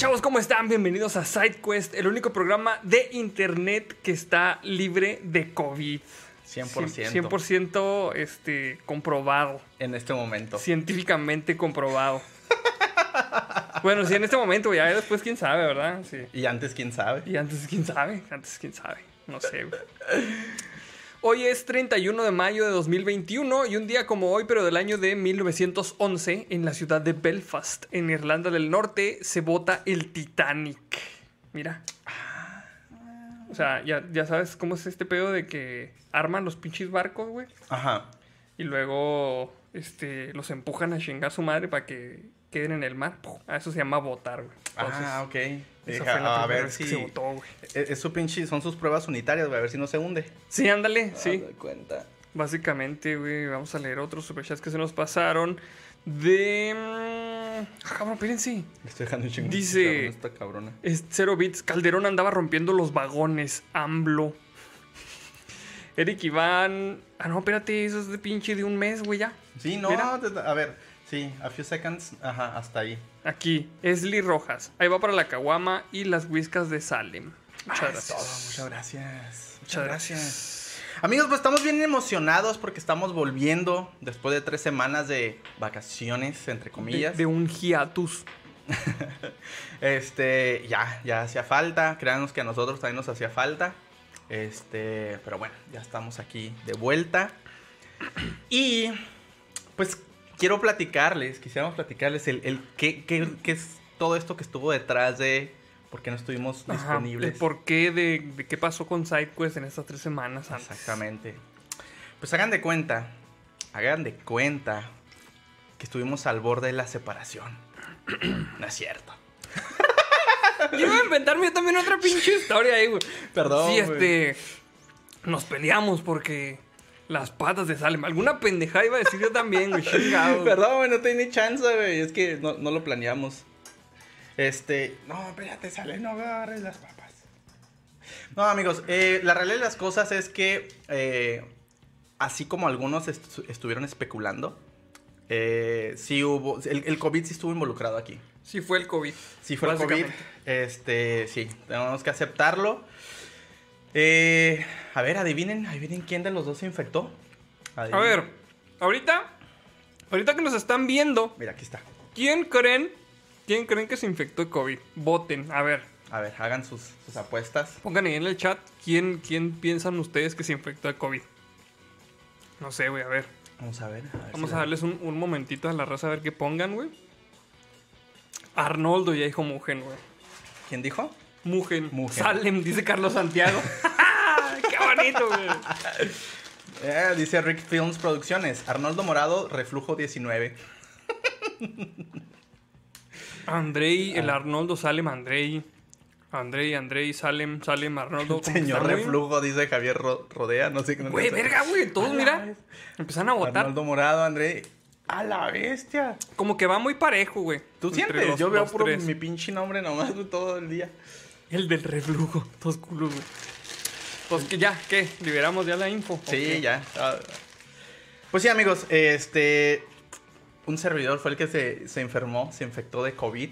chavos? ¿Cómo están? Bienvenidos a SideQuest, el único programa de internet que está libre de COVID. 100%. 100% este, comprobado. En este momento. Científicamente comprobado. bueno, sí, en este momento, ya después quién sabe, ¿verdad? Sí. Y antes quién sabe. Y antes quién sabe, antes quién sabe. No sé. Hoy es 31 de mayo de 2021 y un día como hoy, pero del año de 1911, en la ciudad de Belfast, en Irlanda del Norte, se vota el Titanic. Mira. O sea, ya, ya sabes cómo es este pedo de que arman los pinches barcos, güey. Ajá. Y luego este, los empujan a chingar su madre para que queden en el mar. A eso se llama votar, güey. ah, ok. Esa Deja- fue la a primera ver vez si. que se votó, güey. Es, es su pinche, son sus pruebas unitarias, güey, a ver si no se hunde. Sí, ándale, sí. Haz de cuenta. Básicamente, güey, vamos a leer otros superchats que se nos pasaron. De. mm, Ah, cabrón, espérense. Estoy dejando un chingo. de Dice- Esta cabrona. Es Cero Bits. Calderón andaba rompiendo los vagones. AMLO. Eric Iván. Ah, no, espérate, eso es de pinche de un mes, güey, ya. Sí, no, Mira. a ver. Sí, a few seconds. Ajá, hasta ahí. Aquí, Esli Rojas. Ahí va para la caguama y las whiskas de Salem. Muchas Ah, gracias. todo, Muchas gracias. Muchas gracias. Amigos, pues estamos bien emocionados porque estamos volviendo después de tres semanas de vacaciones, entre De, comillas. de un hiatus. Este, ya, ya hacía falta. Créanos que a nosotros también nos hacía falta. Este, pero bueno, ya estamos aquí de vuelta. Y, pues, quiero platicarles, quisiéramos platicarles el, el qué, qué- qué es todo esto que estuvo detrás de por qué no estuvimos Ajá, disponibles. el porqué de, de qué pasó con SideQuest en estas tres semanas antes. Exactamente. Pues hagan de cuenta, hagan de cuenta que estuvimos al borde de la separación. no es cierto. Yo iba a inventarme yo también otra pinche historia ahí, güey. Perdón, Sí, este. Nos peleamos porque las patas de Salem. Alguna pendejada iba a decir yo también, güey. chingado. Perdón, güey, no tenía chance, güey. Es que no, no lo planeamos. Este. No, espérate, sale, no agarres las papas. No, amigos, eh, la realidad de las cosas es que. eh, así como algunos estu- estuvieron especulando. eh, sí hubo. El, el COVID sí estuvo involucrado aquí. Sí, fue el COVID. Sí fue el COVID. Este, sí, tenemos que aceptarlo. Eh, a ver, adivinen, adivinen quién de los dos se infectó. A ver, ahorita. Ahorita que nos están viendo, Mira, aquí está. ¿quién creen? ¿Quién creen que se infectó de COVID? Voten, a ver. A ver, hagan sus, sus apuestas. Pongan ahí en el chat quién, quién piensan ustedes que se infectó de COVID. No sé, güey, a ver. Vamos a ver. a ver Vamos si a darles un, un momentito a la raza a ver qué pongan, güey. Arnoldo ya dijo Mugen, güey. ¿Quién dijo? Mugen. Mugen. Salem, dice Carlos Santiago. ¡Qué bonito, güey! Eh, dice Rick Films Producciones. Arnoldo Morado, Reflujo 19. Andrei, Ah. el Arnoldo Salem, Andrei. Andrei, Andrei, Salem, Salem, Arnoldo. Señor Reflujo, dice Javier Ro- Rodea. No sé qué. Güey, verga, güey. Todos, mira. vez. Empezaron a votar. Arnoldo Morado, André. A la bestia. Como que va muy parejo, güey. ¿Tú sientes? los- Yo veo tres. mi pinche nombre nomás todo el día. El del reflujo. Todos culos, güey. Pues que ya, ¿qué? ¿Liberamos ya la info? ¿O Sí, ya. Ah. Pues sí, amigos, este. Un servidor fue el que se, se enfermó, se infectó de COVID.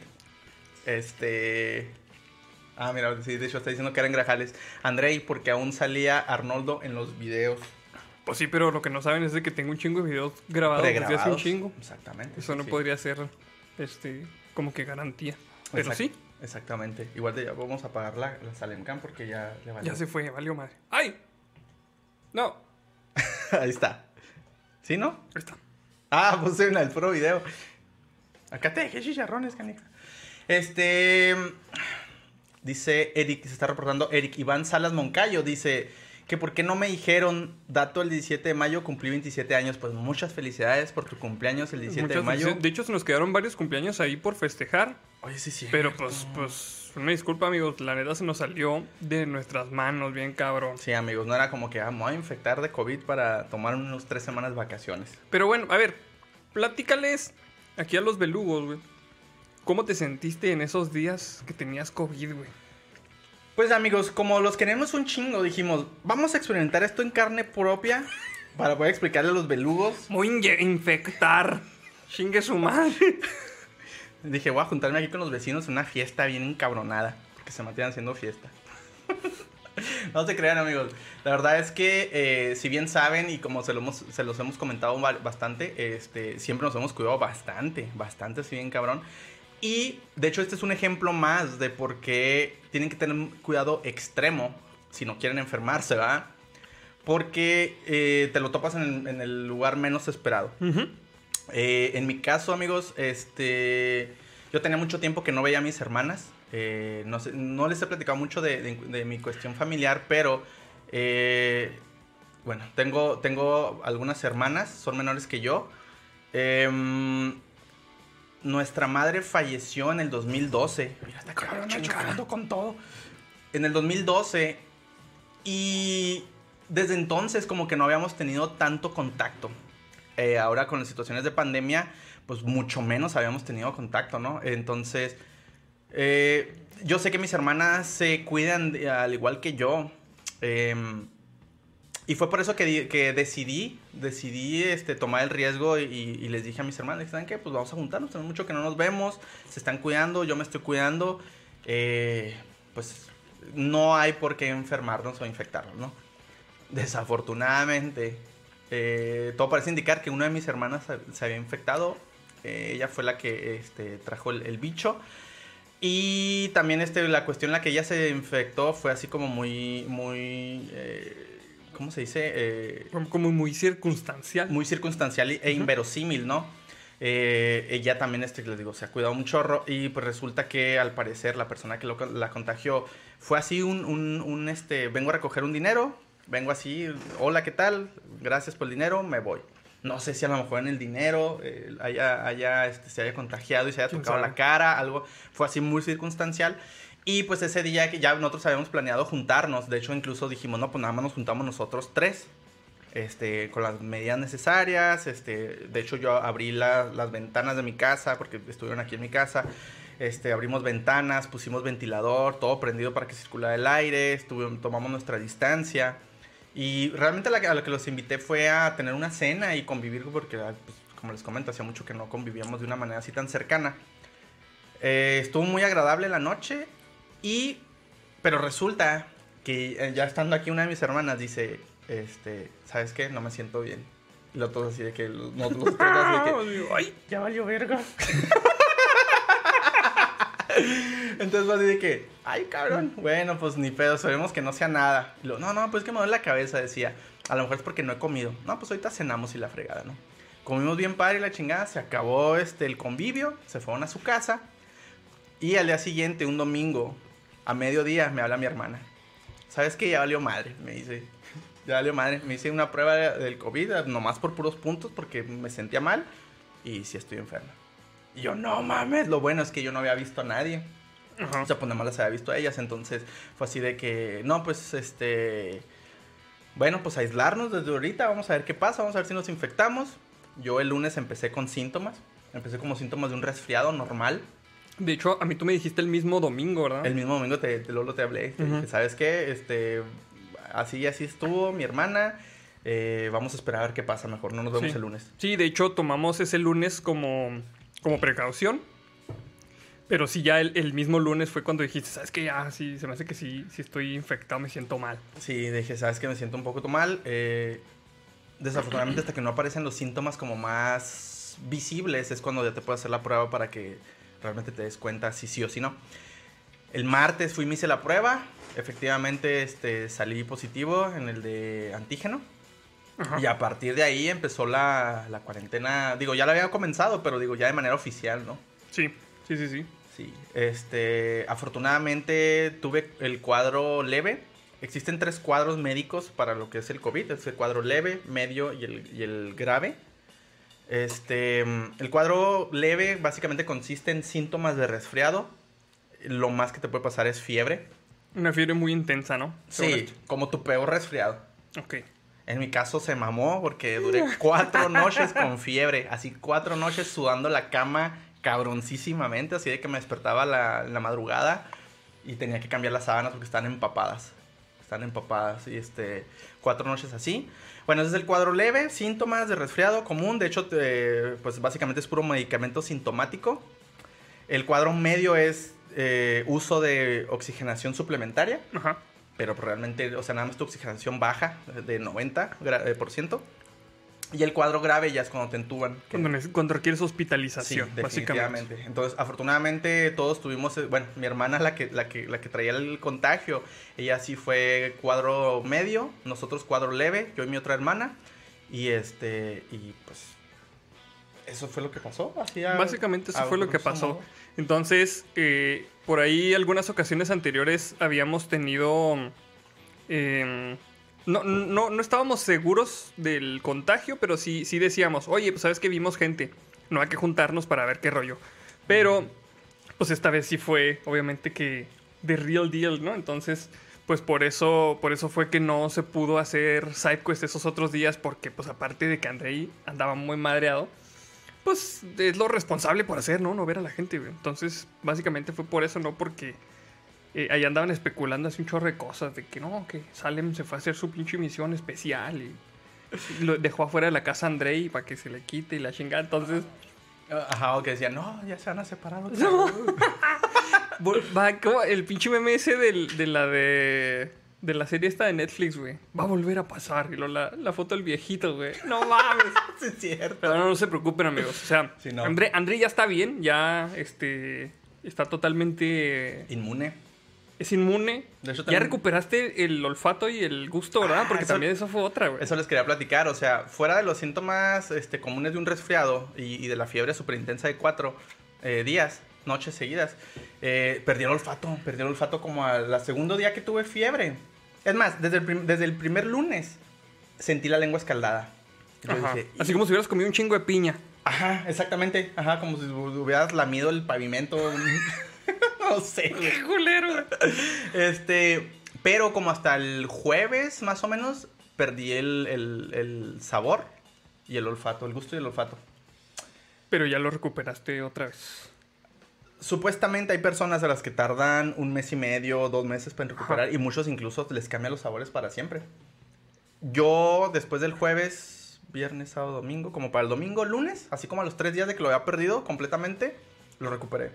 Este. Ah, mira, sí, de hecho está diciendo que eran grajales. Andrei, porque aún salía Arnoldo en los videos Pues sí, pero lo que no saben es de que tengo un chingo de videos grabados desde hace un chingo. Exactamente. Eso sí, no sí. podría ser, este, como que garantía. Pero Exact- sí, Exactamente. Igual de ya vamos a apagar la, la Salemcam porque ya le valió. ya se fue, valió madre. ¡Ay! No, Ahí está. ¿Sí, no? ahí está. Ah, puse en el puro video. Acá te dejé chicharrones, canica. Este. Dice Eric, se está reportando Eric Iván Salas Moncayo. Dice que por qué no me dijeron dato el 17 de mayo, cumplí 27 años. Pues muchas felicidades por tu cumpleaños el 17 de mayo. De hecho, se nos quedaron varios cumpleaños ahí por festejar. Oye, sí, sí. Pero pues, pues, una disculpa, amigos. La neta se nos salió de nuestras manos, bien cabrón. Sí, amigos, no era como que ah, voy a infectar de COVID para tomar unos tres semanas vacaciones. Pero bueno, a ver, platícales aquí a los belugos, güey. ¿Cómo te sentiste en esos días que tenías COVID, güey? Pues amigos, como los queremos un chingo, dijimos, vamos a experimentar esto en carne propia para poder explicarle a los belugos. Voy a inye- infectar. Chingue su madre. Dije, voy a juntarme aquí con los vecinos una fiesta bien encabronada. Que se mantengan haciendo fiesta. no se crean, amigos. La verdad es que, eh, si bien saben, y como se, hemos, se los hemos comentado bastante, este, siempre nos hemos cuidado bastante, bastante, si bien cabrón. Y de hecho, este es un ejemplo más de por qué tienen que tener cuidado extremo si no quieren enfermarse, ¿verdad? Porque eh, te lo topas en, el lugar menos esperado. Eh, en mi caso, amigos, este, yo tenía mucho tiempo que no veía a mis hermanas. Eh, no, no, les he platicado mucho de, mi cuestión familiar, pero bueno, tengo, tengo algunas hermanas, son menores que yo. Em, nuestra madre falleció en el 2012. Mira, está cabrón, con todo. En el 2012 y desde entonces como que no habíamos tenido tanto contacto. Eh, ahora con las situaciones de pandemia, pues mucho menos habíamos tenido contacto, ¿no? Entonces, eh, yo sé que mis hermanas se cuidan al igual que yo. Em, y fue por eso que, decidí, decidí este, tomar el riesgo y, les dije a mis hermanas, ¿saben qué? Pues vamos a juntarnos, tenemos mucho que no nos vemos, se están cuidando, yo me estoy cuidando. Eh, pues no hay por qué enfermarnos o infectarnos, ¿no? Desafortunadamente, eh, todo parece indicar que una de mis hermanas se había infectado. Eh, ella fue la que este, trajo el, bicho. Y también este, la cuestión en la que ella se infectó fue así como muy, muy, eh, ¿cómo se dice? como muy circunstancial. Muy circunstancial e inverosímil, ¿no? Ella también, este, les digo, se ha cuidado un chorro y pues resulta que al parecer la persona que la contagió fue así un, un, este, vengo a recoger un dinero, vengo así, hola, ¿qué tal? Gracias por el dinero, me voy. No sé si a lo mejor en el dinero eh, haya, este, se haya contagiado y se haya tocado la cara, algo, fue así muy circunstancial. Y pues ese día que ya nosotros habíamos planeado juntarnos, de hecho incluso dijimos, no, pues nada más nos juntamos nosotros tres este, con las medidas necesarias. Este, de hecho, yo abrí las ventanas de mi casa porque estuvieron aquí en mi casa. Este, abrimos ventanas, pusimos ventilador, todo prendido para que circulara el aire, tomamos nuestra distancia. Y realmente a lo que los invité fue a tener una cena y convivir, porque, ah, pues, como les comento, hacía mucho que no convivíamos de una manera así tan cercana. Eh, estuvo muy agradable la noche y... Pero resulta que eh, ya estando aquí una de mis hermanas dice, este, ¿sabes qué? No me siento bien. Y lo todos así de que, no, los tres así de que, ay, ya valió verga. Entonces va así de que, ay, cabrón. Bueno, pues ni pedo, sabemos que no sea nada. no, no, pues que me duele la cabeza, decía. A lo mejor es porque no he comido. No, pues ahorita cenamos y la fregada, ¿no? Comimos bien padre y la chingada, se acabó este, el convivio, se fueron a su casa. Y al día siguiente, un domingo, a mediodía, me habla mi hermana. ¿Sabes qué? Ya valió madre, me dice ya valió madre. Me hice una prueba del COVID, nomás por puros puntos, porque me sentía mal. Y sí estoy enferma. Y yo, no mames. Lo bueno es que yo no había visto a nadie. O sea, pues nada más las había visto a ellas. Entonces fue así de que, no, pues este. Bueno, pues aislarnos desde ahorita. Vamos a ver qué pasa. Vamos a ver si nos infectamos. Yo el lunes empecé con síntomas. Empecé como síntomas de un resfriado normal. De hecho, a mí tú me dijiste el mismo domingo, ¿verdad? El mismo domingo te, te, te hablé. ¿sabes qué? Este, así así estuvo mi hermana. Eh, vamos a esperar a ver qué pasa mejor. No nos vemos el lunes. Sí, de hecho tomamos ese lunes como, como precaución. Pero sí, ya el, mismo lunes fue cuando dijiste, ¿sabes qué? Ya, sí, se me hace que sí, sí estoy infectado, me siento mal. Sí, dije, ¿sabes que Me siento un poco mal. Eh, desafortunadamente, hasta que no aparecen los síntomas como más visibles, es cuando ya te puedo hacer la prueba para que realmente te des cuenta si sí o si no. El martes fui me hice la prueba efectivamente este, salí positivo en el de antígeno. Y a partir de ahí empezó la, la, cuarentena. Digo, ya la había comenzado, pero digo, ya de manera oficial, ¿no? Sí, sí, sí, sí. Sí, este, afortunadamente tuve el cuadro leve. Existen tres cuadros médicos para lo que es el COVID. Es el cuadro leve, medio y el, y el grave. Este, el cuadro leve básicamente consiste en síntomas de resfriado. Lo más que te puede pasar es fiebre. Una fiebre muy intensa, ¿no? Sí, como tu peor resfriado. Ok. En mi caso se mamó porque duré cuatro noches con fiebre, así cuatro noches sudando la cama cabroncísimamente, así de que me despertaba la, la madrugada y tenía que cambiar las sábanas porque están empapadas. Están empapadas y este, cuatro noches así. Bueno, ese es el cuadro leve, síntomas de resfriado común, de hecho, pues básicamente es puro medicamento sintomático. El cuadro medio es eh, uso de oxigenación suplementaria, Ajá. Pero realmente, o sea, nada más tu oxigenación baja de 90%. gra- eh, por ciento. Y el cuadro grave ya es cuando te entuban. Cuando, cuando requieres Sí, hospitalización, básicamente. definitivamente. Entonces, afortunadamente todos tuvimos, eh, bueno, mi hermana la que, la que, la que traía el contagio, ella sí fue cuadro medio, nosotros cuadro leve, yo y mi otra hermana, y este, y pues, eso fue lo que pasó. Así a- Básicamente eso a fue lo que pasó. modo. Entonces, eh, por ahí algunas ocasiones anteriores habíamos tenido... eh, no, no, no estábamos seguros del contagio, pero sí, sí decíamos, oye, pues sabes que vimos gente, no hay que juntarnos para ver qué rollo. Pero, pues esta vez sí fue, obviamente que the real deal, ¿no? Entonces, pues por eso, por eso fue que no se pudo hacer SideQuest esos otros días, porque pues aparte de que Andrei andaba muy madreado, pues es lo responsable por hacer, ¿no? No ver a la gente, güey. Entonces, básicamente fue por eso, no porque eh, ahí andaban especulando así un chorro de cosas, de que no, que Salem se fue a hacer su pinche misión especial y, y lo dejó afuera de la casa a Andrei para que se le quite y la chingada. Entonces, Ajá, o que decían, no, ya se van a separar. otra No. vez". vol- va como el pinche meme ese del- de la de. De la serie esta de Netflix, güey. Va a volver a pasar. Y luego la, la foto del viejito, güey. No mames. Sí, es cierto. Pero no, no se preocupen, amigos. O sea, Sí, no. André, André ya está bien. Ya este, está totalmente. Inmune. Es inmune. De hecho, ya también- recuperaste el olfato y el gusto, ¿verdad? Ah, Porque eso- también eso fue otra, güey. Eso les quería platicar, o sea, fuera de los síntomas este, comunes de un resfriado y, y de la fiebre súper intensa de cuatro eh, días, noches seguidas, eh, perdí el olfato, perdí el olfato como al segundo día que tuve fiebre. Es más, desde el, desde el primer lunes sentí la lengua escaldada. Dije, Así como si hubieras comido un chingo de piña. Ajá, exactamente, ajá, como si hubieras lamido el pavimento. no sé. ¡Qué culero! Este, pero como hasta el jueves, más o menos, perdí el, el- el sabor y el olfato, el gusto y el olfato. Pero ya lo recuperaste otra vez. Supuestamente hay personas a las que tardan un mes y medio, dos meses para recuperar Ajá. y muchos incluso les cambian los sabores para siempre. Yo después del jueves, viernes, sábado, domingo, como para el domingo, lunes, así como a los tres días de que lo había perdido completamente, lo recuperé.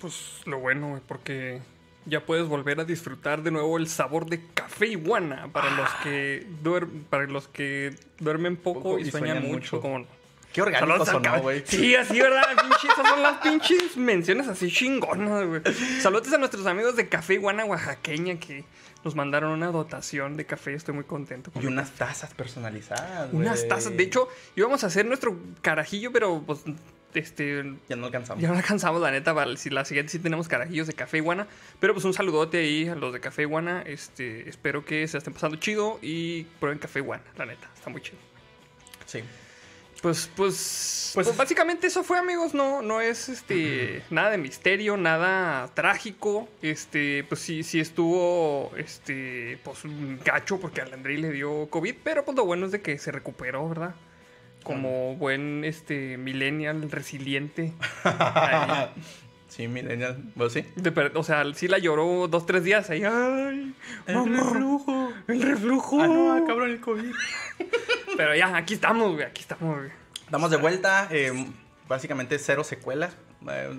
Pues lo bueno, porque ya puedes volver a disfrutar de nuevo el sabor de café iguana para los que duer- para los que duermen poco, Poco y, y sueñan, sueñan mucho. mucho. Como... Qué orgánico sonó, güey. Sí, así, ¿verdad? Pinche, esas son las pinches menciones así chingonas, güey. Saludos a nuestros amigos de Café Iguana Oaxaqueña que nos mandaron una dotación de café. Estoy muy contento. con Y unas tazas personalizadas. unas güey. tazas. De hecho, íbamos a hacer nuestro carajillo, pero pues este ya no alcanzamos. ya no alcanzamos, la neta, para si la siguiente sí tenemos carajillos de Café Iguana. Pero pues un saludote ahí a los de Café Iguana. Este, espero que se estén pasando chido y prueben Café Iguana, la neta, está muy chido. Sí. Pues, pues, Pues- pues, básicamente eso fue, amigos. No, no es este nada de misterio, nada trágico. Este, pues sí, sí estuvo este, pues un gacho porque al Andrei le dio COVID, pero pues lo bueno es de que se recuperó, ¿verdad? Como buen este millennial resiliente. Ahí. Sí, millennial. Bueno, sí. O sea, sí la lloró dos, tres días ahí. Ay, mamá, reflujo. el reflujo. Ah, no, cabrón, el COVID. Pero ya, aquí estamos, güey, aquí estamos, güey. Estamos de vuelta. eh, básicamente cero secuelas. eh,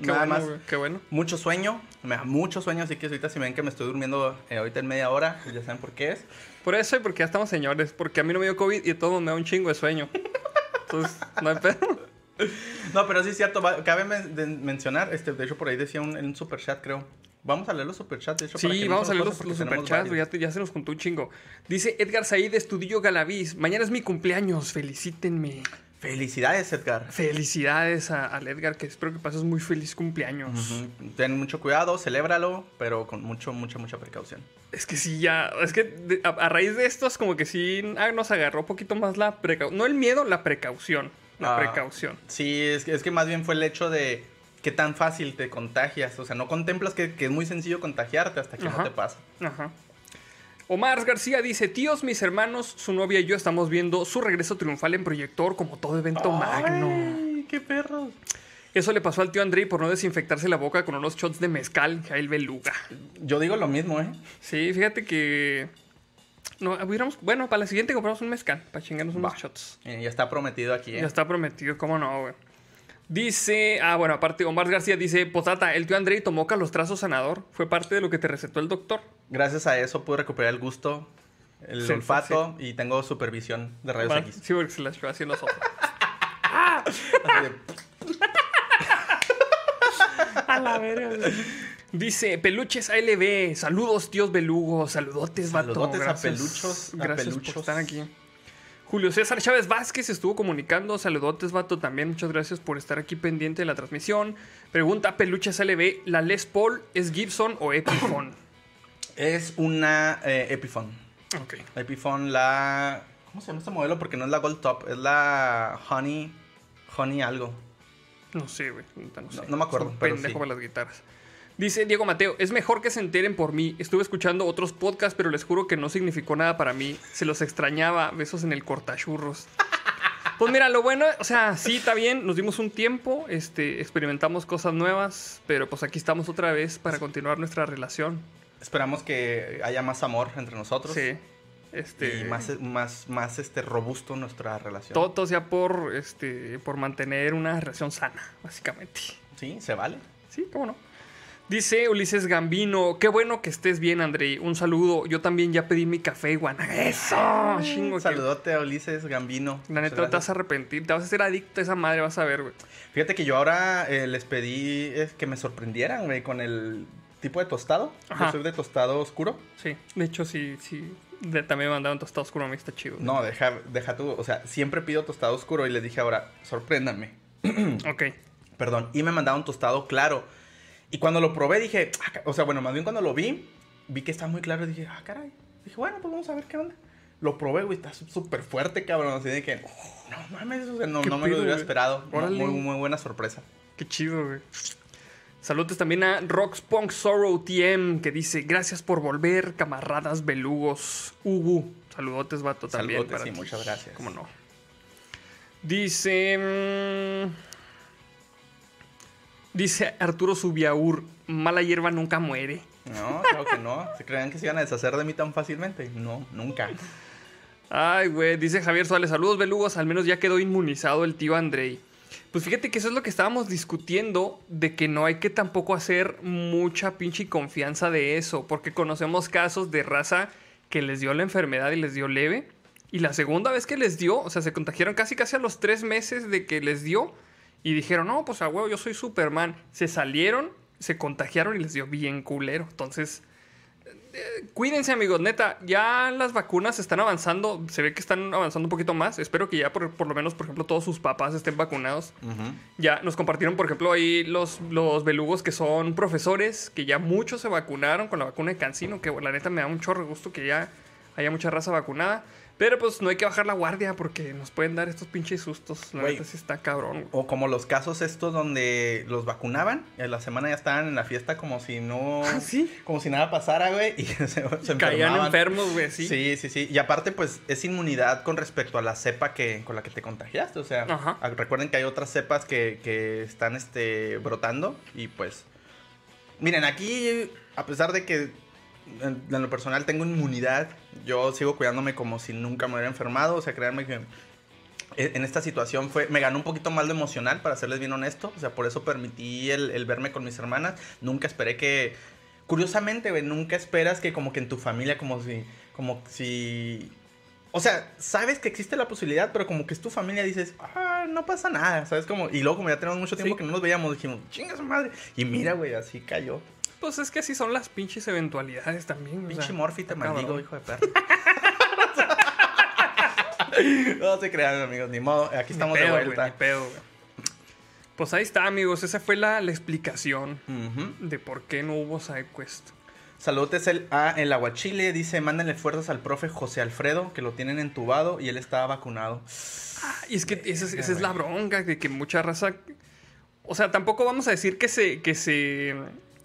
Qué nada bueno, más. güey, qué bueno. Mucho sueño. Me da mucho sueño. Así que ahorita si me ven que me estoy durmiendo eh, ahorita en media hora, pues ya saben por qué es. Por eso y porque ya estamos señores. Porque a mí no me dio COVID y a todos me da un chingo de sueño. Entonces, no hay pedo. No, pero sí es cierto. cabe men- de- mencionar. Este, de hecho, por ahí decía un, en un super chat, creo. Vamos a leer los superchats, de hecho. para que Sí, no vamos a leer los, los superchats, ya, te- ya se nos juntó un chingo. Dice Edgar Said Estudillo Galaviz. Mañana es mi cumpleaños, felicítenme. Felicidades, Edgar. Felicidades a- al Edgar, que espero que pases muy feliz cumpleaños. Ten mucho cuidado, celébralo, pero con mucho, mucha, mucha precaución. Es que sí, ya. Es que de- a, a raíz de estos, como que sí ah, nos agarró un poquito más la precaución. No el miedo, la precaución. La Ah. precaución. Sí, es que, es que más bien fue el hecho de qué tan fácil te contagias. O sea, no contemplas que, que es muy sencillo contagiarte hasta que Ajá. no te pasa. Ajá. Omar García dice, tíos, mis hermanos, su novia y yo estamos viendo su regreso triunfal en proyector como todo evento magno. ¡Ay, qué perros! Eso le pasó al tío André por no desinfectarse la boca con unos shots de mezcal, Jail Beluga. Yo digo lo mismo, ¿eh? Sí, fíjate que... No, hubiéramos... Bueno, para la siguiente compramos un mezcal, para chingarnos unos Va. shots. Eh, ya está prometido aquí, ¿eh? Ya está prometido, cómo no, güey. Dice, ah, bueno, aparte, Omar García dice, Potata, el tío Andrei tomó calostrazos sanador. Fue parte de lo que te recetó el doctor. Gracias a eso pude recuperar el gusto, el Sí, olfato y tengo supervisión de rayos X. Sí, porque se las echó así en los ojos. A la verga. Dice, peluches ALB, saludos tíos belugos, saludotes, vato. Saludotes a Gracias. peluchos, a Gracias peluchos. por estar aquí. Julio César Chávez Vázquez estuvo comunicando, saludotes, vato, también muchas gracias por estar aquí pendiente de la transmisión. Pregunta, peluches ALB, ¿la Les Paul es Gibson o Epiphone? Es una eh, Epiphone. ok. La Epiphone, la... ¿Cómo se llama este modelo? Porque no es la Gold Top, es la Honey... Honey algo. No sé, güey. No, sé. No- no me acuerdo, un pero pendejo sí. para las guitarras. Dice Diego Mateo, es mejor que se enteren por mí. Estuve escuchando otros podcasts, pero les juro que no significó nada para mí. Se los extrañaba. Besos en el cortachurros. Pues mira, lo bueno, o sea, sí, está bien, nos dimos un tiempo, este, experimentamos cosas nuevas, pero pues aquí estamos otra vez para continuar nuestra relación. Esperamos que haya más amor entre nosotros. Sí. Este, Y más, más, más este, robusto nuestra relación. todo, todo sea por, este, por mantener una relación sana, básicamente. Sí, se vale. Sí, cómo no. Dice Ulises Gambino, qué bueno que estés bien, Andrei. Un saludo. Yo también ya pedí mi café, guana. Eso, chingo. Un que- saludote a Ulises Gambino. La neta, te vas a arrepentir. Te vas a hacer adicto a esa madre, vas a ver, güey. Fíjate que yo ahora eh, les pedí eh, que me sorprendieran, güey, con el tipo de tostado. Ajá. Yo soy de tostado oscuro. Sí, de hecho, sí, sí. De- también me mandaron tostado oscuro, a mí está chido. No, deja, deja tú. O sea, siempre pido tostado oscuro y les dije ahora, sorpréndanme. Ok. Perdón. Y me mandaron tostado claro. Y cuando lo probé dije, ah, o sea, bueno, más bien cuando lo vi, vi que estaba muy claro y dije, ah, caray. Dije, bueno, pues vamos a ver qué onda. Lo probé, güey, está sú- súper fuerte, cabrón. Así de que, no mames, o sea, no, ¿Qué no me lo hubiera esperado. Órale. Muy, muy buena sorpresa. Qué chido, güey. Saludos también a Rocks Punk Sorrow TM que dice: Gracias por volver, camaradas belugos. Ugu. Saludotes, vato, también. Saludotes para ti. muchas gracias. ¿Cómo no? Dice. mm, dice Arturo Subiaur: Mala hierba nunca muere. No, claro que no. ¿Se creían que se iban a deshacer de mí tan fácilmente? No, nunca. Ay, güey. Dice Javier Suárez: Saludos, belugos. Al menos ya quedó inmunizado el tío Andrei. Pues fíjate que eso es lo que estábamos discutiendo, de que no hay que tampoco hacer mucha pinche confianza de eso, porque conocemos casos de raza que les dio la enfermedad y les dio leve, y la segunda vez que les dio, o sea, se contagiaron casi casi a los tres meses de que les dio, y dijeron, no, pues a huevo, yo soy Superman. Se salieron, se contagiaron y les dio bien culero. Entonces, eh, cuídense amigos, neta, ya las vacunas están avanzando, se ve que están avanzando un poquito más. Espero que ya por, por lo menos, por ejemplo, todos sus papás estén vacunados. Ya nos compartieron, por ejemplo, ahí los, los belugos que son profesores, que ya muchos se vacunaron con la vacuna de Cancino, que la neta me da un chorro de gusto que ya haya mucha raza vacunada. Pero pues no hay que bajar la guardia porque nos pueden dar estos pinches sustos. La neta sí está cabrón. O como los casos estos donde los vacunaban y a la semana ya estaban en la fiesta como si no... Ah, ¿sí? Como si nada pasara, güey, y se, se Caían enfermaban. enfermos, güey, sí. Sí, sí, sí. Y aparte, pues, es inmunidad con respecto a la cepa que, con la que te contagiaste. O sea, Ajá. a- recuerden que hay otras cepas que, que están este, brotando. Y pues. Miren, aquí, a pesar de que en, en lo personal tengo inmunidad, yo sigo cuidándome como si nunca me hubiera enfermado. O sea, créanme que. e- En esta situación fue, me ganó un poquito más lo emocional, para serles bien honesto. O sea, por eso permití el, el verme con mis hermanas. Nunca esperé que, Curiosamente, güey, nunca esperas que como que en tu familia, como si, como si... O sea, sabes que existe la posibilidad, pero como que es tu familia, dices, ah, no pasa nada, ¿sabes? Como, y luego como ya tenemos mucho tiempo Sí. que no nos veíamos, dijimos, chinga su madre. Y mira, güey, así cayó. Pues es que así son las pinches eventualidades también. o Pinche sea, Morphy, te cabrón. maldigo, hijo de perro. no se crean, amigos, ni modo. Aquí estamos pedo, de vuelta. ni pedo. Pues ahí está, amigos. Esa fue la, la explicación de por qué no hubo SideQuest. Saludos el, a El Aguachile. Dice, mándenle fuerzas al profe José Alfredo, que lo tienen entubado y él estaba vacunado. Ah, y es que esa, es- esa es la bronca, de que mucha raza. O sea, tampoco vamos a decir que se, que se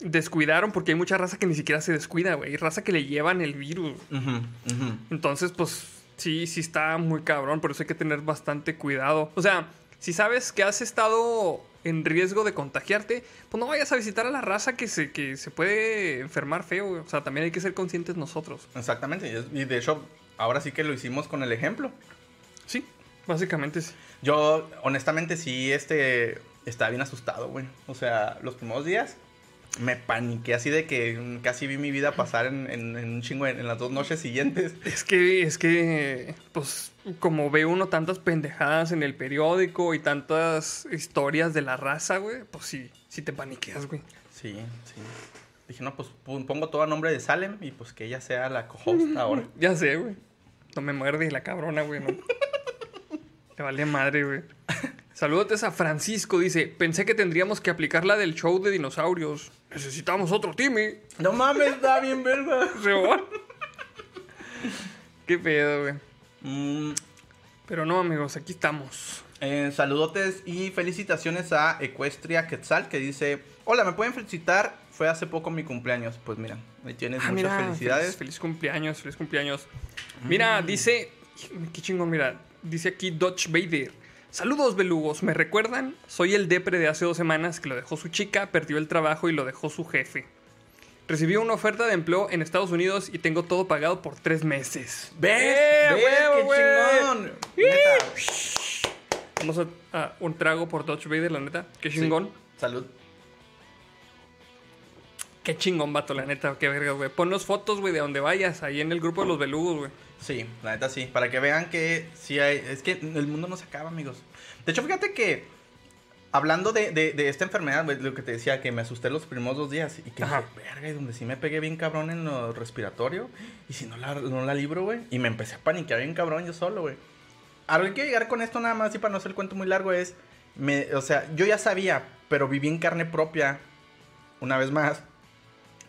descuidaron, porque hay mucha raza que ni siquiera se descuida, güey. Hay raza que le llevan el virus. Entonces, pues sí, sí está muy cabrón, por eso hay que tener bastante cuidado. O sea, si sabes que has estado en riesgo de contagiarte, pues no vayas a visitar a la raza que se, que se puede enfermar feo. güey. O sea, también hay que ser conscientes nosotros. Exactamente. Y de hecho, ahora sí que lo hicimos con el ejemplo. Sí, básicamente sí. Yo, honestamente, sí, este. estaba bien asustado, güey. O sea, los primeros días me paniqué así de que casi vi mi vida pasar en, en- en un chingo en, en las dos noches siguientes. Es que, es que, pues, como ve uno tantas pendejadas en el periódico y tantas historias de la raza, güey, pues sí, sí te paniqueas, güey. Sí, sí. Dije, no, pues pon- pongo todo a nombre de Salem y pues que ella sea la co-host ahora. Ya sé, güey. No me muerde la cabrona, güey, no. Te vale madre, güey. Saludos a Francisco, dice, pensé que tendríamos que aplicar la del show de dinosaurios. Necesitamos otro time. No mames, está bien, verga. Rebón. Qué pedo, güey. Mm, Pero no, amigos, aquí estamos. eh, saludotes y felicitaciones a Ecuestria Quetzal que dice: Hola, ¿me pueden felicitar? Fue hace poco mi cumpleaños. Pues mira, ahí tienes Ah, muchas mira, felicidades. Feliz, feliz cumpleaños, feliz cumpleaños. Mira, dice. Qué chingón, mira. Dice aquí Dodge Vader. Saludos, belugos. ¿Me recuerdan? Soy el depre de hace dos semanas que lo dejó su chica, perdió el trabajo y lo dejó su jefe. Recibí una oferta de empleo en Estados Unidos y tengo todo pagado por tres meses. ¿Ves? ¡Eh, ¿Ves? ¡Qué chingón! Neta. Vamos a, a un trago por Dodge Vader, la neta. Qué Sí. chingón. Salud. Qué chingón, vato, la neta. Qué verga, güey. Ponnos fotos, güey, de donde vayas. Ahí en el grupo de los belugos, güey. Sí, la neta sí. Para que vean que sí hay. Es que el mundo no se acaba, amigos. De hecho, fíjate que. Hablando de, de- de esta enfermedad, lo que te decía, que me asusté los primeros dos días. Y que Ajá. verga, y donde sí me pegué bien cabrón en lo respiratorio. Y si no la, no la libro, güey. Y me empecé a paniquear bien cabrón yo solo, güey. A lo que quiero llegar con esto nada más, y para no hacer el cuento muy largo, es. Me, o sea, yo ya sabía, pero viví en carne propia, una vez más,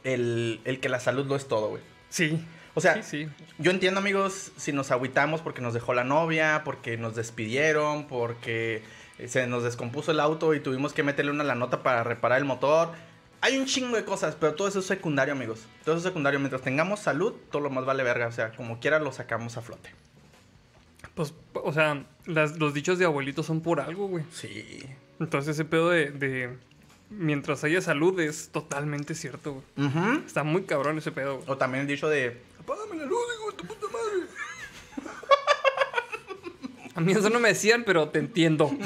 el, el que la salud lo es todo, güey. Sí. O sea, sí, sí. yo entiendo, amigos, si nos agüitamos porque nos dejó la novia, porque nos despidieron, porque se nos descompuso el auto y tuvimos que meterle una la nota para reparar el motor. Hay un chingo de cosas, pero todo eso es secundario, amigos. Todo eso es secundario. Mientras tengamos salud, todo lo más vale verga. O sea, como quiera lo sacamos a flote. Pues, o sea, las- los dichos de abuelitos son por algo, güey. Sí. Entonces ese pedo de, de mientras haya salud es totalmente cierto, güey. Está muy cabrón ese pedo, güey. O también el dicho de... Apágame la luz, hijo de tu puta madre. A mí eso no me decían, pero te entiendo.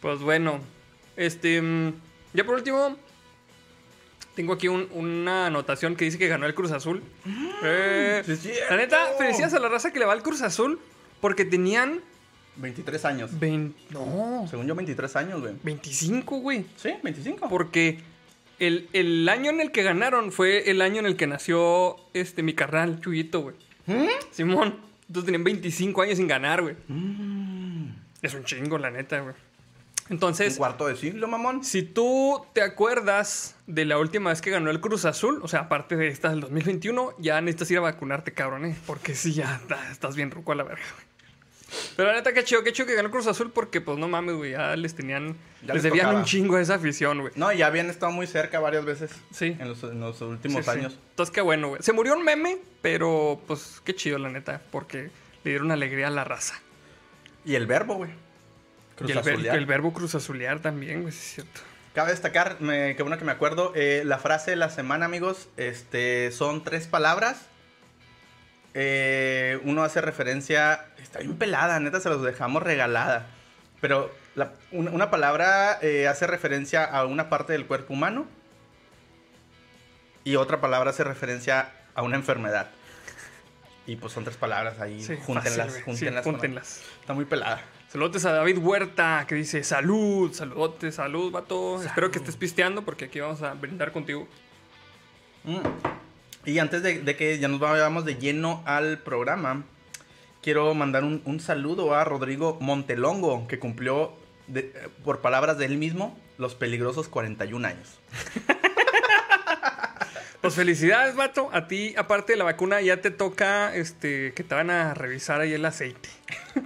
pues bueno, este, mm, ya por último, tengo aquí un- una anotación que dice que ganó el Cruz Azul. Eh, Sí, es cierto. la neta, felicidades a la raza que le va al Cruz Azul porque tenían 23 años. 20, no, Según yo, 23 años, güey. 25, güey. Sí, 25. Porque el, el año en el que ganaron fue el año en el que nació este mi carnal, Chuyito, güey. ¿Mm? Simón. Entonces tenían 25 años sin ganar, güey. Mm. Es un chingo, la neta, güey. Un Entonces, cuarto de siglo, mamón. si tú te acuerdas de la última vez que ganó el Cruz Azul, o sea, aparte de esta del 2021, ya necesitas ir a vacunarte, cabrón, ¿eh? Porque sí, ya estás bien ruco a la verga, güey. Pero la neta, qué chido, qué chido que ganó Cruz Azul porque, pues, no mames, güey, ya les tenían... Ya les les debían un chingo a esa afición, güey. No, ya habían estado muy cerca varias veces. Sí. En los, en los últimos Sí, sí. años. Entonces, qué bueno, güey. Se murió un meme, pero pues qué chido, la neta, porque le dieron alegría a la raza. Y el verbo, güey. Cruz y el, ver- el verbo cruzazulear también, güey, sí es cierto. Cabe destacar, me, qué bueno que me acuerdo, eh, la frase de la semana, amigos, este, son tres palabras. Eh, uno hace referencia, está bien pelada, neta, se los dejamos regalada. Pero la- una, una palabra eh, hace referencia a una parte del cuerpo humano y otra palabra hace referencia a una enfermedad. Y pues son tres palabras ahí, Sí, júntenlas, fácil, güey. Sí, júntenlas. júntenlas. Está muy pelada. Saludos a David Huerta, que dice salud, saludotes, salud, vato. Espero que estés pisteando porque aquí vamos a brindar contigo. Mm. Y antes de, de que ya nos vayamos de lleno al programa, quiero mandar un, un saludo a Rodrigo Montelongo, que cumplió, de- por palabras de él mismo, los peligrosos 41 años. Pues felicidades, vato. A ti, aparte de la vacuna, ya te toca este que te van a revisar ahí el aceite.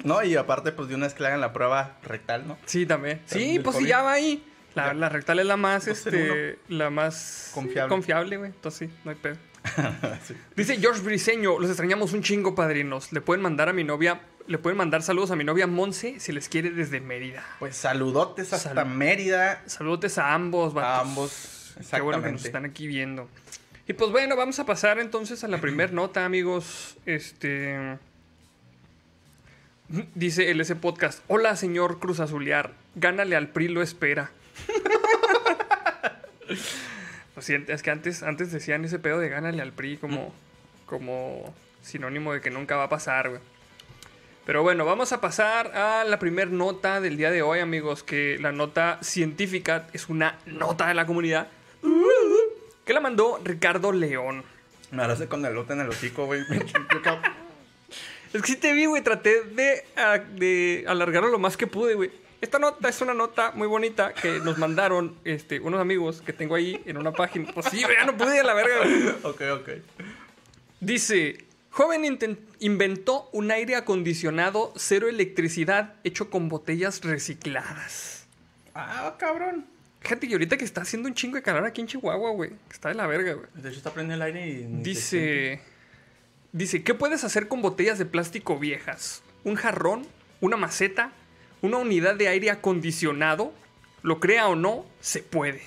¿No? Y aparte, pues de una vez que le hagan la prueba rectal, ¿no? Sí, también. Sí, pues sí, COVID. ya va ahí. La, rectal es la más, este, la más Confiable. confiable, güey. Entonces sí, no hay pedo. Sí. Dice George Briseño, los extrañamos un chingo, padrinos. Le pueden mandar a mi novia, le pueden mandar saludos a mi novia Monse si les quiere desde Mérida. Pues saludotes hasta. Mérida. Saludos a ambos, vatos. A ambos, Qué bueno que nos exactamente. están aquí viendo. Y pues bueno, vamos a pasar entonces a la primer nota, amigos. Este. Dice el ese podcast. Hola, señor Cruz Azuliar. Gánale al PRI, lo espera. Lo siento, es que antes, antes decían ese pedo de gánale al PRI como, como sinónimo de que nunca va a pasar, güey. Pero bueno, vamos a pasar a la primer nota del día de hoy, amigos. Que la nota científica es una nota de la comunidad. Que la mandó Ricardo León. Me abrace con el lote en el hocico, güey. Es que sí te vi, güey. Traté de, ah, de alargarlo lo más que pude, güey. Esta nota es una nota muy bonita que nos mandaron este, unos amigos que tengo ahí en una página. Pues sí, ya no pude a la verga, ok, ok. Dice, joven inventó un aire acondicionado cero electricidad hecho con botellas recicladas. Ah, cabrón. Fíjate que ahorita que está haciendo un chingo de calor aquí en Chihuahua, güey. Está de la verga, güey. De hecho, está prendiendo el aire y... Dice, dice, ¿qué puedes hacer con botellas de plástico viejas? ¿Un jarrón? ¿Una maceta? ¿Una unidad de aire acondicionado? Lo crea o no, se puede.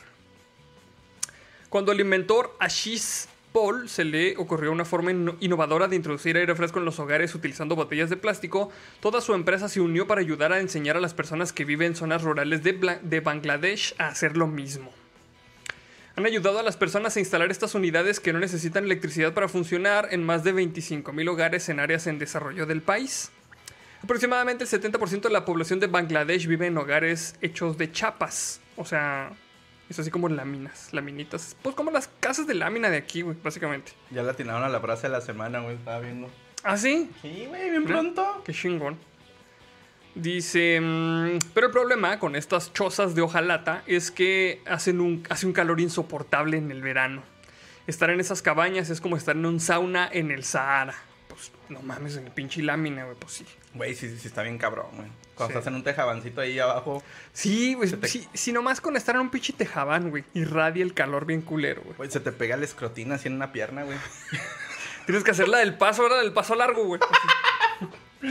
Cuando el inventor Ashish Paul se le ocurrió una forma inno- innovadora de introducir aire fresco en los hogares utilizando botellas de plástico, toda su empresa se unió para ayudar a enseñar a las personas que viven en zonas rurales de, de Bangladesh a hacer lo mismo. Han ayudado a las personas a instalar estas unidades que no necesitan electricidad para funcionar en más de 25.000 hogares en áreas en desarrollo del país. Aproximadamente el 70% de la población de Bangladesh vive en hogares hechos de chapas. O sea, es así como láminas, laminitas. Pues como las casas de lámina de aquí, güey, básicamente. Ya la atinaron a la frase de la semana, güey. Estaba viendo. ¿Ah, sí? Sí, güey, bien pronto. Qué chingón. Dice, mm, pero el problema con estas chozas de hojalata es que hacen un, hace un calor insoportable en el verano. Estar en esas cabañas es como estar en un sauna en el Sahara. Pues no mames, en el pinche lámina, güey, pues sí. Güey, sí, sí, está bien cabrón, güey. Cuando Sí. estás en un tejabancito ahí abajo, Sí, güey, te- sí, nomás con estar en un pinche tejabán, güey, irradia el calor bien culero, güey. güey, se te pega el escrotín así en una pierna, güey. Tienes que hacer la del paso, ahora del paso largo, güey.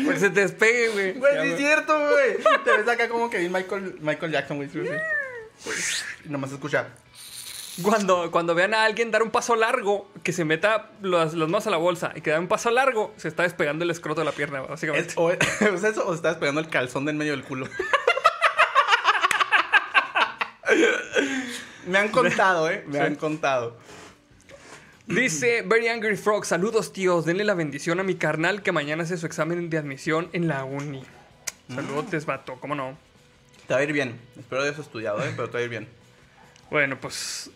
Pues se te despegue, güey. Güey, sí es cierto, güey. Te ves acá como que vi Michael, Michael Jackson, güey. Y nomás se escucha. Cuando, cuando vean a alguien dar un paso largo, que se meta las, las manos a la bolsa y que da un paso largo, se está despegando el escroto de la pierna, básicamente. Es, o, ¿es eso o estás pegando el calzón del medio del culo? Me han contado, ¿eh? Me Sí. han contado. Dice Very Angry Frog, saludos tíos, denle la bendición a mi carnal que mañana hace su examen de admisión en la uni. Saludos, vato, ¿cómo no? Te va a ir bien. Espero hayas estudiado, ¿eh? Pero te va a ir bien. Bueno, pues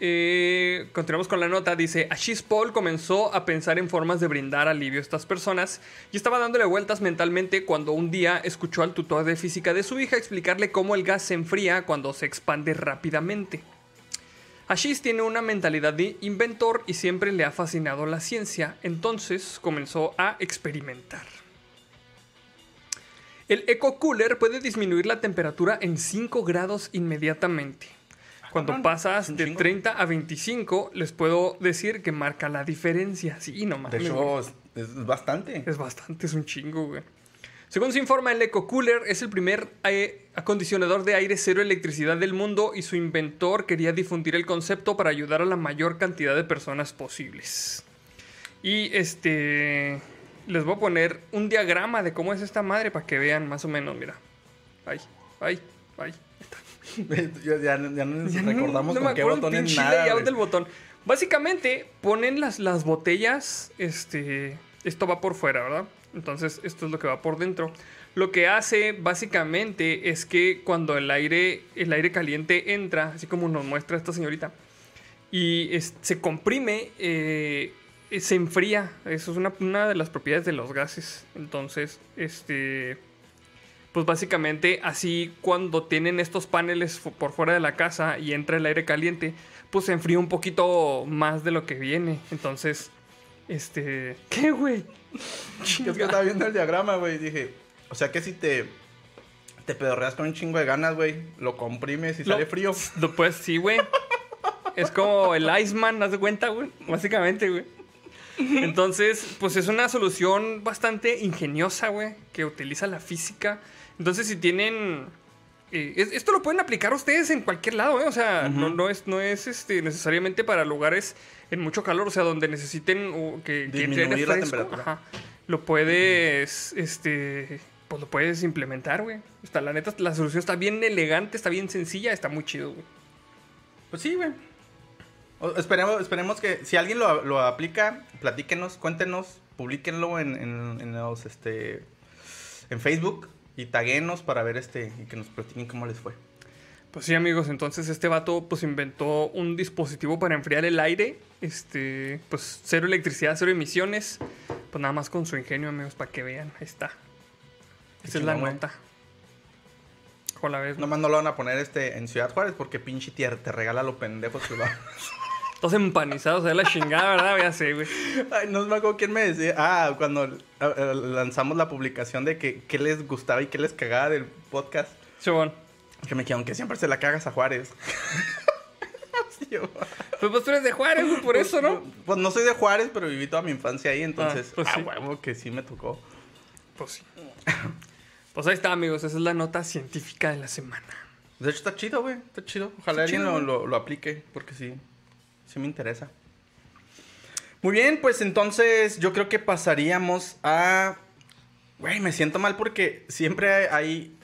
eh, continuamos con la nota. Dice, Ashish Paul comenzó a pensar en formas de brindar alivio a estas personas y estaba dándole vueltas mentalmente cuando un día escuchó al tutor de física de su hija explicarle cómo el gas se enfría cuando se expande rápidamente. Ashish tiene una mentalidad de inventor y siempre le ha fascinado la ciencia, entonces comenzó a experimentar. El Eco Cooler puede disminuir la temperatura en 5 grados inmediatamente. Cuando pasas de chingo. 30 a 25, les puedo decir que marca la diferencia. Sí, no De mames. hecho, güey. es, es bastante. Es bastante, es un chingo, güey. Según se informa, el Eco Cooler es el primer eh, acondicionador de aire cero electricidad del mundo y su inventor quería difundir el concepto para ayudar a la mayor cantidad de personas posibles. Y este. Les voy a poner un diagrama de cómo es esta madre para que vean más o menos, mira. Ay, ay, ay. ya, ya, ya nos Ya no- recordamos no me con qué botón es nada. layout güey. del botón. Básicamente ponen las, las botellas, este, esto va por fuera, ¿verdad? Entonces esto es lo que va por dentro. Lo que hace básicamente es que cuando el aire, el aire caliente entra, así como nos muestra esta señorita, y es- se comprime, eh, se enfría. Eso es una, una de las propiedades de los gases. Entonces, este, pues básicamente así cuando tienen estos paneles por fuera de la casa y entra el aire caliente, pues se enfría un poquito más de lo que viene. Entonces, este, ¿qué, güey? Es que estaba viendo el diagrama, güey. Dije, o sea que si te, te pedorreas con un chingo de ganas, güey, lo comprimes y Lo- sale frío. Lo- Pues sí, güey. Es como el Iceman, ¿haz de cuenta, güey? Básicamente, güey. Entonces, pues es una solución bastante ingeniosa, güey, que utiliza la física. Entonces, si tienen... eh, es- esto lo pueden aplicar ustedes en cualquier lado, ¿eh? O sea, no, no es, no es este, necesariamente para lugares en mucho calor, o sea, donde necesiten que, que Disminuir la fresco. temperatura. Ajá. lo puedes, este, pues lo puedes implementar, güey. Está, la neta, la solución está bien elegante, está bien sencilla, está muy chido, güey. Pues sí, güey. Esperemos, esperemos que si alguien lo, lo aplica, platíquenos, cuéntenos, publíquenlo en, en- en los este en Facebook y taguenos para ver este y que nos platiquen cómo les fue. Pues sí, amigos, entonces este vato pues inventó un dispositivo para enfriar el aire, este, pues cero electricidad, cero emisiones, pues nada más con su ingenio, amigos, para que vean, ahí está. Esa es la nota. Nomás no lo van a poner este en Ciudad Juárez porque pinche tierra te regala lo pendejo que va. Todos empanizados, de la chingada, ¿verdad? Ya sé, güey. Ay, no me acuerdo quién me decía. Ah, cuando lanzamos la publicación de que qué les gustaba y qué les cagaba del podcast. Chabón. Que me dijeron que siempre se la cagas a Juárez. Pues, pues tú eres de Juárez, güey, por eso, ¿no? Pues no soy de Juárez, pero viví toda mi infancia ahí, entonces. Ah, pues ah, sí. huevo, que sí me tocó. Pues sí. Pues ahí está, amigos, esa es la nota científica de la semana. De hecho, está chido, güey. Está chido. Ojalá Está alguien chido, lo, güey. lo- lo aplique, porque sí. Sí me interesa. Muy bien, pues entonces yo creo que pasaríamos a. Güey, me siento mal porque siempre hay.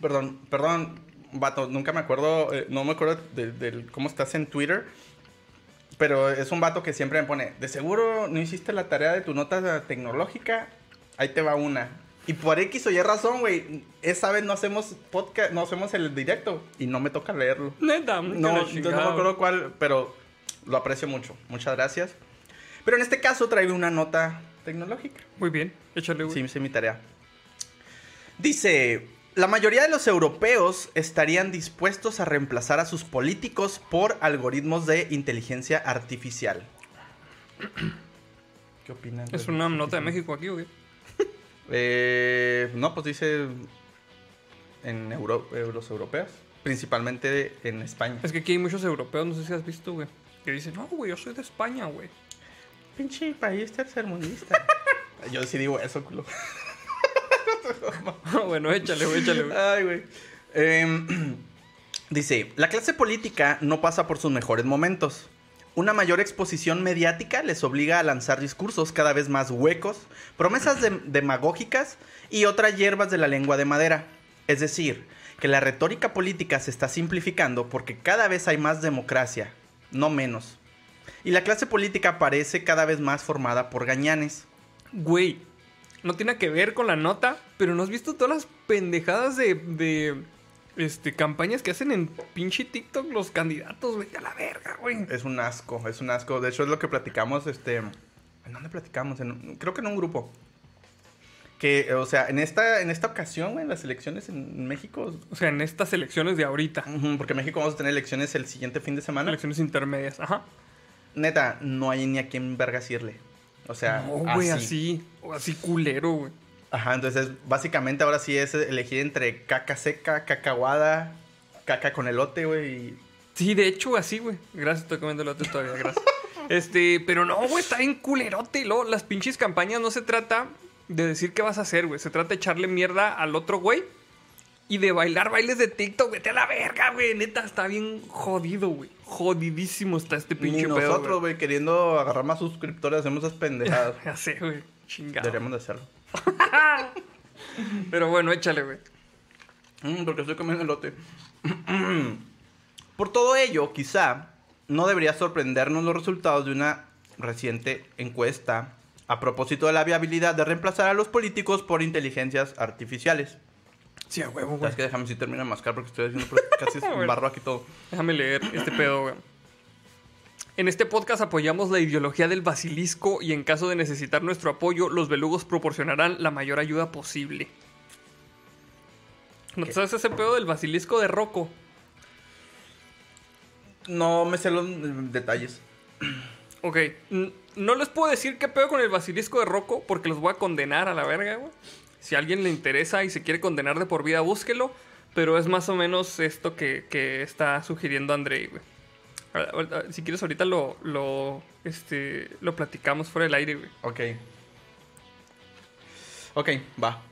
Perdón, perdón, vato, nunca me acuerdo. eh, no me acuerdo de, cómo estás en Twitter. Pero es un vato que siempre me pone: De seguro no hiciste la tarea de tu nota tecnológica. Ahí te va una. Y por X o Y razón, güey, esa vez no hacemos podcast, no hacemos el directo y no me toca leerlo. Neta, No, no me acuerdo cuál, pero lo aprecio mucho. Muchas gracias. Pero en este caso traigo una nota tecnológica. Muy bien, échale, güey. Sí, hice mi tarea. Dice, la mayoría de los europeos estarían dispuestos a reemplazar a sus políticos por algoritmos de inteligencia artificial. ¿Qué opinan? Es una nota de? México aquí, güey. Eh, no, pues dice en Euro- eh, los europeos, principalmente en España. Es que aquí hay muchos europeos, no sé si has visto, güey. Que dicen, no, güey, yo soy de España, güey. Pinche país tercermundista. Yo sí digo eso, culo. bueno, échale, güey, échale, güey. Ay, güey. Em, dice, la clase política no pasa por sus mejores momentos. Una mayor exposición mediática les obliga a lanzar discursos cada vez más huecos, promesas dem- demagógicas y otras hierbas de la lengua de madera. Es decir, que la retórica política se está simplificando porque cada vez hay más democracia, no menos. Y la clase política parece cada vez más formada por gañanes. Güey, no tiene que ver con la nota, pero ¿no has visto todas las pendejadas de, de este, campañas que hacen en pinche TikTok los candidatos, güey? A la verga, güey. Es un asco, es un asco. De hecho, es lo que platicamos, este... ¿En dónde platicamos? En creo que en un grupo. Que, o sea, en esta, en esta ocasión, güey, en las elecciones en México... O sea, en estas elecciones de ahorita. Porque en México vamos a tener elecciones el siguiente fin de semana. Elecciones intermedias, ajá. Neta, no hay ni a quién vergas irle. O sea, No, güey, así. O así culero, güey. Ajá, entonces, básicamente ahora sí es elegir entre caca seca, caca aguada, caca con elote, güey, y... Sí, de hecho, así, güey. Gracias, estoy comiendo el otro todavía, gracias. Este, pero no, güey, está bien culerote. Luego, las pinches campañas no se trata de decir qué vas a hacer, güey. Se trata de echarle mierda al otro güey y de bailar bailes de TikTok. Vete a la verga, güey. Neta, está bien jodido, güey. Jodidísimo está este pinche Ni nosotros, güey, queriendo agarrar más suscriptores, hacemos esas pendejadas. Ya sé, güey. Chingado. Deberíamos de hacerlo. Pero bueno, échale, güey. Mm, porque estoy comiendo elote. Por todo ello, quizá no debería sorprendernos los resultados de una reciente encuesta a propósito de la viabilidad de reemplazar a los políticos por inteligencias artificiales. Sí, a huevo, güey. ¿Sabes que Déjame si termina de mascar porque estoy haciendo casi barro aquí todo. Déjame leer este pedo, güey. En este podcast apoyamos la ideología del basilisco y en caso de necesitar nuestro apoyo, los belugos proporcionarán la mayor ayuda posible. ¿No sabes ese pedo del basilisco de Rocco? No me sé los detalles. Ok, no les puedo decir qué pedo con el basilisco de Rocco porque los voy a condenar a la verga, güey. Si a alguien le interesa y se quiere condenar de por vida, búsquelo. Pero es más o menos esto que, que está sugiriendo Andrei, güey. Si quieres, ahorita lo, lo, este, lo platicamos fuera del aire, güey. Ok. Ok, va.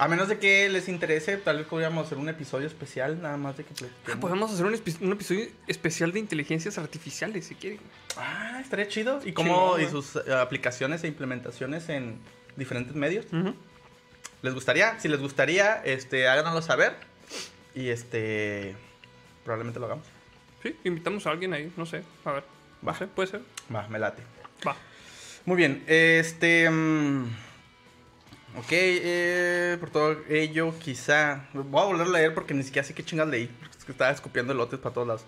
A menos de que les interese, tal vez podríamos hacer un episodio especial, nada más de que Ah, platiquemos. podemos hacer un, episodio especial de inteligencias artificiales, si quieren. Ah, estaría chido. Y cómo y güey. sus eh, aplicaciones e implementaciones en diferentes medios. ¿Les gustaría? Si les gustaría, este, háganoslo saber. Y este. Probablemente lo hagamos. Sí, invitamos a alguien ahí, no sé. A ver. Va. No sé, puede ser. Va, me late. Va. Muy bien, este. mm, ok, eh, por todo ello, quizá. Voy a volver a leer porque ni siquiera sé qué chingas leí. porque estaba escupiendo elotes para todos lados.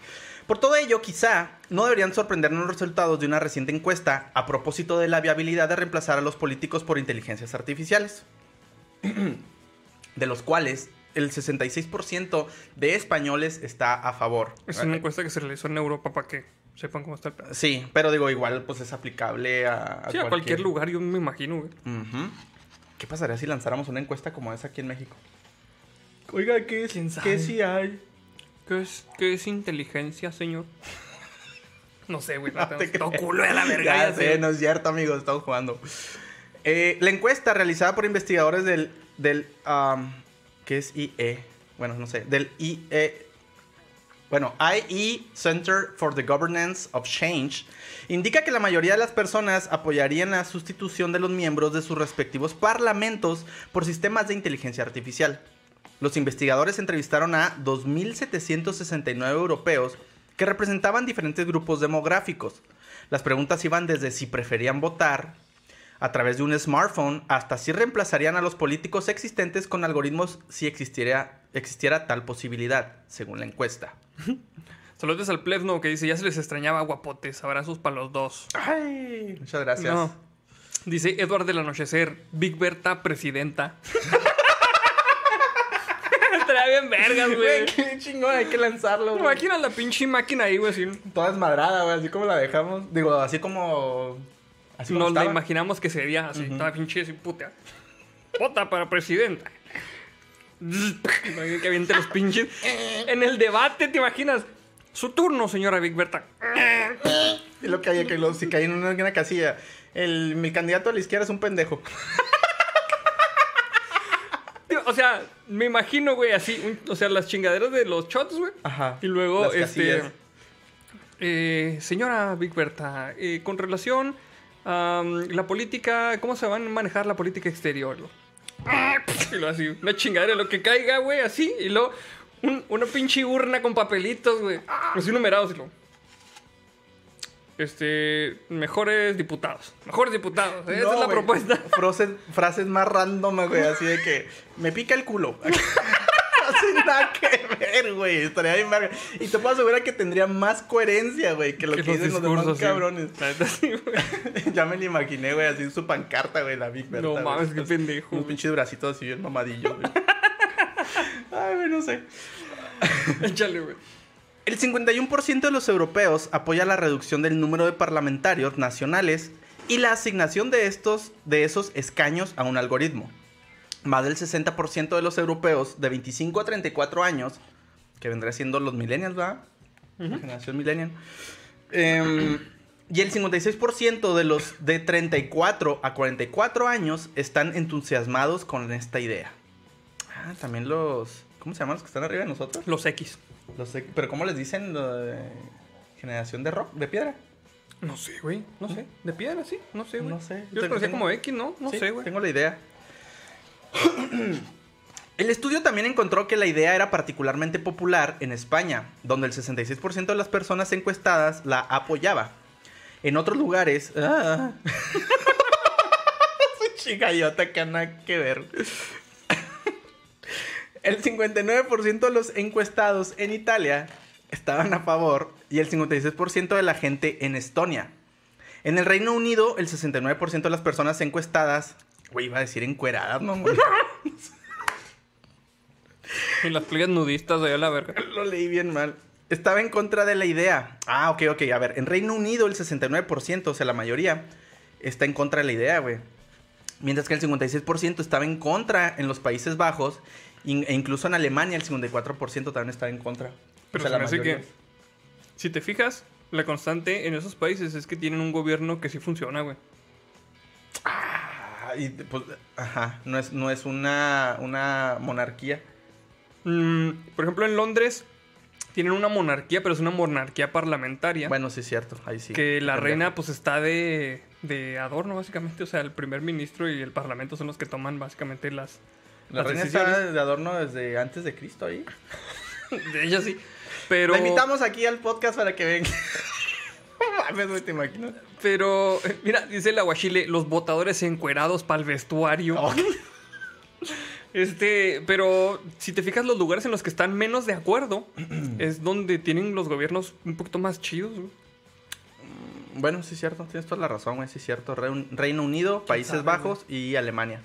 Por todo ello, quizá no deberían sorprendernos los resultados de una reciente encuesta a propósito de la viabilidad de reemplazar a los políticos por inteligencias artificiales. de los cuales el 66% de españoles está a favor. Es una encuesta que se realizó en Europa para que sepan cómo está el pedo. Sí, pero digo, igual pues es aplicable a, Sí, a cualquier lugar, yo me imagino, güey. ¿Qué pasaría si lanzáramos una encuesta como esa aquí en México? Oiga, ¿qué es? ¿Quién ¿Qué sí hay? ¿Qué es, qué es inteligencia, señor? No sé, güey. No, No te culo de la verga. Ya ya sé, sé. no es cierto, amigos, estamos jugando. Eh, la encuesta realizada por investigadores del, del um, ¿qué es IE? Bueno, no sé, del IE, bueno, IE Center for the Governance of Change, indica que la mayoría de las personas apoyarían la sustitución de los miembros de sus respectivos parlamentos por sistemas de inteligencia artificial. Los investigadores entrevistaron a 2.769 europeos que representaban diferentes grupos demográficos. Las preguntas iban desde si preferían votar a través de un smartphone hasta si reemplazarían a los políticos existentes con algoritmos si existiera, existiera tal posibilidad, según la encuesta. Saludos al plebno que dice, ya se les extrañaba guapotes, abrazos para los dos. Ay, muchas gracias. No. Dice Edward del Anochecer, Big Berta, presidenta. Estaría bien vergas, Güey, güey. qué chingón, hay que lanzarlo. güey. Imagina la pinche máquina ahí, güey, así. Toda desmadrada, güey, así como la dejamos. Digo, así como. Así como Nos la imaginamos que sería así, Ujú. toda pinche así, puta. Vota para presidenta. Que aviente los pinches. En el debate, ¿te imaginas? Su turno, señora Big Berta. Y lo que hay que lo, si cae en una, en una casilla. El, mi candidato a la izquierda es un pendejo. O sea, me imagino, güey, así, un- o sea, las chingaderas de los shots, güey. Ajá. Y luego, Las este. eh, señora Big Berta, eh, con relación a la política, ¿cómo se va a manejar la política exterior? Y luego así, una chingadera, lo que caiga, güey, así. Y luego un- una pinche urna con papelitos, güey. Así numerados. Y luego, este, mejores diputados. Mejores diputados. ¿eh? Esa es la propuesta. Frases, frases más random, güey, así de que me pica el culo. Nada que ver, güey. Estaría bien verga. Y te puedo asegurar que tendría más coherencia, güey, que lo que, Que los dicen los demás sí. cabrones. Sí, ya me lo imaginé, güey, así en su pancarta, güey, la Big Berta. No mames, qué pendejo. Unos güey. pinches bracitos así bien mamadillos, güey. Ay, güey, no sé. Échale, güey. El 51% de los europeos apoya la reducción del número de parlamentarios nacionales y la asignación de estos de esos escaños a un algoritmo. Más del 60% de los europeos de 25 a 34 años, que vendría siendo los millennials, ¿verdad? La generación millennial. Em, y el 56% de los de 34 a 44 años están entusiasmados con esta idea. Ah, también los... ¿Cómo se llaman los que están arriba de nosotros? Los X. Los sé- pero ¿cómo les dicen? Lo de generación de rock, de piedra. No sé, güey. No sé. ¿De piedra, sí? No sé, güey. No sé. Yo los conocía como X, ¿no? No Sí, sé, güey. Tengo la idea. El estudio también encontró que la idea era particularmente popular en España, donde el 66% de las personas encuestadas la apoyaba. En otros lugares... Ah. Que nada que ver. El 59% de los encuestados en Italia estaban a favor y el 56% de la gente en Estonia. En el Reino Unido, el 69% de las personas encuestadas, güey, iba a decir encueradas, no, güey. Y las playas nudistas de la verga. Lo leí bien mal. Estaba en contra de la idea. Ah, ok, ok. A ver, en Reino Unido el 69%, o sea, la mayoría, está en contra de la idea, güey. Mientras que el 56% estaba en contra en los Países Bajos. E incluso en Alemania el 54% también estaba en contra. Pero O sea, se la me hace que, si te fijas, la constante en esos países es que tienen un gobierno que sí funciona, güey. Ah, y, pues, ajá, no es, no es una, una monarquía. Mm, por ejemplo, en Londres tienen una monarquía, pero es una monarquía parlamentaria. Bueno, sí es cierto, ahí sí. que la reina pues está de, de adorno básicamente, o sea, el primer ministro y el parlamento son los que toman básicamente las... La las reina decisiones. está de adorno desde antes de Cristo ahí. De ella sí. Pero... La invitamos aquí al podcast para que venga. Te imaginas. Pero, mira, dice el aguachile, los votadores encuerados para el vestuario. Oh, Este, pero si te fijas, los lugares en los que están menos de acuerdo es donde tienen los gobiernos un poquito más chidos. güey. Bueno, sí es cierto, tienes toda la razón, güey, sí es cierto. Reun- Reino Unido, Países sabe, Bajos y Alemania.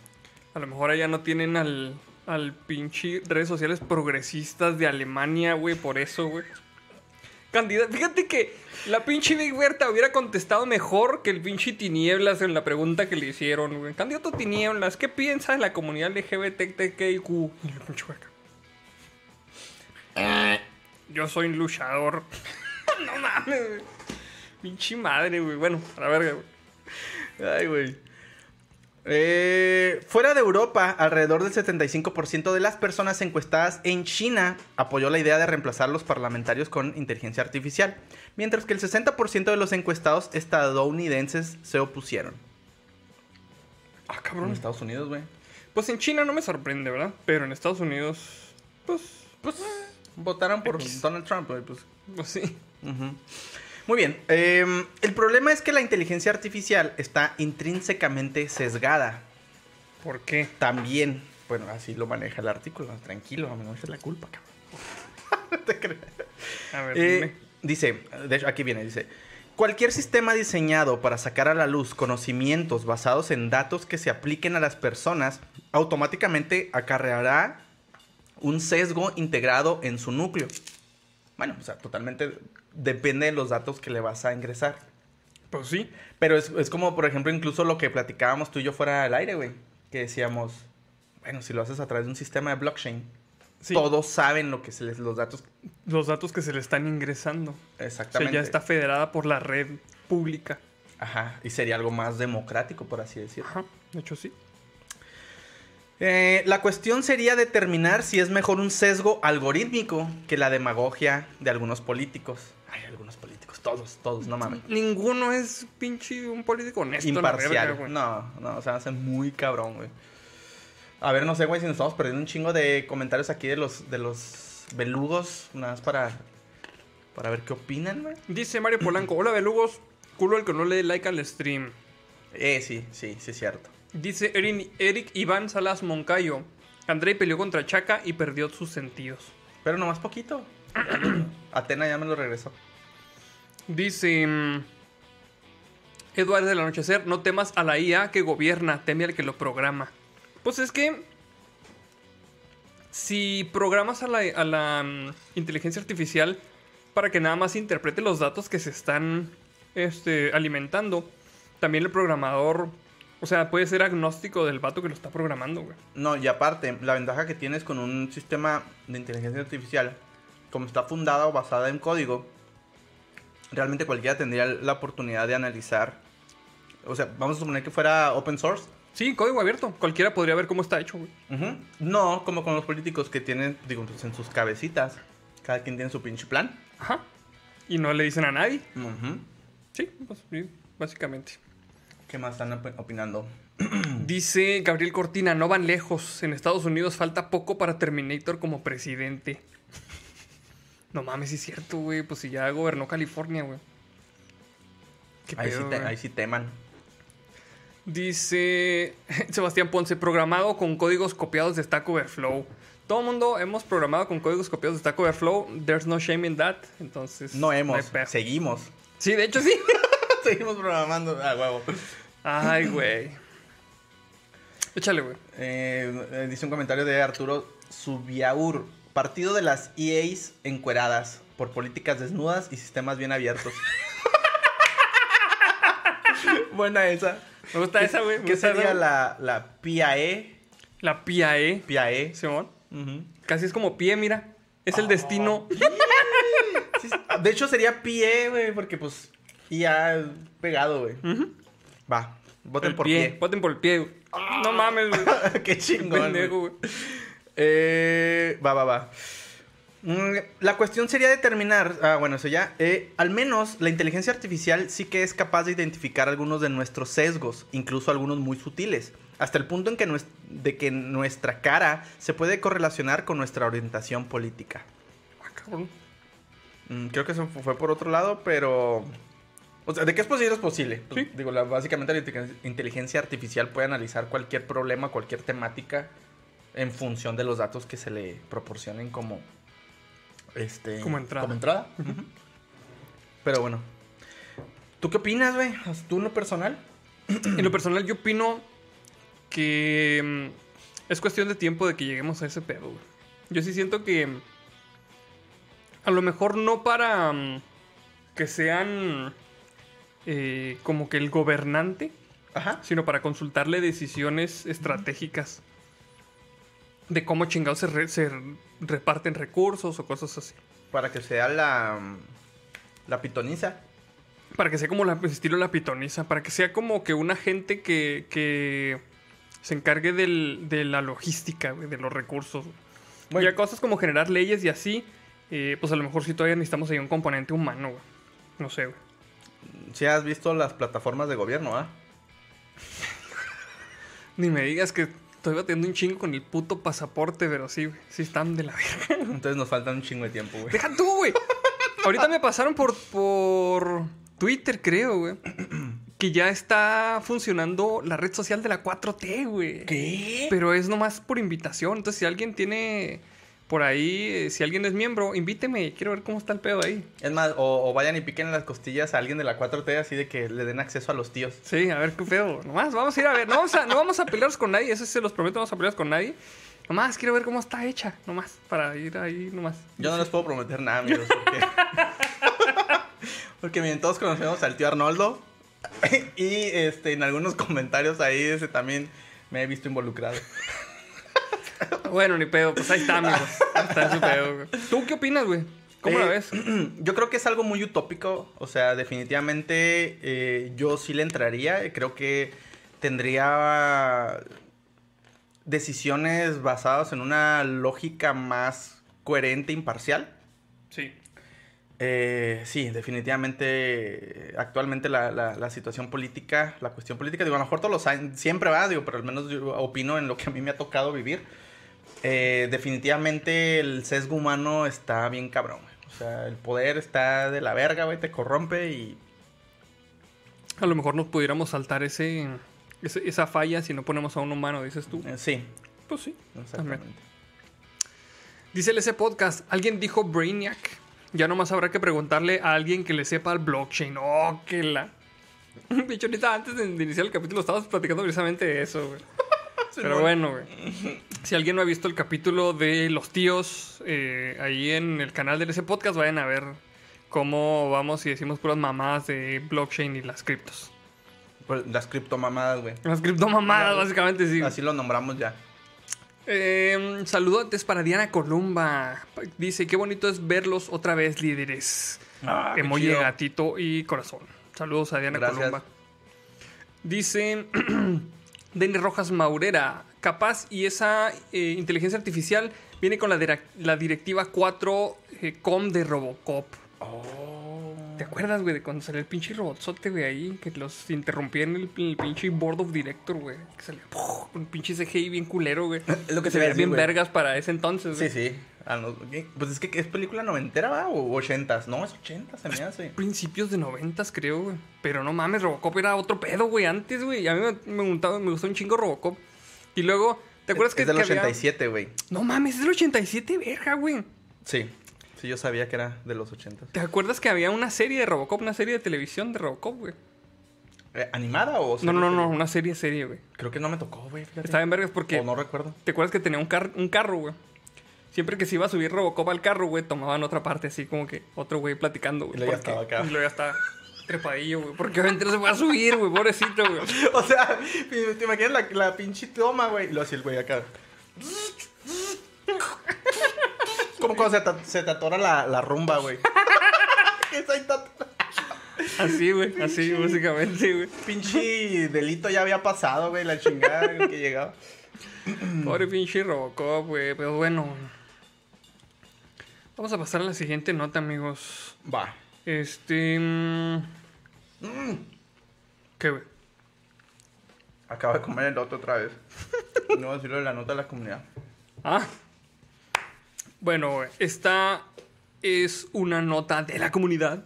A lo mejor allá no tienen al, al pinche redes sociales progresistas de Alemania, güey, por eso, güey. Candidato, fíjate que la pinche Big Berta hubiera contestado mejor que el pinche Tinieblas en la pregunta que le hicieron, güey. Candidato Tinieblas, ¿qué piensa de la comunidad LGBTQ? Y el pinche hueca. Yo soy un luchador. no mames, güey. Pinche madre, güey. Bueno, a la verga, güey. Ay, güey. Eh, fuera de Europa, alrededor del 75% de las personas encuestadas en China apoyó la idea de reemplazar los parlamentarios con inteligencia artificial, mientras que el 60% de los encuestados estadounidenses se opusieron. Ah, En cabrón. Estados Unidos, güey. Pues en China no me sorprende, ¿verdad? Pero en Estados Unidos, pues, Pues votaron por X. Donald Trump, güey, pues. pues sí. Ujú. Muy bien. eh, el problema es que la inteligencia artificial está intrínsecamente sesgada. ¿Por qué? También, bueno, así lo maneja el artículo. Tranquilo, no es la culpa, cabrón. No te creas. A ver, Eh, dime. dice, de hecho, aquí viene, dice. Cualquier sistema diseñado para sacar a la luz conocimientos basados en datos que se apliquen a las personas automáticamente acarreará un sesgo integrado en su núcleo. Bueno, o sea, totalmente depende de los datos que le vas a ingresar. Pues sí. Pero es, es como, por ejemplo, incluso lo que platicábamos tú y yo fuera del aire, güey. Que decíamos, bueno, si lo haces a través de un sistema de blockchain, sí. todos saben lo que se les, los datos Los datos que se le están ingresando. O sea, exactamente. ya está federada por la red pública. Ajá, y sería algo más democrático, por así decirlo. Ajá, de hecho sí. Eh, la cuestión sería determinar si es mejor un sesgo algorítmico que la demagogia de algunos políticos. Algunos políticos, todos, todos, no mames. Ninguno es pinche un político honesto. la Imparcial. verga, güey. no, no, o sea, hace muy cabrón, güey. A ver, no sé, güey, si nos estamos perdiendo un chingo de comentarios aquí de los, de los belugos, nada más para, para ver qué opinan, güey. Dice Mario Polanco, hola belugos, culo el que no le dé like al stream. Eh, sí, sí, sí es cierto. Dice Erin- Eric Iván Salas Moncayo, Andrei peleó contra Chaka y perdió sus sentidos. Pero nomás poquito. Atena ya me lo regresó. Dice mm, Eduardo del Anochecer, no temas a la IA que gobierna, teme al que lo programa. Pues es que si programas a la, a la, mm, inteligencia artificial para que nada más interprete los datos que se están este, alimentando, también el programador, o sea, puede ser agnóstico del vato que lo está programando. No, y aparte, la ventaja que tienes con un sistema de inteligencia artificial, como está fundada o basada en código, realmente cualquiera tendría la oportunidad de analizar. O sea, vamos a suponer que fuera open source. Sí, código abierto. Cualquiera podría ver cómo está hecho, güey. No, como con los políticos que tienen, digo, pues, en sus cabecitas. Cada quien tiene su pinche plan. Ajá. Y no le dicen a nadie. Ujú. Sí, pues, básicamente. ¿Qué más están op- opinando? Dice Gabriel Cortina, no van lejos. En Estados Unidos falta poco para Terminator como presidente. No mames, sí es cierto, güey. Pues si ya gobernó California, güey. ¿Qué Ahí sí, pedo, te- güey? ahí sí teman. Dice Sebastián Ponce, programado con códigos copiados de Stack Overflow. Todo el mundo hemos programado con códigos copiados de Stack Overflow. There's no shame in that. Entonces. No hemos, seguimos. sí, de hecho sí. seguimos programando. Ah, huevo. Ay, güey. Échale, güey. Eh, eh, dice un comentario de Arturo Subiaur. Partido de las EAs encueradas por políticas desnudas y sistemas bien abiertos. Buena esa. Me gusta esa, güey. ¿Qué sería la, la PIAE? La PIAE. PIAE. Simón. Casi es como pie, mira. Es Oh. el destino. Sí, sí. De hecho sería PIE, güey, porque pues IA pegado, güey. Va. Voten El por pie. pie. Voten por el pie, güey. No mames, güey. Qué chingón. Pendejo, güey. Eh, va, va, va. Mm, La cuestión sería determinar, ah, bueno, eso ya, eh, al menos la inteligencia artificial sí que es capaz de identificar algunos de nuestros sesgos, incluso algunos muy sutiles, hasta el punto en que de que nuestra cara se puede correlacionar con nuestra orientación política. Ah, cabrón. Mm, creo que eso fu- fue por otro lado, pero... O sea, ¿de qué es posible? Es posible. Pues, Sí. Digo, la- básicamente la inteligen- inteligencia artificial puede analizar cualquier problema, cualquier temática en función de los datos que se le proporcionen como... Este, Como entrada. Como entrada. Pero bueno. ¿Tú qué opinas, güey? ¿Tú en lo personal? En lo personal, yo opino que mm, es cuestión de tiempo de que lleguemos a ese pedo, güey. Yo sí siento que mm, a lo mejor no para mm, que sean eh, como que el gobernante, Ajá. sino para consultarle decisiones estratégicas de cómo chingados se, re- se reparten recursos o cosas así. Para que sea la... La pitoniza. Para que sea como la, estilo la pitoniza, para que sea como que una gente que, que se encargue del- de la logística, de los recursos. Güey. Ya cosas como generar leyes y así, eh, pues a lo mejor sí todavía necesitamos ahí un componente humano, güey. No sé, güey. Si has visto las plataformas de gobierno, ¿ah? Ni me digas que estoy batiendo un chingo con el puto pasaporte, pero sí, güey. Sí están de la verga. Entonces nos falta un chingo de tiempo, güey. Deja tú, güey. Ahorita me pasaron por, por Twitter, creo, güey. Que ya está funcionando la red social de la 4T, güey. ¿Qué? Pero es nomás por invitación. Entonces, si alguien tiene por ahí, si alguien es miembro, invíteme. Quiero ver cómo está el pedo ahí. Es más, o, o vayan y piquen las costillas a alguien de la 4T así de que le den acceso a los tíos. Sí, a ver qué pedo. Nomás vamos a ir a ver. No vamos a, no vamos a pelearnos con nadie. Eso se los prometo, no vamos a pelearnos con nadie. Nomás quiero ver cómo está hecha. Nomás. Para ir ahí, nomás. Yo no les puedo prometer nada, amigos. Porque, porque miren, todos conocemos al tío Arnoldo. y este, en algunos comentarios ahí ese también me he visto involucrado. Bueno, ni pedo. Pues ahí está, amigos. Ahí está su pedo, güey. ¿Tú qué opinas, güey? ¿Cómo la Eh, ves? Yo creo que es algo muy utópico. O sea, definitivamente eh, yo sí le entraría. Creo que tendría decisiones basadas en una lógica más coherente e imparcial. Sí. Eh, sí, definitivamente. Actualmente la, la- la situación política, la cuestión política, digo, a lo mejor todos los años, siempre va, digo, pero al menos yo opino en lo que a mí me ha tocado vivir. Eh, definitivamente el sesgo humano está bien cabrón, güey. O sea, el poder está de la verga, güey, te corrompe y. A lo mejor nos pudiéramos saltar ese, ese- esa falla si no ponemos a un humano, dices tú. eh, sí, Pues sí. exactamente. Dice el ese podcast, alguien dijo Brainiac. Ya nomás habrá que preguntarle a alguien que le sepa al blockchain. Oh, que la. Hecho, ahorita antes de, de iniciar el capítulo estábamos platicando precisamente de eso, güey. Pero bueno, güey. Si alguien no ha visto el capítulo de los tíos eh, ahí en el canal de ese podcast, vayan a ver cómo vamos y decimos puras mamadas de blockchain y las criptos. Pues, las criptomamadas, güey. Las criptomamadas, básicamente, sí. Así lo nombramos ya. Eh, saludotes para Diana Columba. Dice, qué bonito es verlos otra vez, líderes. Ah, Emoji, gatito y corazón. Saludos a Diana Gracias. Columba. Dice Denny Rojas Maurera. Capaz y esa eh, inteligencia artificial viene con la, directiva 4 eh, com de Robocop. Oh. ¿Te acuerdas, güey, de cuando salió el pinche robotzote, güey, ahí? Que los interrumpía en el, el pinche board of director, güey. Que salía ¡puf! un pinche CGI bien culero, güey. Es lo que se veía bien vergas para ese entonces, Sí, güey. sí. Ah, no, ¿qué? Pues es que es película noventera, ¿va? O ochentas. No, es ochentas, se me hace. Principios de noventas, creo, güey. Pero no mames, Robocop era otro pedo, güey, antes, güey. A mí me, me, gustaba- me gustó un chingo Robocop. Y luego, ¿te acuerdas que, es del que había- 87, güey. No mames, es del 87, verga, güey. Sí. Sí, yo sabía que era de los 80. ¿Te acuerdas que había una serie de Robocop, una serie de televisión de Robocop, güey? Eh, ¿Animada o No, no, no, película? una serie, serie, güey. Creo que no me tocó, güey. Estaba en vergas porque... O no recuerdo. ¿Te acuerdas que tenía un, car- un carro, güey? Siempre que se iba a subir Robocop al carro, güey, tomaban otra parte así como que otro güey platicando, güey. Y luego ya estaba acá. Y luego ya estaba trepadillo, güey. Porque obviamente no se va a subir, güey, pobrecito, güey. O sea, te imaginas la, la pinche toma, güey. Y lo hacía el güey acá. Como cuando se te, se te atora la, la rumba, güey. Así, güey, así, básicamente, güey. Pinche delito ya había pasado, güey, la chingada que llegaba. Pobre pinche Robocop, güey. Pero bueno. Vamos a pasar a la siguiente nota, amigos. Va. Este. mm, ¿Qué, güey? acabo de comer el otro otra vez. No voy a decirlo de la nota de la comunidad. Ah. Bueno, güey, esta es una nota de la comunidad.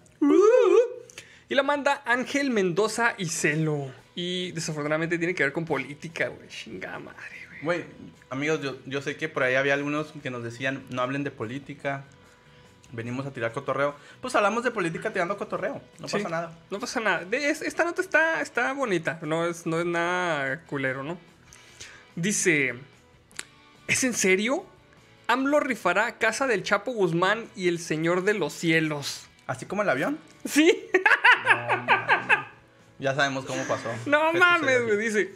Y la manda Ángel Mendoza y Celo. Y desafortunadamente tiene que ver con política, güey. Chingada madre, güey. Güey, amigos, yo, yo sé que por ahí había algunos que nos decían, no hablen de política. Venimos a tirar cotorreo. Pues hablamos de política tirando cotorreo. No Sí, pasa nada. No pasa nada. Esta nota está, está bonita. No es, no es nada culero, ¿no? Dice: ¿Es en serio? AMLO rifará Casa del Chapo Guzmán y el Señor de los Cielos. Así como el avión. ¿Sí? Ya sabemos cómo pasó. No mames, güey. Dice: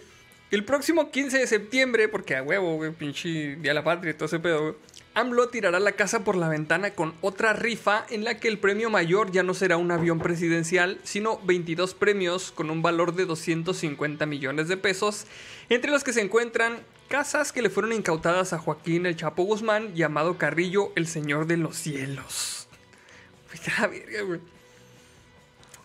El próximo 15 de septiembre, porque a huevo, güey, pinche Día de la Patria y todo ese pedo, güey. AMLO tirará la casa por la ventana con otra rifa en la que el premio mayor ya no será un avión presidencial, sino 22 premios con un valor de 250 millones de pesos, entre los que se encuentran casas que le fueron incautadas a Joaquín el Chapo Guzmán, llamado Carrillo el Señor de los Cielos.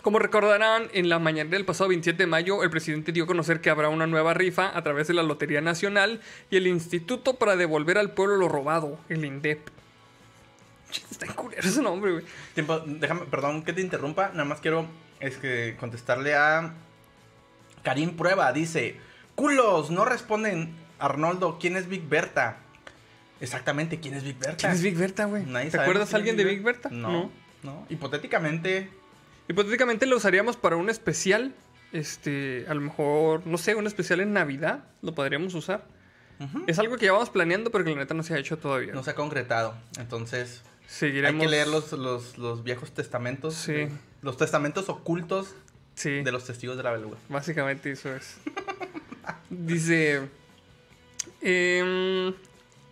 Como recordarán, en la mañana del pasado 27 de mayo, el presidente dio a conocer que habrá una nueva rifa a través de la Lotería Nacional y el Instituto para Devolver al Pueblo lo Robado, el INDEP. Está en culero ese nombre, güey. Tiempo, déjame, perdón que te interrumpa. Nada más quiero es que contestarle a Karim Prueba. Dice: Culos, no responden. Arnoldo, ¿quién es Big Berta? Exactamente, ¿quién es Big Berta? ¿Quién es Big Berta, güey? ¿Te acuerdas es alguien de Big Berta? No, no. Hipotéticamente, Hipotéticamente lo usaríamos para un especial. Este, a lo mejor, no sé, un especial en Navidad. Lo podríamos usar. Es algo que ya vamos planeando, pero que la neta no se ha hecho todavía. no se ha concretado. Entonces, Seguiremos. hay que leer los, los, los viejos testamentos. Sí. de- los testamentos ocultos Sí. de los testigos de la beluga. Básicamente eso es. Dice. em,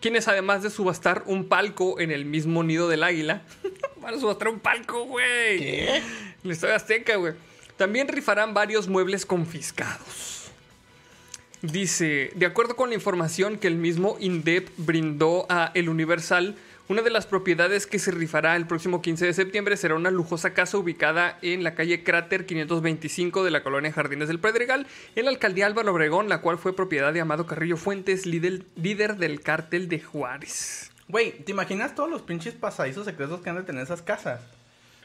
quienes además de subastar un palco en el mismo nido del águila. van a subastar un palco, güey. ¿Qué? La historia azteca, güey. También rifarán varios muebles confiscados. Dice, de acuerdo con la información que el mismo INDEP brindó a El Universal, una de las propiedades que se rifará el próximo 15 de septiembre será una lujosa casa ubicada en la calle Cráter 525 de la colonia Jardines del Pedregal, en la alcaldía Álvaro Obregón, la cual fue propiedad de Amado Carrillo Fuentes, líder, líder del cártel de Juárez. Güey, ¿te imaginas todos los pinches pasadizos secretos que han de tener esas casas?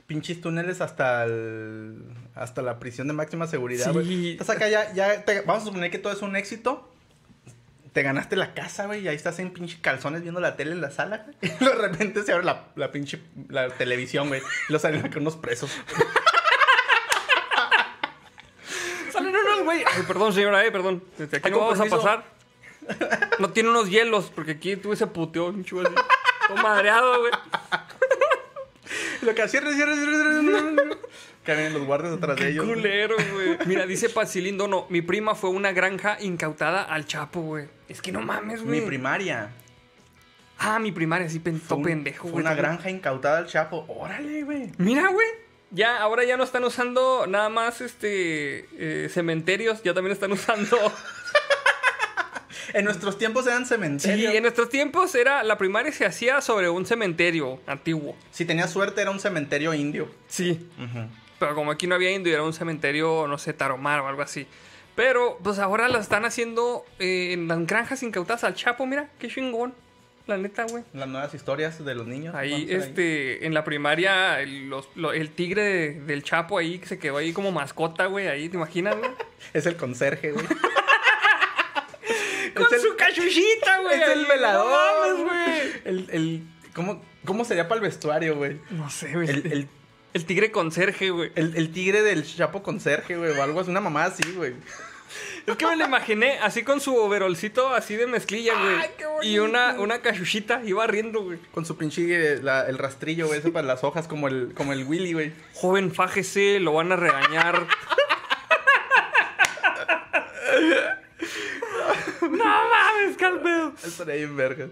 Pinches túneles hasta el, hasta la prisión de máxima seguridad, Sí. güey. Estás acá ya, ya te- vamos a suponer que todo es un éxito. Te ganaste la casa, güey, y ahí estás en pinche calzones viendo la tele en la sala, güey. Y de repente se abre la, la pinche la televisión, güey. Y lo salen acá unos presos. Salen unos güey. Ay, perdón, señora, eh, perdón. Desde aquí no con vamos a pasar. No tiene unos hielos, porque aquí tuve ese puteo, un chulo. Todo madreado, güey. Lo que cierre, cierre, cierre, cierre, cierre. Que vienen los guardias detrás de ellos. güey. culero, güey. Mira, dice Pacilindo, no. Mi prima fue una granja incautada al Chapo, güey. Es que no mames, Mi güey. primaria. Ah, mi primaria, sí, un- pendejo, fue güey. una granja incautada al Chapo. Órale, güey. Mira, güey. Ya, ahora ya no están usando nada más este eh, cementerios, ya también están usando. En nuestros tiempos eran Sí, cementerios. en nuestros tiempos era la primaria se hacía sobre un cementerio antiguo. Si tenías suerte era un cementerio indio. Sí, pero como aquí no había indio, era un cementerio, no sé, taromar o algo así. Pero pues ahora la están haciendo eh, en las granjas incautadas al Chapo, mira, qué chingón. La neta, güey. Las nuevas historias de los niños. Ahí, este, en la primaria, el, los- lo- el tigre de- del Chapo ahí que se quedó ahí como mascota, güey, ahí, ¿te imaginas, güey? Es el conserje, güey. Con el- su cachuchita, güey. es el velador, güey. El, el, ¿cómo, ¿Cómo sería para el vestuario, güey? No sé, güey. El, el, El tigre conserje, güey. el, el tigre del chapo conserje, güey. O algo así, una mamá así, güey. Es que me lo imaginé así con su overolcito así de mezclilla, güey. Ay, qué bonito. y una, una cachuchita iba riendo, güey. Con su pinche, eh, la- el rastrillo, güey, ese para las hojas, como el, como el Willy, güey. Joven, fájese, lo van a regañar. no mames, calpedo. Estaría bien verga.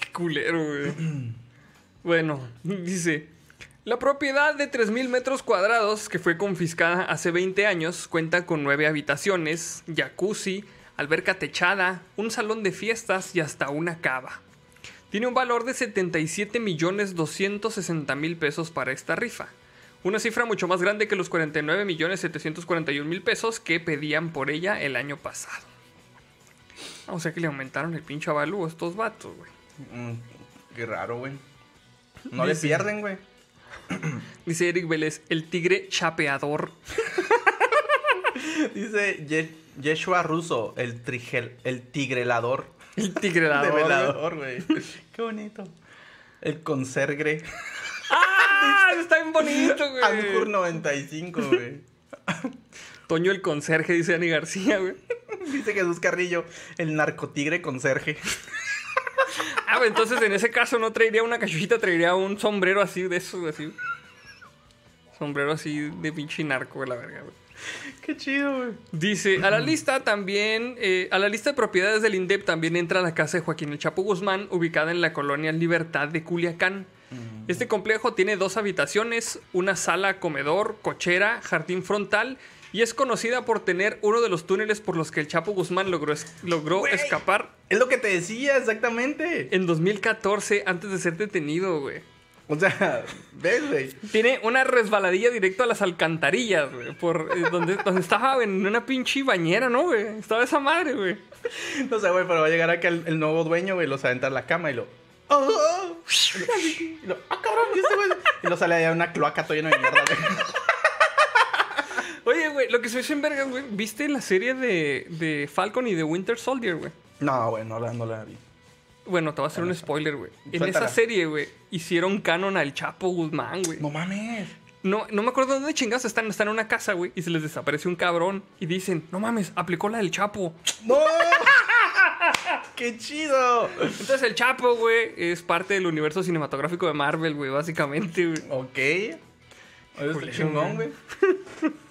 Qué culero, güey. bueno, dice. La propiedad de 3.000 metros cuadrados, que fue confiscada hace 20 años, cuenta con 9 habitaciones, jacuzzi, alberca techada, un salón de fiestas y hasta una cava. Tiene un valor de 77 millones 260 mil pesos para esta rifa. Una cifra mucho más grande que los 49 millones 741 mil pesos que pedían por ella el año pasado. O sea que le aumentaron el pinche avalúo a estos vatos, güey. Mm, qué raro, güey. No le Dice- pierden, güey. Dice Eric Vélez, el tigre chapeador. Dice Ye- Yeshua Russo, el, trigel, el tigrelador. El tigrelador. de velador, güey. Qué bonito. El consergre. ¡Ah! Está bien bonito, güey. Anjur 95, güey. Toño el conserje, dice Ani García, güey. Dice Jesús Carrillo, el narcotigre conserje. Ah, güey, entonces en ese caso no traería una cachuchita, traería un sombrero así de eso, así. Sombrero así de pinche narco, güey, la verga, güey. Qué chido, güey. Dice, a la lista también, eh, a la lista de propiedades del INDEP también entra la casa de Joaquín El Chapo Guzmán, ubicada en la colonia Libertad de Culiacán. Este complejo tiene dos habitaciones, una sala, comedor, cochera, jardín frontal y es conocida por tener uno de los túneles por los que el Chapo Guzmán logró, es- logró escapar Es lo que te decía, exactamente. en 2014 antes de ser detenido, güey. O sea, ¿ves, güey? Tiene una resbaladilla directo a las alcantarillas, güey. Por eh, donde, donde estaba en una pinche bañera, ¿no, güey? Estaba esa madre, güey. No sé, güey, pero va a llegar acá el, el nuevo dueño, güey, los aventar la cama y lo. ¡Oh! oh! Y lo, ¡Ah, cabrón! ¿y este güey? Y lo sale allá una cloaca todo lleno de mierda, güey. Oye, güey, lo que se en vergas, güey. ¿Viste la serie de, de Falcon y de Winter Soldier, güey? No, güey, no la, no la vi. Bueno, te voy a hacer un spoiler, güey. En esa serie, güey, hicieron canon al Chapo Guzmán, güey. No mames. No, no me acuerdo dónde chingados están. Están en una casa, güey, y se les desaparece un cabrón. Y dicen, no mames, aplicó la del Chapo. ¡No! ¡Qué chido! Entonces el Chapo, güey, es parte del universo cinematográfico de Marvel, güey, básicamente, güey. Ok. Oye, chingón, güey.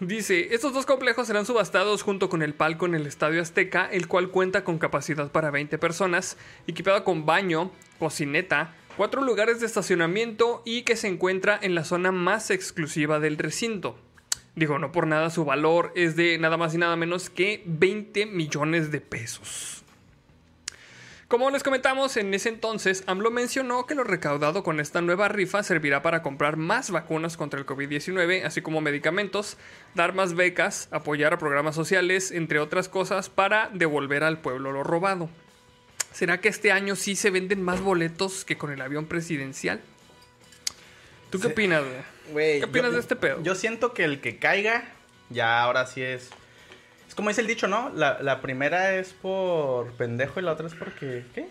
Dice, estos dos complejos serán subastados junto con el palco en el Estadio Azteca, el cual cuenta con capacidad para 20 personas, equipado con baño, cocineta, cuatro lugares de estacionamiento y que se encuentra en la zona más exclusiva del recinto. Digo, no por nada su valor es de nada más y nada menos que 20 millones de pesos. Como les comentamos, en ese entonces, AMLO mencionó que lo recaudado con esta nueva rifa servirá para comprar más vacunas contra el COVID-19, así como medicamentos, dar más becas, apoyar a programas sociales, entre otras cosas, para devolver al pueblo lo robado. ¿Será que este año sí se venden más boletos que con el avión presidencial? ¿Tú qué opinas, güey? Güey, ¿Qué opinas yo- de este pedo? Yo siento que el que caiga, ya ahora sí es. Como dice el dicho, ¿no? La, la primera es por pendejo y la otra es porque. ¿Qué?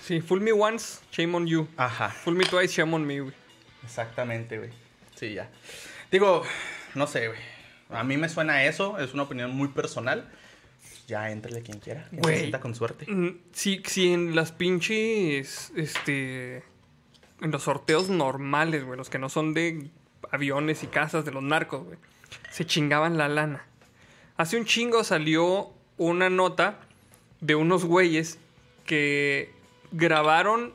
Sí, fool me once, shame on you. Ajá. Fool me twice, shame on me, güey. Exactamente, güey. Sí, ya. Digo, no sé, güey. A mí me suena eso, es una opinión muy personal. Ya entrele quien quiera. se Güey. sienta con suerte. Mm, Si, si en las pinches. Este. En los sorteos normales, güey. Los que no son de aviones y casas de los narcos, güey. Se chingaban la lana. Hace un chingo salió una nota de unos güeyes que grabaron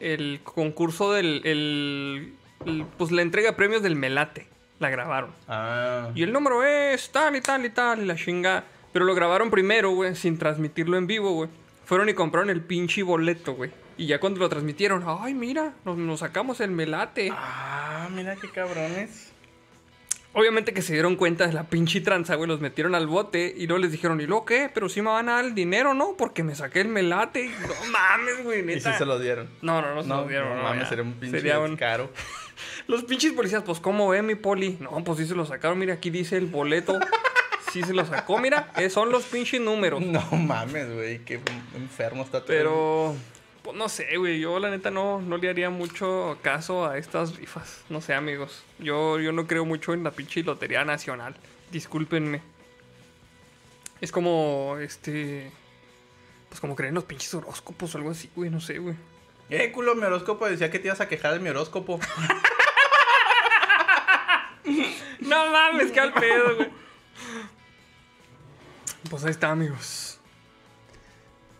el concurso del. el- el- pues la entrega de premios del Melate. La grabaron. Ah. Y el número es tal y tal y tal y la chinga. Pero lo grabaron primero, güey, sin transmitirlo en vivo, güey. Fueron y compraron el pinche boleto, güey. Y ya cuando lo transmitieron, ay, mira, nos, nos sacamos el melate. Ah, mira qué cabrones. Obviamente que se dieron cuenta de la pinche tranza, güey. Los metieron al bote y luego les dijeron, ¿y luego qué? Pero sí me van a dar el dinero, ¿no? Porque me saqué el melate. Y No mames, güey, Y si se lo dieron. No, no, no se No, lo dieron. no no, mames, ya. sería un pinche Sería un- caro. Los pinches policías, pues, ¿cómo ve mi poli? No, pues sí se lo sacaron. Mira, aquí dice el boleto. Sí se lo sacó, mira. eh, son los pinches números. No mames, güey, qué enfermo está todo. Pero, pues no sé, güey. Yo la neta no, no le haría mucho caso a estas rifas. No sé, amigos. Yo, yo no creo mucho en la pinche Lotería Nacional. Discúlpenme. Es como, este... Pues como creen los pinches horóscopos o algo así, güey. No sé, güey. Eh, culo, mi horóscopo decía que te ibas a quejar de mi horóscopo. No mames, qué al pedo, güey. Pues ahí está, amigos.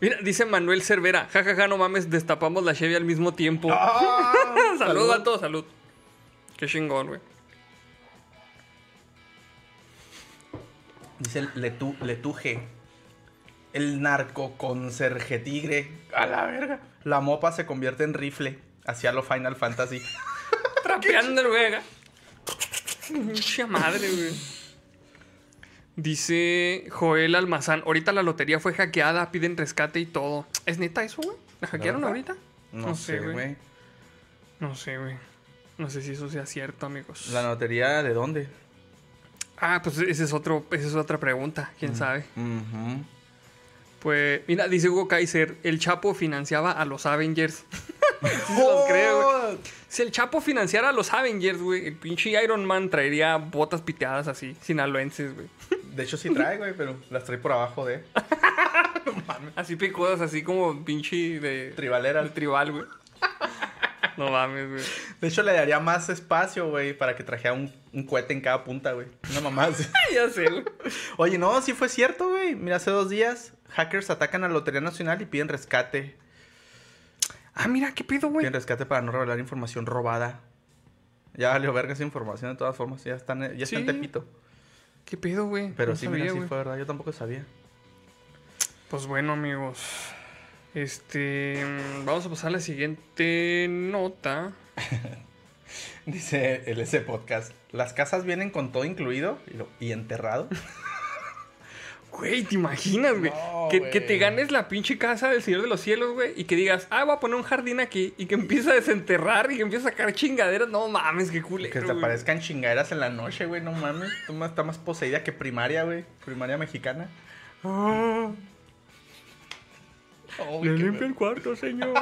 Mira, dice Manuel Cervera, jajaja, no mames, destapamos la Chevy al mismo tiempo. ¡Ah! salud, a todos, salud. Qué chingón, güey. Dice Letu, Letuje. El narco conserje tigre. A la verga. La mopa se convierte en rifle. Hacia lo Final Fantasy. Trapeando el vega. Mucha madre, güey. Dice Joel Almazán, ahorita la lotería fue hackeada, piden rescate y todo. ¿Es neta eso, güey? ¿La hackearon ahorita? No, sé, güey. No sé, güey. No sé si eso sea cierto, amigos. ¿La lotería de dónde? Ah, pues ese es otro, esa es otra pregunta, quién sabe. Pues, mira, dice Hugo Kaiser, el Chapo financiaba a los Avengers. Sí se los creo, güey. Si el Chapo financiara a los Avengers, güey, el pinche Iron Man traería botas piteadas así, sinaloenses, güey. De hecho sí trae, güey, pero las trae por abajo de Así picudas, así como pinche de, tribalera. de tribal, güey. No mames, güey. De hecho le daría más espacio, güey, para que trajera un, un cohete en cada punta, güey. Una mamá ya sé, güey. Oye, no, sí fue cierto, güey. Mira, hace dos días hackers atacan a la Lotería Nacional y piden rescate. Ah, mira, qué pedo, güey. Piden rescate para no revelar información robada. Ya valió verga esa información de todas formas. Ya están, ya está en Sí. Tepito. ¿Qué pedo, güey? Pero No sí, sabía, mira, sí fue verdad. Yo tampoco sabía. Pues bueno, amigos. Este. Vamos a pasar a la siguiente nota. Dice el ese podcast. Las casas vienen con todo incluido y, lo- y enterrado. Güey, ¿te imaginas, güey? No, que, que te ganes la pinche casa del Señor de los Cielos, güey. Y que digas, ah, voy a poner un jardín aquí. Y que empieza a desenterrar y que empieza a sacar chingaderas. No mames, qué culero. que te güey. aparezcan chingaderas en la noche, güey. No mames. Tú más- Está más poseída que primaria, güey. Primaria mexicana. Ah, Oh, le qué limpia el cuarto, señor.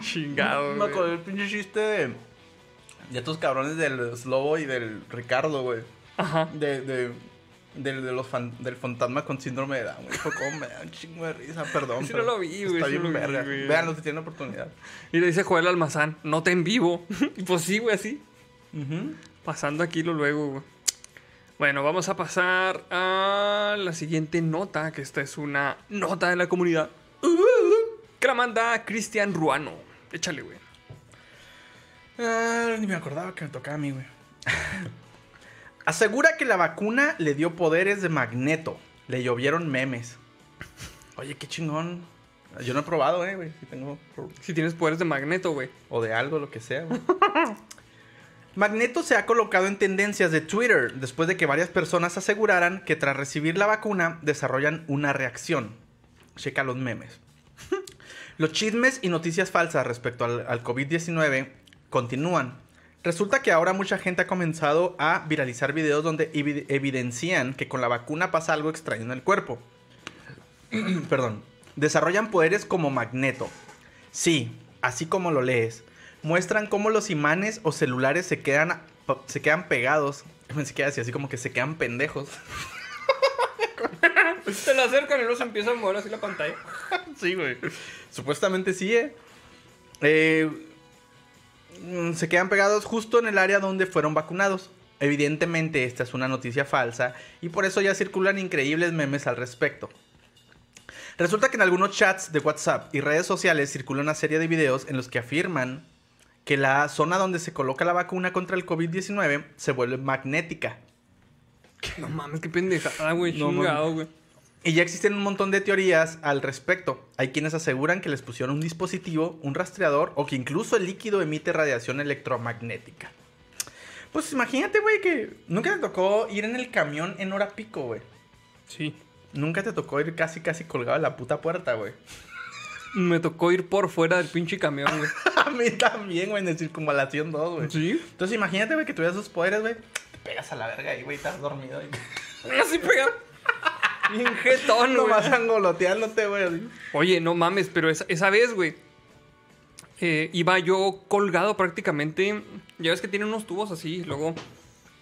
Chingado, Me acordé del pinche chiste de. De estos cabrones del Slobo y del Ricardo, güey. Ajá. De, de, del, de los fan- del fantasma con síndrome de Down, güey. Fue como me da un chingo de risa, perdón. Sí no lo vi, güey, Está bien verga. güey. Véanlo si tienen oportunidad. Y le dice Joel Almazán, nota en vivo. y pues sí, güey, así. Ujú. Pasando aquí lo luego, güey. Bueno, vamos a pasar a la siguiente nota, que esta es una nota de la comunidad. Que la manda Cristian Ruano. Échale, güey. Ah, ni me acordaba que me tocaba a mí, güey. Asegura que la vacuna le dio poderes de magneto. Le llovieron memes. Oye, qué chingón. Yo no he probado, eh, güey. Si tengo. Si tienes poderes de magneto, güey. O de algo, lo que sea, güey. Magneto se ha colocado en tendencias de Twitter después de que varias personas aseguraran que tras recibir la vacuna desarrollan una reacción. Checa los memes. Los chismes y noticias falsas respecto al, al COVID-19 continúan. Resulta que ahora mucha gente ha comenzado a viralizar videos donde evi- evidencian que con la vacuna pasa algo extraño en el cuerpo. Perdón. Desarrollan poderes como magneto. Sí, así como lo lees. Muestran cómo los imanes o celulares se quedan, se quedan pegados. Se queda así, así como que se quedan pendejos. Se le acercan y luego se empieza a mover así la pantalla. Sí, güey. Supuestamente sí, ¿eh? Eh, mm, Se quedan pegados justo en el área donde fueron vacunados. Evidentemente esta es una noticia falsa y por eso ya circulan increíbles memes al respecto. Resulta que en algunos chats de WhatsApp y redes sociales circula una serie de videos en los que afirman que la zona donde se coloca la vacuna contra el COVID-19 se vuelve magnética. No mames, qué pendejada, güey. No chingado, güey. Y ya existen un montón de teorías al respecto. Hay quienes aseguran que les pusieron un dispositivo, un rastreador o que incluso el líquido emite radiación electromagnética. Pues imagínate, güey, que nunca te tocó ir en el camión en hora pico, güey. Sí. Nunca te tocó ir casi, casi colgado en la puta puerta, güey. Me tocó ir por fuera del pinche camión, güey. A mí también, güey, en el circunvalación 2, güey. ¿Sí? Entonces imagínate, güey, que tuvieras esos poderes, güey. Te pegas a la verga ahí, güey, estás dormido. Y... Así pega. Bien jetón, No güey. vas angoloteándote, güey. Oye, no mames, pero esa, esa vez, güey. eh, iba yo colgado prácticamente. Ya ves que tiene unos tubos así, luego.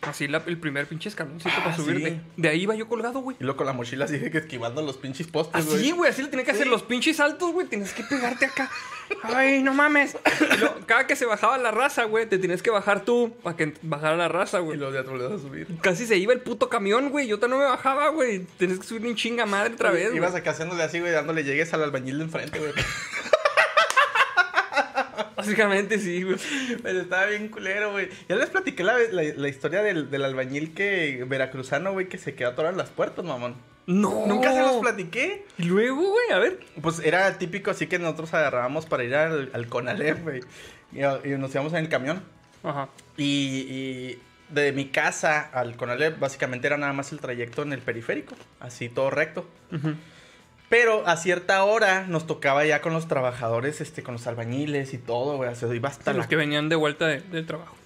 Así la- el primer pinche escaloncito Ah, para subirte. sí. De ahí iba yo colgado, güey. Y luego con la mochila así de que esquivando los pinches postes, güey. Así, güey, así le tenía que hacer los pinches saltos, güey. Tienes que pegarte acá. Ay, no mames. Y luego, cada que se bajaba la raza, güey, te tienes que bajar tú para que bajara la raza, Y güey. luego ya te volvías a subir. Casi se iba el puto camión, güey. Yo no me bajaba, güey. Tienes que subir en chinga madre otra vez. Ibas acá haciéndole así, güey, dándole llegues al albañil de enfrente, güey. Básicamente sí, güey. Pero estaba bien culero, güey. Ya les platiqué la, la, la historia del, del albañil que veracruzano, güey, que se quedó atorado en las puertas, mamón. No. Nunca se los platiqué. Y luego, güey, a ver. Pues era típico así que nosotros agarrábamos para ir al, al Conalep, güey. Y, y nos íbamos en el camión. Ajá. Y, y de mi casa al Conalep básicamente era nada más el trayecto en el periférico. Así todo recto. Ujú. Pero a cierta hora nos tocaba ya con los trabajadores, este, con los albañiles y todo, güey. O sea, iba hasta Los la que venían de vuelta de- del trabajo.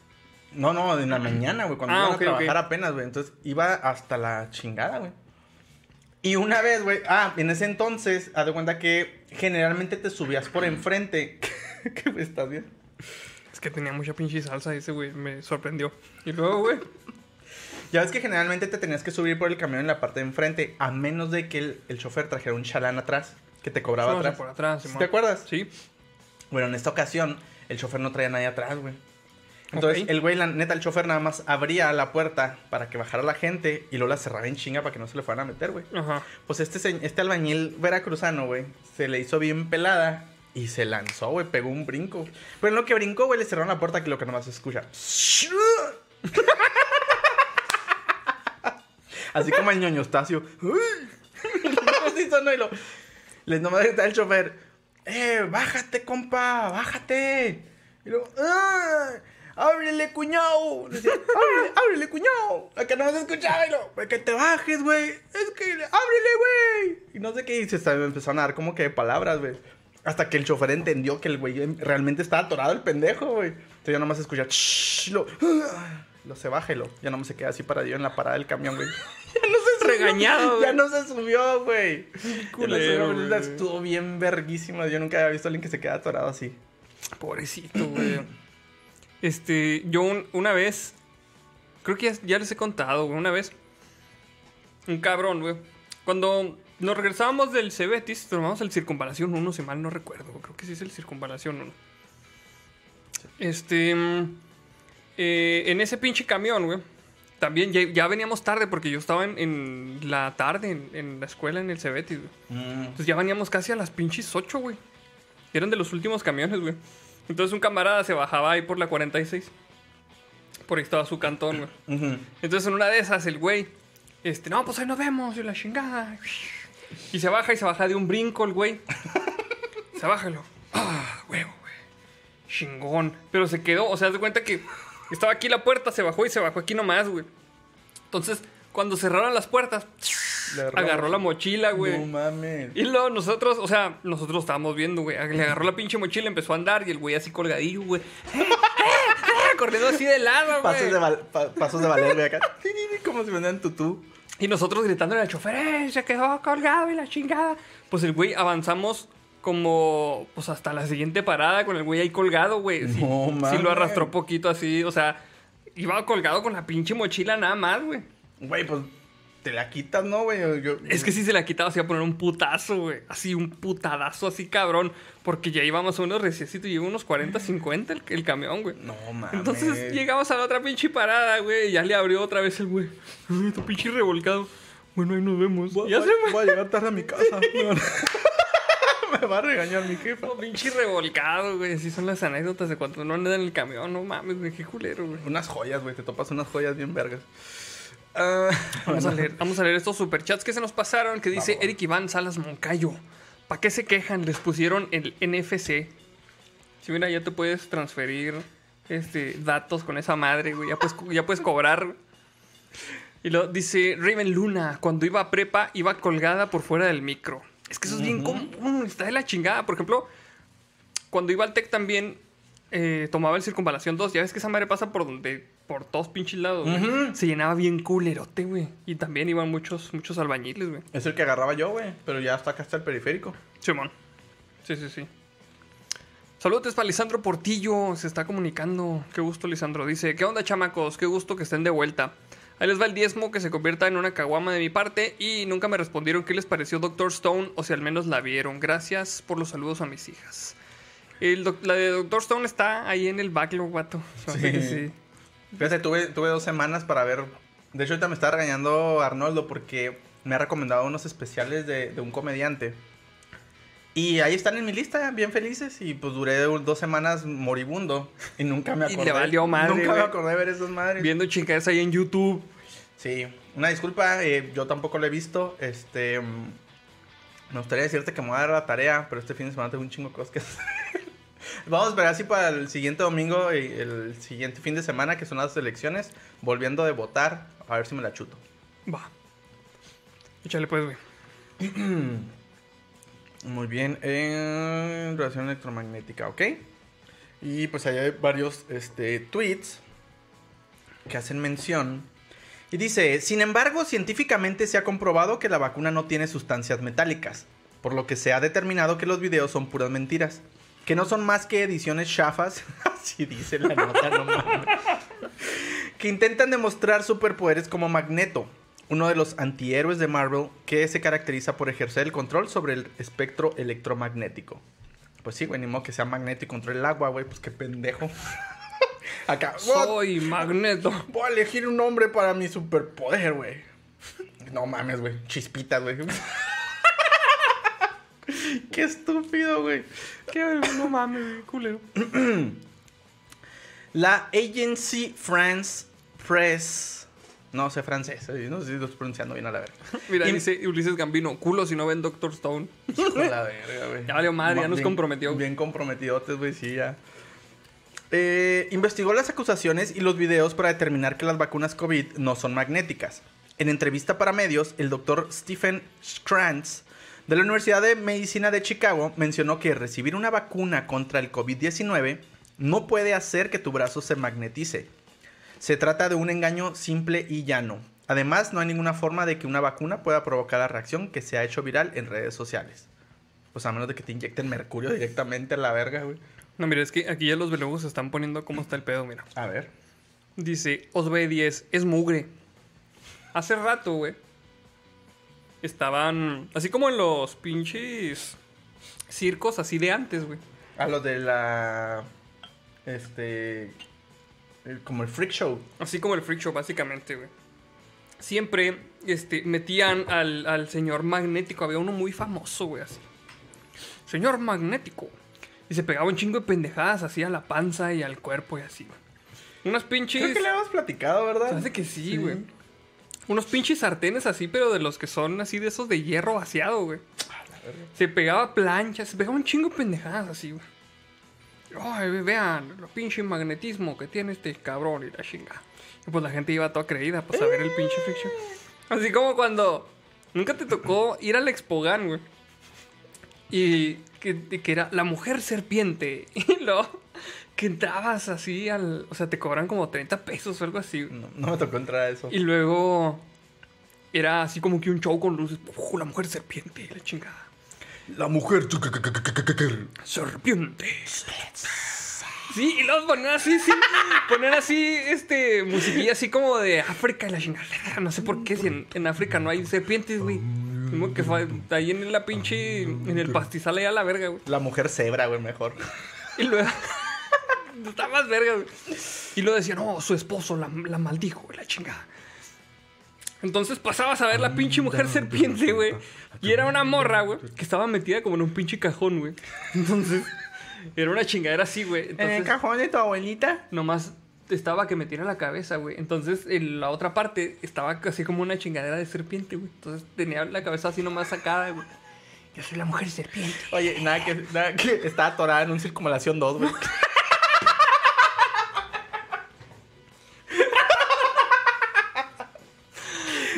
No, no, en la mañana, güey, cuando Ah, iban a trabajar apenas, güey. Entonces iba hasta la chingada, güey. Y una vez, güey, ah, en ese entonces, haz de cuenta que generalmente te subías por enfrente. ¿Qué estás bien? Es que tenía mucha pinche salsa ese, güey. Me sorprendió. Y luego, güey. Ya ves que generalmente te tenías que subir por el camión en la parte de enfrente, a menos de que el, el chofer trajera un chalán atrás, que te cobraba Fuimos atrás. por atrás, ¿Sí Simón. ¿Te acuerdas? Sí. Bueno, en esta ocasión, el chofer no traía nadie atrás, güey. Entonces, el güey, la neta, el chofer nada más abría la puerta para que bajara la gente y luego la cerraba en chinga para que no se le fueran a meter, güey. Ajá. Pues este, este albañil veracruzano, güey, se le hizo bien pelada y se lanzó, güey, pegó un brinco. Pero en lo que brincó, güey, le cerraron la puerta que lo que nomás se escucha. Así como el ñoño Estacio. Así sonó y lo... Les nomás grita el chofer. ¡Eh, bájate, compa! ¡Bájate! Y luego... ¡Ah! ¡Ábrele, cuñado! Decía, ¡ábrele, ábrele, cuñado! Acá no se escuchaba y lo... "Pues ¡Que te bajes, güey! ¡Es que... ¡Ábrele, güey! Y no sé qué, y se está- empezaron a dar como que palabras, güey. Hasta que el chofer entendió que el güey realmente estaba atorado el pendejo, güey. Entonces ya nomás escucha... Lo... "Ah", Lo se baja y lo... Ya nomás se queda así paradillo en la parada del camión, güey. Ya no se. Regañado, Ya no se subió, güey. Culero, güey. Estuvo bien verguísima. Yo nunca había visto a alguien que se queda atorado así. Pobrecito, güey. Este, yo un- una vez, creo que ya, ya les he contado, güey, una vez, un cabrón, güey. Cuando nos regresábamos del Cebetis, tomamos el Circunvalación 1, si mal no recuerdo, creo que sí es el Circunvalación 1. Este, mm, eh, en ese pinche camión, güey, también ya, ya veníamos tarde porque yo estaba en, en la tarde en, en la escuela en el Cebetis, güey. Entonces ya veníamos casi a las pinches 8, güey. Eran de los últimos camiones, güey. Entonces un camarada se bajaba ahí por la 46. Por ahí estaba su cantón, güey. Entonces en una de esas el güey, este, no, pues ahí nos vemos, y la chingada. Y se baja y se baja de un brinco el güey. Se baja y lo, ah, huevo, güey. Chingón. Pero se quedó, o sea, haz de cuenta que estaba aquí la puerta, se bajó y se bajó aquí nomás, güey. Entonces, cuando cerraron las puertas, Le agarró la mochila, güey. No mames. Y luego nosotros, o sea, nosotros estábamos viendo, güey. Le agarró la pinche mochila, empezó a andar y el güey así colgadillo, güey. ¡Eh, eh, eh! Corriendo así de lado, Pasos de, güey. val- pa- pasos de valer, güey, acá. Como si vendieran tutú. Y nosotros gritándole al chofer, ¡eh! Se quedó colgado y la chingada. Pues el güey avanzamos como, pues hasta la siguiente parada con el güey ahí colgado, güey. Sí, No sí lo arrastró poquito así, o sea, iba colgado con la pinche mochila nada más, güey. Güey, pues te la quitas, ¿no, güey? Yo- Es que si se la quitaba, se iba a poner un putazo, güey. Así, un putadazo así, cabrón. Porque ya íbamos a unos reciecitos, llegó unos 40, 50 el, el camión, güey. No mames. Entonces llegamos a la otra pinche parada, güey. y Ya le abrió otra vez el güey. Tu pinche revolcado. Bueno, ahí nos vemos. Voy, ya voy- se voy a llegar tarde a mi casa. Me va a regañar mi jefa. Oh, pinche revolcado, güey. Así son las anécdotas de cuando no anda en el camión. No mames, güey. Qué culero, güey. Unas joyas, güey. Te topas unas joyas bien vergas. Ah, Vamos a leer, vamos a leer estos superchats que se nos pasaron. Que dice. Eric Iván Salas Moncayo. ¿Para qué se quejan? Les pusieron el NFC. Si mira, ya te puedes transferir este, datos con esa madre, güey. Ya puedes, ya puedes cobrar. Y lo dice Raven Luna. Cuando iba a prepa, iba colgada por fuera del micro. Es que eso es bien común. Está de la chingada. Por ejemplo, cuando iba al TEC también eh, tomaba el Circunvalación 2. Ya ves que esa madre pasa por donde, por todos pinches lados. Se llenaba bien culerote, güey. Y también iban muchos, muchos albañiles, güey. es el que agarraba yo, güey. Pero ya hasta acá está el periférico. Simón. Sí, sí, sí. Saludos para Lisandro Portillo. Se está comunicando. Qué gusto, Lisandro. Dice: ¿Qué onda, chamacos? Qué gusto que estén de vuelta. Ahí les va el diezmo que se convierta en una caguama de mi parte. Y nunca me respondieron qué les pareció Doctor Stone o si al menos la vieron. Gracias por los saludos a mis hijas. El doc- la de Doctor Stone está ahí en el backlog, que Sí. sí. Fíjate, tuve, tuve dos semanas para ver. De hecho, ahorita me está regañando Arnoldo porque me ha recomendado unos especiales de, de un comediante. Y ahí están en mi lista, bien felices. Y pues duré dos semanas moribundo. Y nunca me Y acordé. le valió madre, Nunca me acordé de ver esas madres. Viendo chingadas ahí en YouTube. Sí, una disculpa, eh, yo tampoco lo he visto. Este. mm, Me gustaría decirte que me voy a dar la tarea, pero este fin de semana tengo un chingo de cosas que hacer. Vamos a esperar así para el siguiente domingo y el siguiente fin de semana, que son las elecciones, volviendo de votar, a ver si me la chuto. Va. Échale pues, güey. Muy bien, en radiación electromagnética, ¿ok? Y pues hay varios este, tweets que hacen mención. Y dice, sin embargo, científicamente se ha comprobado que la vacuna no tiene sustancias metálicas, por lo que se ha determinado que los videos son puras mentiras, que no son más que ediciones chafas, así dice la nota, no que intentan demostrar superpoderes como Magneto, uno de los antihéroes de Marvel que se caracteriza por ejercer el control sobre el espectro electromagnético. Pues sí, güey, ni modo que sea magneto y controle el agua, güey, pues qué pendejo. Acá, "What? Soy Magneto. Voy a elegir un nombre para mi superpoder, güey. No mames, güey. Chispitas, güey. Qué estúpido, güey. Qué no mames, güey, culero. La Agency France Press. No sé francés, eh, no sé si lo estoy pronunciando bien a la verga. Mira, Y- dice Ulises Gambino, culo si no ven Doctor Stone. Hijo la verga, güey. Ya valió madre, ya nos Bien- comprometió. Bien comprometidotes, güey, sí, ya. Eh, investigó las acusaciones y los videos para determinar que las vacunas COVID no son magnéticas. En entrevista para medios, el doctor Stephen Krantz de la Universidad de Medicina de Chicago mencionó que recibir una vacuna contra el COVID-19 no puede hacer que tu brazo se magnetice. Se trata de un engaño simple y llano. Además, no hay ninguna forma de que una vacuna pueda provocar la reacción que se ha hecho viral en redes sociales. Pues a menos de que te inyecten mercurio directamente a la verga, güey. No, mira, es que aquí ya los velugos se están poniendo cómo está el pedo, mira. A ver. Dice, Osbe 10, es mugre. Hace rato, güey. Estaban, así como en los pinches circos así de antes, güey. A lo de la. Este. Como el freak show. Así como el freak show, básicamente, güey. Siempre este, metían al, al señor magnético. Había uno muy famoso, güey, así. Señor magnético. Y se pegaba un chingo de pendejadas así a la panza y al cuerpo y así, güey. Unas pinches. Creo que le hemos platicado, ¿verdad? Hace que sí, güey. Unos pinches sartenes así, pero de los que son así de esos de hierro vaciado, güey. Se pegaba planchas, se pegaba un chingo de pendejadas así, güey. Ay, vean, el pinche magnetismo que tiene este cabrón y la chinga. Y pues la gente iba toda creída, pues a ver el pinche fiction. Así como cuando nunca te tocó ir al Expogan, güey. Y que, que era la mujer serpiente. Y luego que entrabas así al. O sea, te cobran como 30 pesos o algo así. No, no me tocó entrar a eso. Y luego era así como que un show con luces. ¡Uh, la mujer serpiente! La chingada. La mujer. Serpiente. Sí, y luego ponían así, sí. Ponían así, este, musiquilla así como de África y la chingada. No sé por qué, si en, en África no hay serpientes, güey. Como que fue ahí en la pinche. En el pastizal allá a la verga, güey. La mujer cebra, güey, mejor. Y luego. Está más verga, güey. Y luego decía, no, su esposo la, la maldijo, güey, la chingada. Entonces pasabas a ver la pinche mujer serpiente, güey. Y era una morra, güey, que estaba metida como en un pinche cajón, güey. Entonces, era una chingadera así, güey. En el cajón de tu abuelita. nomás estaba que metiera la cabeza, güey. Entonces, en la otra parte estaba así como una chingadera de serpiente, güey. Entonces, tenía la cabeza así nomás sacada, güey. Yo soy la mujer serpiente. Oye, nada que, nada que está atorada en un circunvalación 2, güey.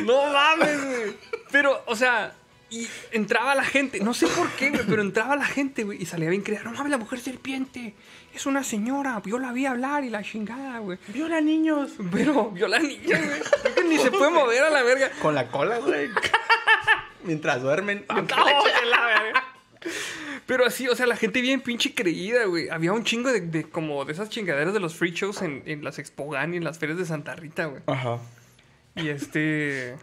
No mames, güey. Pero, o sea, y entraba la gente, no sé por qué, güey, pero entraba la gente, güey, y salía bien creada. No mames, la mujer serpiente. Es una señora. Yo la vi hablar y la chingada, güey. Viola niños. Pero vio la niña, güey. Creo que ni se puede mover a la verga. Con la cola, güey. Mientras duermen. No, la verga. Pero así, o sea, la gente bien pinche creída, güey. Había un chingo de, de como de esas chingaderas de los free shows en, en las Expogan y en las ferias de Santa Rita, güey. Ajá. Y este.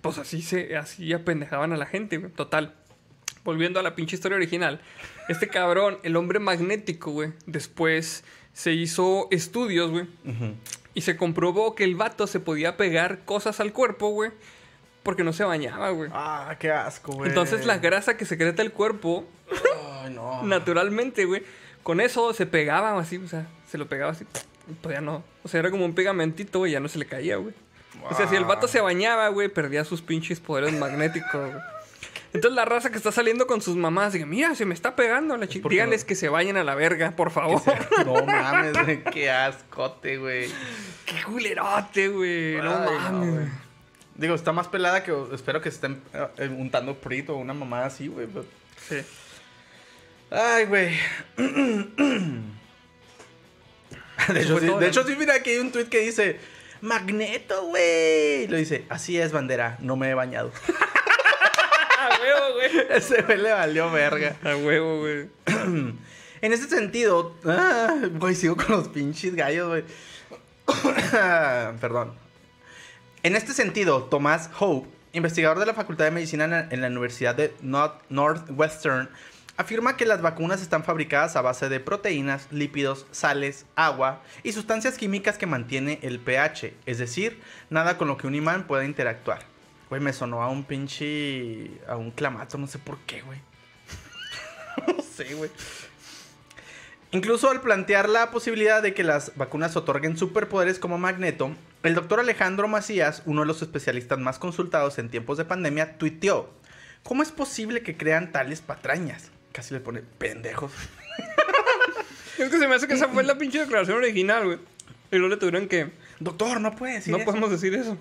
Pues así se. Así apendejaban a la gente, güey. Total. Volviendo a la pinche historia original. Este cabrón, el hombre magnético, güey. Después se hizo estudios, güey. Y se comprobó que el vato se podía pegar cosas al cuerpo, güey. porque no se bañaba, güey. Ah, qué asco, güey. Entonces la grasa que secreta el cuerpo, Ay, no. naturalmente, güey, con eso se pegaba así, o sea, se lo pegaba así, pues ya no. O sea, era como un pegamentito, güey, ya no se le caía, güey. O sea, si el vato se bañaba, güey, perdía sus pinches poderes magnéticos, güey. Entonces la raza que está saliendo con sus mamás, dice, mira, se me está pegando la chica. Díganles no- que se vayan a la verga, por favor. No mames, güey. Qué ascote, güey. Qué culerote, güey. No mames, güey. güey. Digo, está más pelada que espero que se estén eh, untando prito o una mamada así, güey. pero- Sí. Ay, güey. De hecho, sí, de ¿no? hecho, sí, mira, aquí hay un tweet que dice: Magneto, güey. Lo dice: Así es, bandera, no me he bañado. A huevo, güey. Ese güey le valió verga. A huevo, güey. En este sentido, ah, güey, sigo con los pinches gallos, güey. Perdón. En este sentido, Tomás Hope, investigador de la Facultad de Medicina en la, Universidad de North- Northwestern, afirma que las vacunas están fabricadas a base de proteínas, lípidos, sales, agua y sustancias químicas que mantiene el pH, es decir, nada con lo que un imán pueda interactuar. Güey, me sonó a un pinche. a un clamato, no sé por qué, güey. no sé, güey. Incluso al plantear la posibilidad de que las vacunas otorguen superpoderes como Magneto, el doctor Alejandro Macías, uno de los especialistas más consultados en tiempos de pandemia, tuiteó, ¿cómo es posible que crean tales patrañas? Casi le pone pendejos. Es que se me hace que esa fue la pinche declaración original, güey. Y luego le tuvieron que. Doctor, no puede decir no eso. podemos decir eso.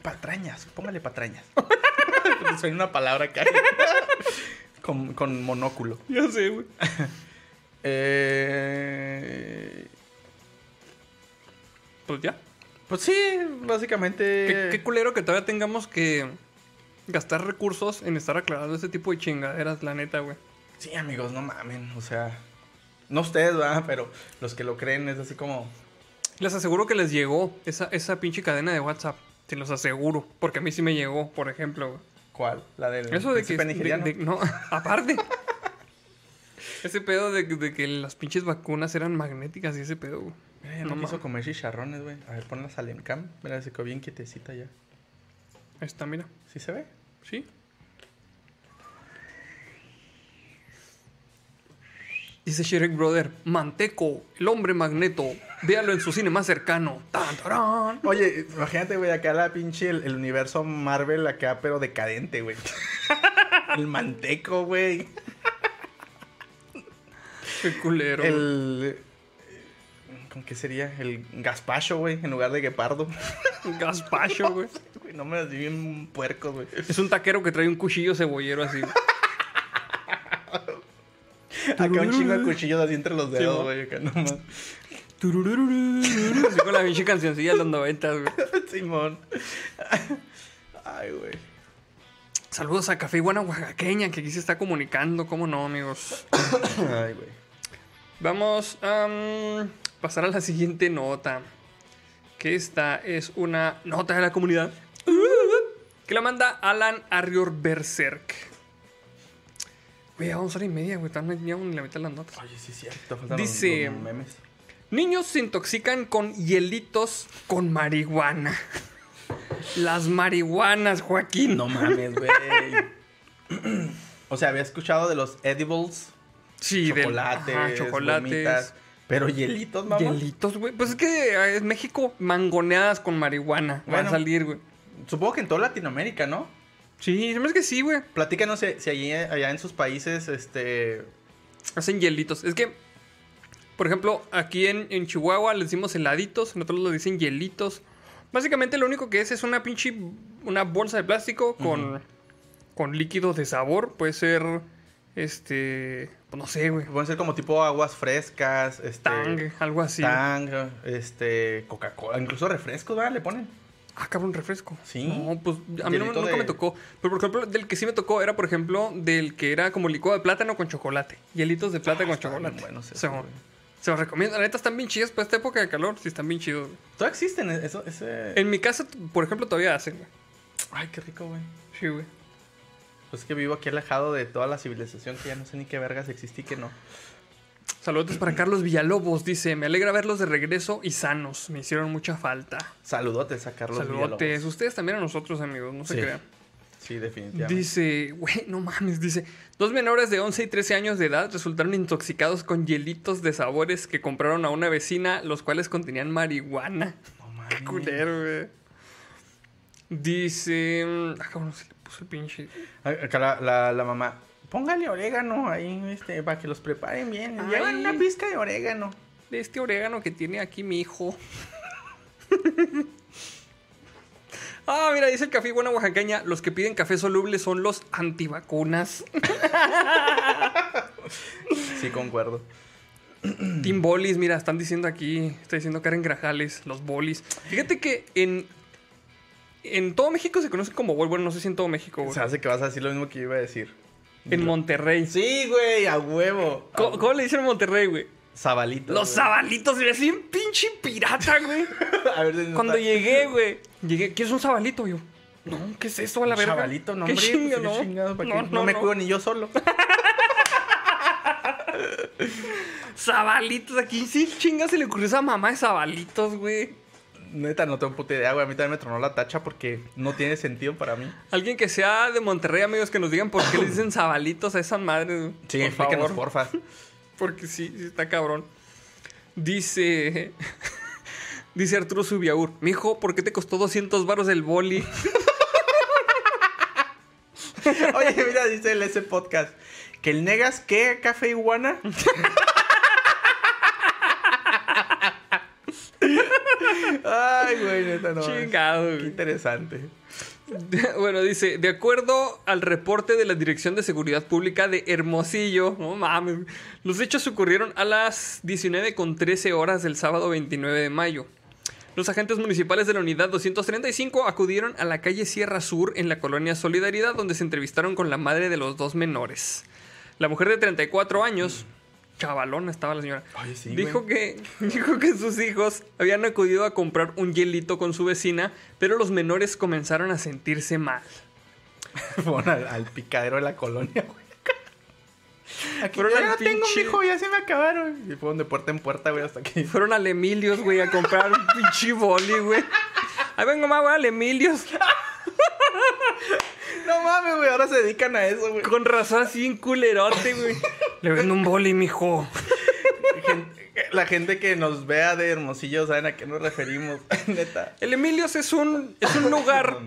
Patrañas, póngale patrañas. Suena una palabra acá. con, con monóculo. Ya sé, güey. Eh, Pues ya. pues sí, básicamente... Qué, qué culero que todavía tengamos que gastar recursos en estar aclarando ese tipo de chingaderas, la neta, güey. Sí, amigos, no mamen, o sea, no ustedes, ¿verdad? Pero los que lo creen es así como, Les aseguro que les llegó esa, esa pinche cadena de WhatsApp. Te los aseguro. Porque a mí sí me llegó, por ejemplo. ¿cuál? La del Eso de que. de- de- no, aparte. ese pedo de, de que las pinches vacunas eran magnéticas y ese pedo, güey. Mira, ya no no, quiso comer chicharrones, güey. A ver, ponla Salemcam. Mira, se quedó bien quietecita ya. Ahí está, mira. ¿Sí se ve? ¿Sí? Dice Shrek Brother, Manteco, el hombre magneto, véalo en su cine más cercano. Tan, tarán. Oye, imagínate, güey, acá la pinche, el, el universo Marvel acá, pero decadente, güey. el manteco, güey. Qué culero. El... ¿Con qué sería? El gazpacho, güey, en lugar de guepardo. Gazpacho, güey. Güey, no me las di bien puercos, güey. Es un taquero que trae un cuchillo cebollero así. Acá un chingo de cuchillos así entre los dedos, güey. Acá nomás. Así con la pinche cancioncilla de los noventas, güey. Simón. Ay, güey. Saludos a Café Iguana Oaxaqueña, que aquí se está comunicando. ¿Cómo no, amigos? Ay, güey. Vamos a pasar a la siguiente nota. Que esta es una nota de la comunidad. Que la manda Alan Arrior Berserk. Güey, a hora y media, güey. Todavía no llegamos ni la mitad de las notas. Oye, sí, cierto. Faltan Dice- los, los memes. Niños se intoxican con hielitos con marihuana. Las marihuanas, Joaquín. No mames, güey. o sea, había escuchado de los edibles, sí, del- chocolates, ajá, chocolates. gomitas, pero hielitos, mamá. Hielitos, güey. Pues es que eh, es México mangoneadas con marihuana. Van Bueno. a salir, güey. Supongo que en toda Latinoamérica, ¿no? Sí, hace que sí, güey. Platícanos si, si allí, allá en sus países, este... Hacen hielitos. Es que, por ejemplo, aquí en, en Chihuahua les decimos heladitos, nosotros lo dicen hielitos. Básicamente lo único que es es una pinche una bolsa de plástico con, con líquido de sabor. Puede ser, este, pues no sé, güey. Pueden ser como tipo aguas frescas, este... Tang, algo así. Tang, este... Coca-Cola, incluso refrescos, ¿verdad? Le ponen. Ah, cabrón, refresco. Sí. No, pues a mí no- nunca de- me tocó. Pero por ejemplo, del que sí me tocó era, por ejemplo, del que era como licuado de plátano con chocolate. Hielitos de plátano Ah, con estaban chocolate. buenos esos, Se- se los recomiendo. La neta están bien chidos para esta época de calor. Sí, están bien chidos. ¿Todavía existen eso, ese...? En mi casa, por ejemplo, todavía hacen, güey. Ay, qué rico, güey. Sí, güey. Pues es que vivo aquí alejado de toda la civilización que ya no sé ni qué vergas existe y qué no. Saludos para Carlos Villalobos. Dice: Me alegra verlos de regreso y sanos. Me hicieron mucha falta. Saludotes a Carlos Saludotes. Villalobos. Ustedes también a nosotros, amigos. No se Sí. crean. Sí, definitivamente. Dice, güey, no mames, dice, dos menores de 11 y 13 años de edad resultaron intoxicados con hielitos de sabores que compraron a una vecina, los cuales contenían marihuana. No mames. Qué culero, güey. Dice, mm, ah, cabrón, se le puso el pinche. Acá la, la, la mamá, póngale orégano ahí, este, para que los preparen bien. Ay. Llevan una pizca de orégano. De este orégano que tiene aquí mi hijo. ah, mira, dice el café buena oaxaqueña, los que piden café soluble son los antivacunas. Sí, concuerdo. Team Bolis, mira, están diciendo aquí, está diciendo Karen Grajales, los Bolis. Fíjate que en, en todo México se conoce como Bol, bueno, no sé si en todo México, güey. Se hace que vas a decir lo mismo que yo iba a decir. En Monterrey. Sí, güey, a huevo. ¿Cómo, cómo le dicen en Monterrey, güey? Zabalitos. Los güey. sabalitos, mira, así un pinche pirata, güey. a ver, ¿dónde Cuando está? llegué, güey, llegué, ¿quieres un sabalito? Yo, no, ¿qué es eso a la verga? Chavalito, no, ¿Qué hombre. chinga, pues, no? qué chingados, ¿para no, qué? no, No me cuido ni yo solo. Sabalitos, aquí sí chinga se le ocurrió esa mamá de sabalitos, güey. Neta, no tengo puta idea, güey. A mí también me tronó la tacha porque no tiene sentido para mí. Alguien que sea de Monterrey, amigos, que nos digan por qué le dicen sabalitos a esa madre. güey. Sí, por explíquenos, favor. porfa. Porque sí, sí está cabrón. Dice. Dice Arturo Subiaur. Mijo, ¿por qué te costó 200 varos el boli? Oye, mira, dice el ese podcast. Que el negas, ¿qué? ¿Café iguana? Ay, güey, neta, no. Chingado, Qué güey. interesante. Bueno, dice, de acuerdo al reporte de la Dirección de Seguridad Pública de Hermosillo, no mames, los hechos ocurrieron a las 19 con 13 horas del sábado 29 de mayo. Los agentes municipales de la unidad 235 acudieron a la calle Sierra Sur en la colonia Solidaridad donde se entrevistaron con la madre de los dos menores. La mujer de 34 años, chavalona estaba la señora, Oye, sí, dijo güey. que, dijo que sus hijos habían acudido a comprar un hielito con su vecina, pero los menores comenzaron a sentirse mal. Fueron al, al picadero de la colonia, güey. Aquí Fueron ya no tengo, pinche- mijo, ya se me acabaron. Y fueron de puerta en puerta, güey, hasta aquí. Fueron al Emilios, güey, a comprar un pinche boli, güey. Ahí vengo más, güey, al Emilios. No mames, güey, ahora se dedican a eso, güey. Con razón así en culerote, güey. Le vendo un boli, mijo. La gente que nos vea de Hermosillo saben a qué nos referimos, neta. El Emilios es un, es un lugar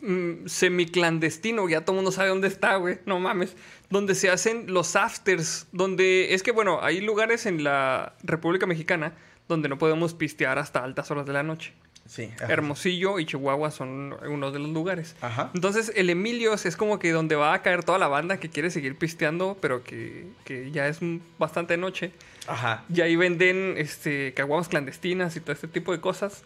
mm, semiclandestino, ya todo el mundo sabe dónde está, güey, no mames, donde se hacen los afters, donde es que, bueno, hay lugares en la República Mexicana donde no podemos pistear hasta altas horas de la noche. Sí. Hermosillo y Chihuahua son unos de los lugares. Ajá. Entonces, el Emilios es como que donde va a caer toda la banda que quiere seguir pisteando, pero que, que ya es bastante noche. Ajá. Y ahí venden este, caguamas clandestinas y todo este tipo de cosas.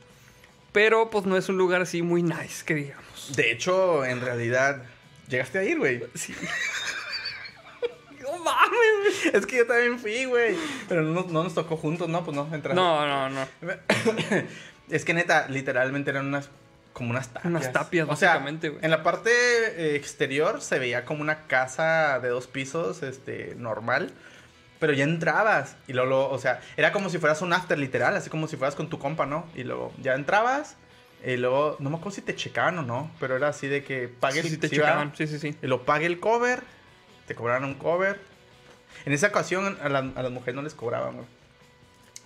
Pero pues no es un lugar así muy nice, que digamos. De hecho, en realidad, llegaste a ir, güey. Sí. no mames. Es que yo también fui, güey. Pero no, nos- no nos tocó juntos, ¿no? Pues no, entraste. No, no, no. es que neta, literalmente eran unas como unas tapias. Unas tapias, O sea, básicamente, güey. en la parte eh, exterior se veía como una casa de dos pisos, este, normal. Pero ya entrabas y luego, luego, o sea, era como si fueras un after literal, así como si fueras con tu compa, ¿no? Y luego ya entrabas y luego, no me acuerdo si te checaban o no, pero era así de que pagues Sí, te sí, va, checaban. Sí, sí, sí. y lo pague el cover, te cobraron un cover. En esa ocasión a, la- a las mujeres no les cobraban, güey.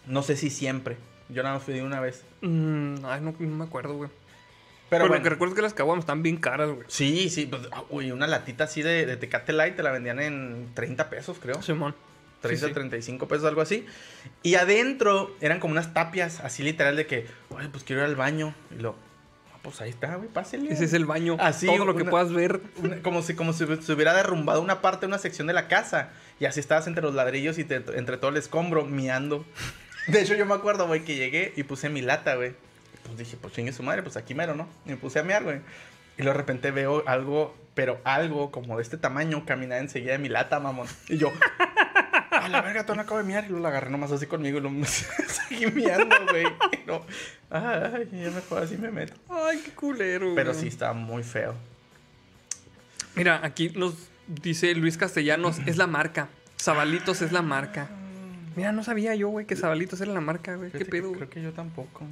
No sé si siempre. Yo nada más fui de una vez. Mm, ay, no, no me acuerdo, güey. Pero Pero bueno, lo que recuerdo es que las caguamas están bien caras, güey. sí, sí. Pues, ah, uy, una latita así de, de Tecate Light te la vendían en 30 pesos, creo. Simón. 30, Sí, sí. 35 pesos, algo así. Y adentro eran como unas tapias, así literal de que, oye, pues quiero ir al baño. Y lo, "Ah, pues ahí está, güey, pásele. Ese es el baño. Así, Todo lo que una- puedas ver. Una- como si como si se hubiera derrumbado una parte, una sección de la casa. Y así estabas entre los ladrillos y te- entre todo el escombro, miando. De hecho, yo me acuerdo, güey, que llegué y puse mi lata, güey. Pues dije, pues chingue su madre, pues aquí mero, ¿no? Y me puse a mear, güey. Y de repente veo algo, pero algo como de este tamaño, caminar enseguida de mi lata, mamón. Y yo, a la verga, tú no acabo de miar. Y luego la agarré nomás así conmigo y lo seguí miando, güey. No, ay, ya mejor así me meto. Ay, qué culero. Pero sí, estaba muy feo. Mira, aquí nos dice Luis Castellanos, es la marca. Zabalitos es la marca. Mira, no sabía yo, güey, que Sabalitos era la marca, güey. ¿Qué pedo? Creo que yo tampoco.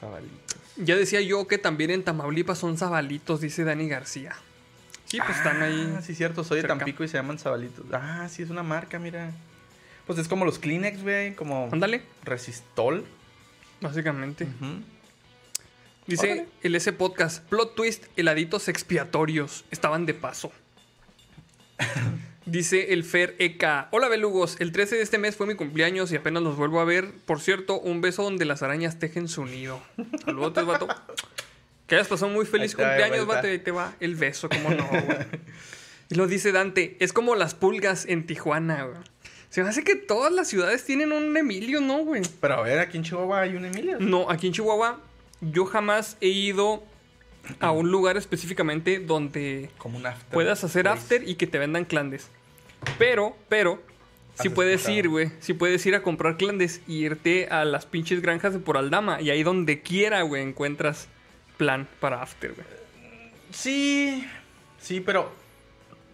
Sabalitos. Ya decía yo que también en Tamaulipas son Zabalitos, dice Dani García. Sí, pues están ahí. Ah, sí, cierto. Soy de. Tampico y se llaman Sabalitos. Ah, sí, es una marca, mira. Pues es como los Kleenex, güey. Como Ándale, Resistol. básicamente. Ujú. Dice Órale. el S Podcast, plot twist, heladitos expiatorios, estaban de paso. Dice el Fer EK, hola belugos, el 13 de este mes fue mi cumpleaños y apenas los vuelvo a ver. Por cierto, un beso donde las arañas tejen su nido. Saludos, vato. Que hayas pasado muy feliz cumpleaños, vato, y ahí te va el beso, como no, güey. Y lo dice Dante, es como las pulgas en Tijuana, güey. Se me hace que todas las ciudades tienen un Emilio, ¿no, güey? Pero a ver, aquí en Chihuahua hay un Emilio. No, aquí en Chihuahua yo jamás he ido a un lugar específicamente donde Como un after. puedas hacer place. after y que te vendan clandes. Pero, pero, si puedes escuchado. ir, güey. Si puedes ir a comprar clandes y irte a las pinches granjas de por Aldama. Y ahí donde quiera, güey, encuentras plan para after, güey. Sí, sí, pero.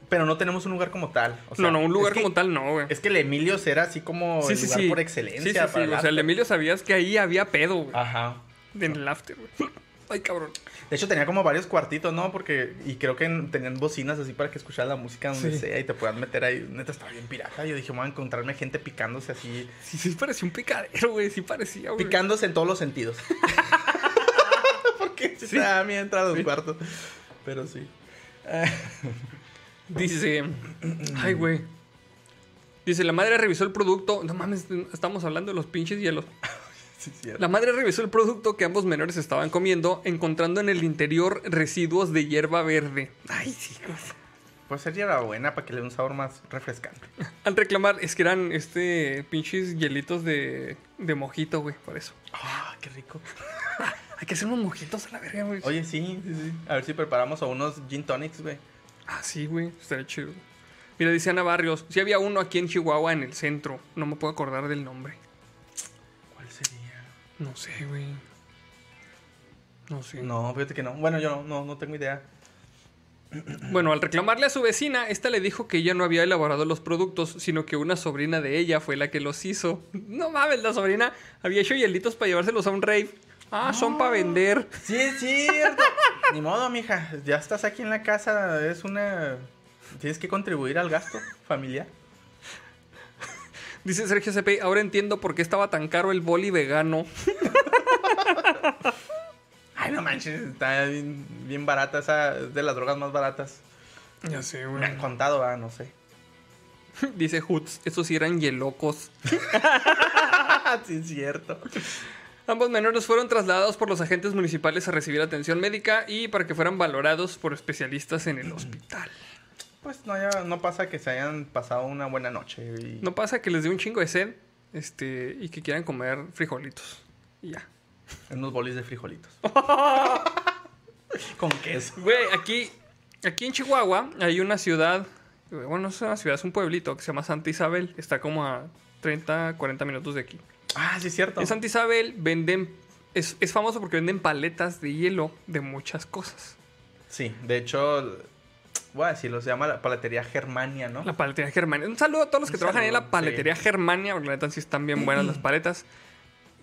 Pero no tenemos un lugar como tal. O sea, no, no, un lugar que- como tal no, güey. Es que el Emilio era así como Sí, el sí, lugar sí. por excelencia. sí, sí. para O sea, el. Emilio sabías que ahí había pedo, güey. Ajá. En el after, güey. Ay, cabrón. De hecho, tenía como varios cuartitos, ¿no? Porque. Y creo que en- tenían bocinas así para que escucharas la música donde Sí. sea y te puedan meter ahí. Neta, estaba bien pirata. Yo dije, voy a encontrarme gente picándose así. Sí, sí parecía un picadero, güey. Sí parecía, güey. Picándose en todos los sentidos. Porque sí, Sí. estaba bien entrado los Sí. cuartos. Pero sí. Dice. Ay, güey. Dice, la madre revisó el producto. No mames, estamos hablando de los pinches hielos. Sí. La madre revisó el producto que ambos menores estaban comiendo, encontrando en el interior residuos de hierba verde. Ay, güey. Puede ser hierbabuena para que le dé un sabor más refrescante. Al reclamar, es que eran este pinches hielitos de, de mojito, güey, por eso. Ah, qué rico. Hay que hacer unos mojitos a la verga, güey. Oye, sí, sí, sí. A ver si preparamos a unos gin tonics, güey. Ah, sí, güey, estaría chido. Mira, dice Ana Barrios, sí había uno aquí en Chihuahua, en el centro. No me puedo acordar del nombre. No sé, güey. No sé. No, fíjate que no. Bueno, yo no, no, no tengo idea. Bueno, al reclamarle a su vecina, esta le dijo que ella no había elaborado los productos, sino que una sobrina de ella fue la que los hizo. No mames, la sobrina había hecho hielitos para llevárselos a un rave. Ah, son para vender. Sí, es cierto. Ni modo, mija. Ya estás aquí en la casa. Es una. Tienes que contribuir al gasto familiar. Dice Sergio CP, ahora entiendo por qué estaba tan caro el boli vegano. Ay, no manches. Está bien, bien barata. Esa es de las drogas más baratas. Ya sé, Me han contado, ah, no sé. Dice Hoots, esos sí eran hielocos. sí, es cierto. Ambos menores fueron trasladados por los agentes municipales a recibir atención médica y para que fueran valorados por especialistas en el hospital. Pues no, haya- no pasa que se hayan pasado una buena noche. Y... No pasa que les dé un chingo de sed este, y que quieran comer frijolitos. Y ya. Unos bolis de frijolitos. Con queso. Güey, aquí, aquí en Chihuahua hay una ciudad, bueno, no es una ciudad, es un pueblito que se llama Santa Isabel. Está como a 30, 40 minutos de aquí. Ah, sí, es cierto. En Santa Isabel venden, es, es famoso porque venden paletas de hielo de muchas cosas. Sí, de hecho, voy a decirlo, se llama la paletería Germania, ¿no? La paletería Germania. Un saludo a todos los que Un trabajan en saludo, la paletería Germania, porque la neta sí están bien buenas las paletas.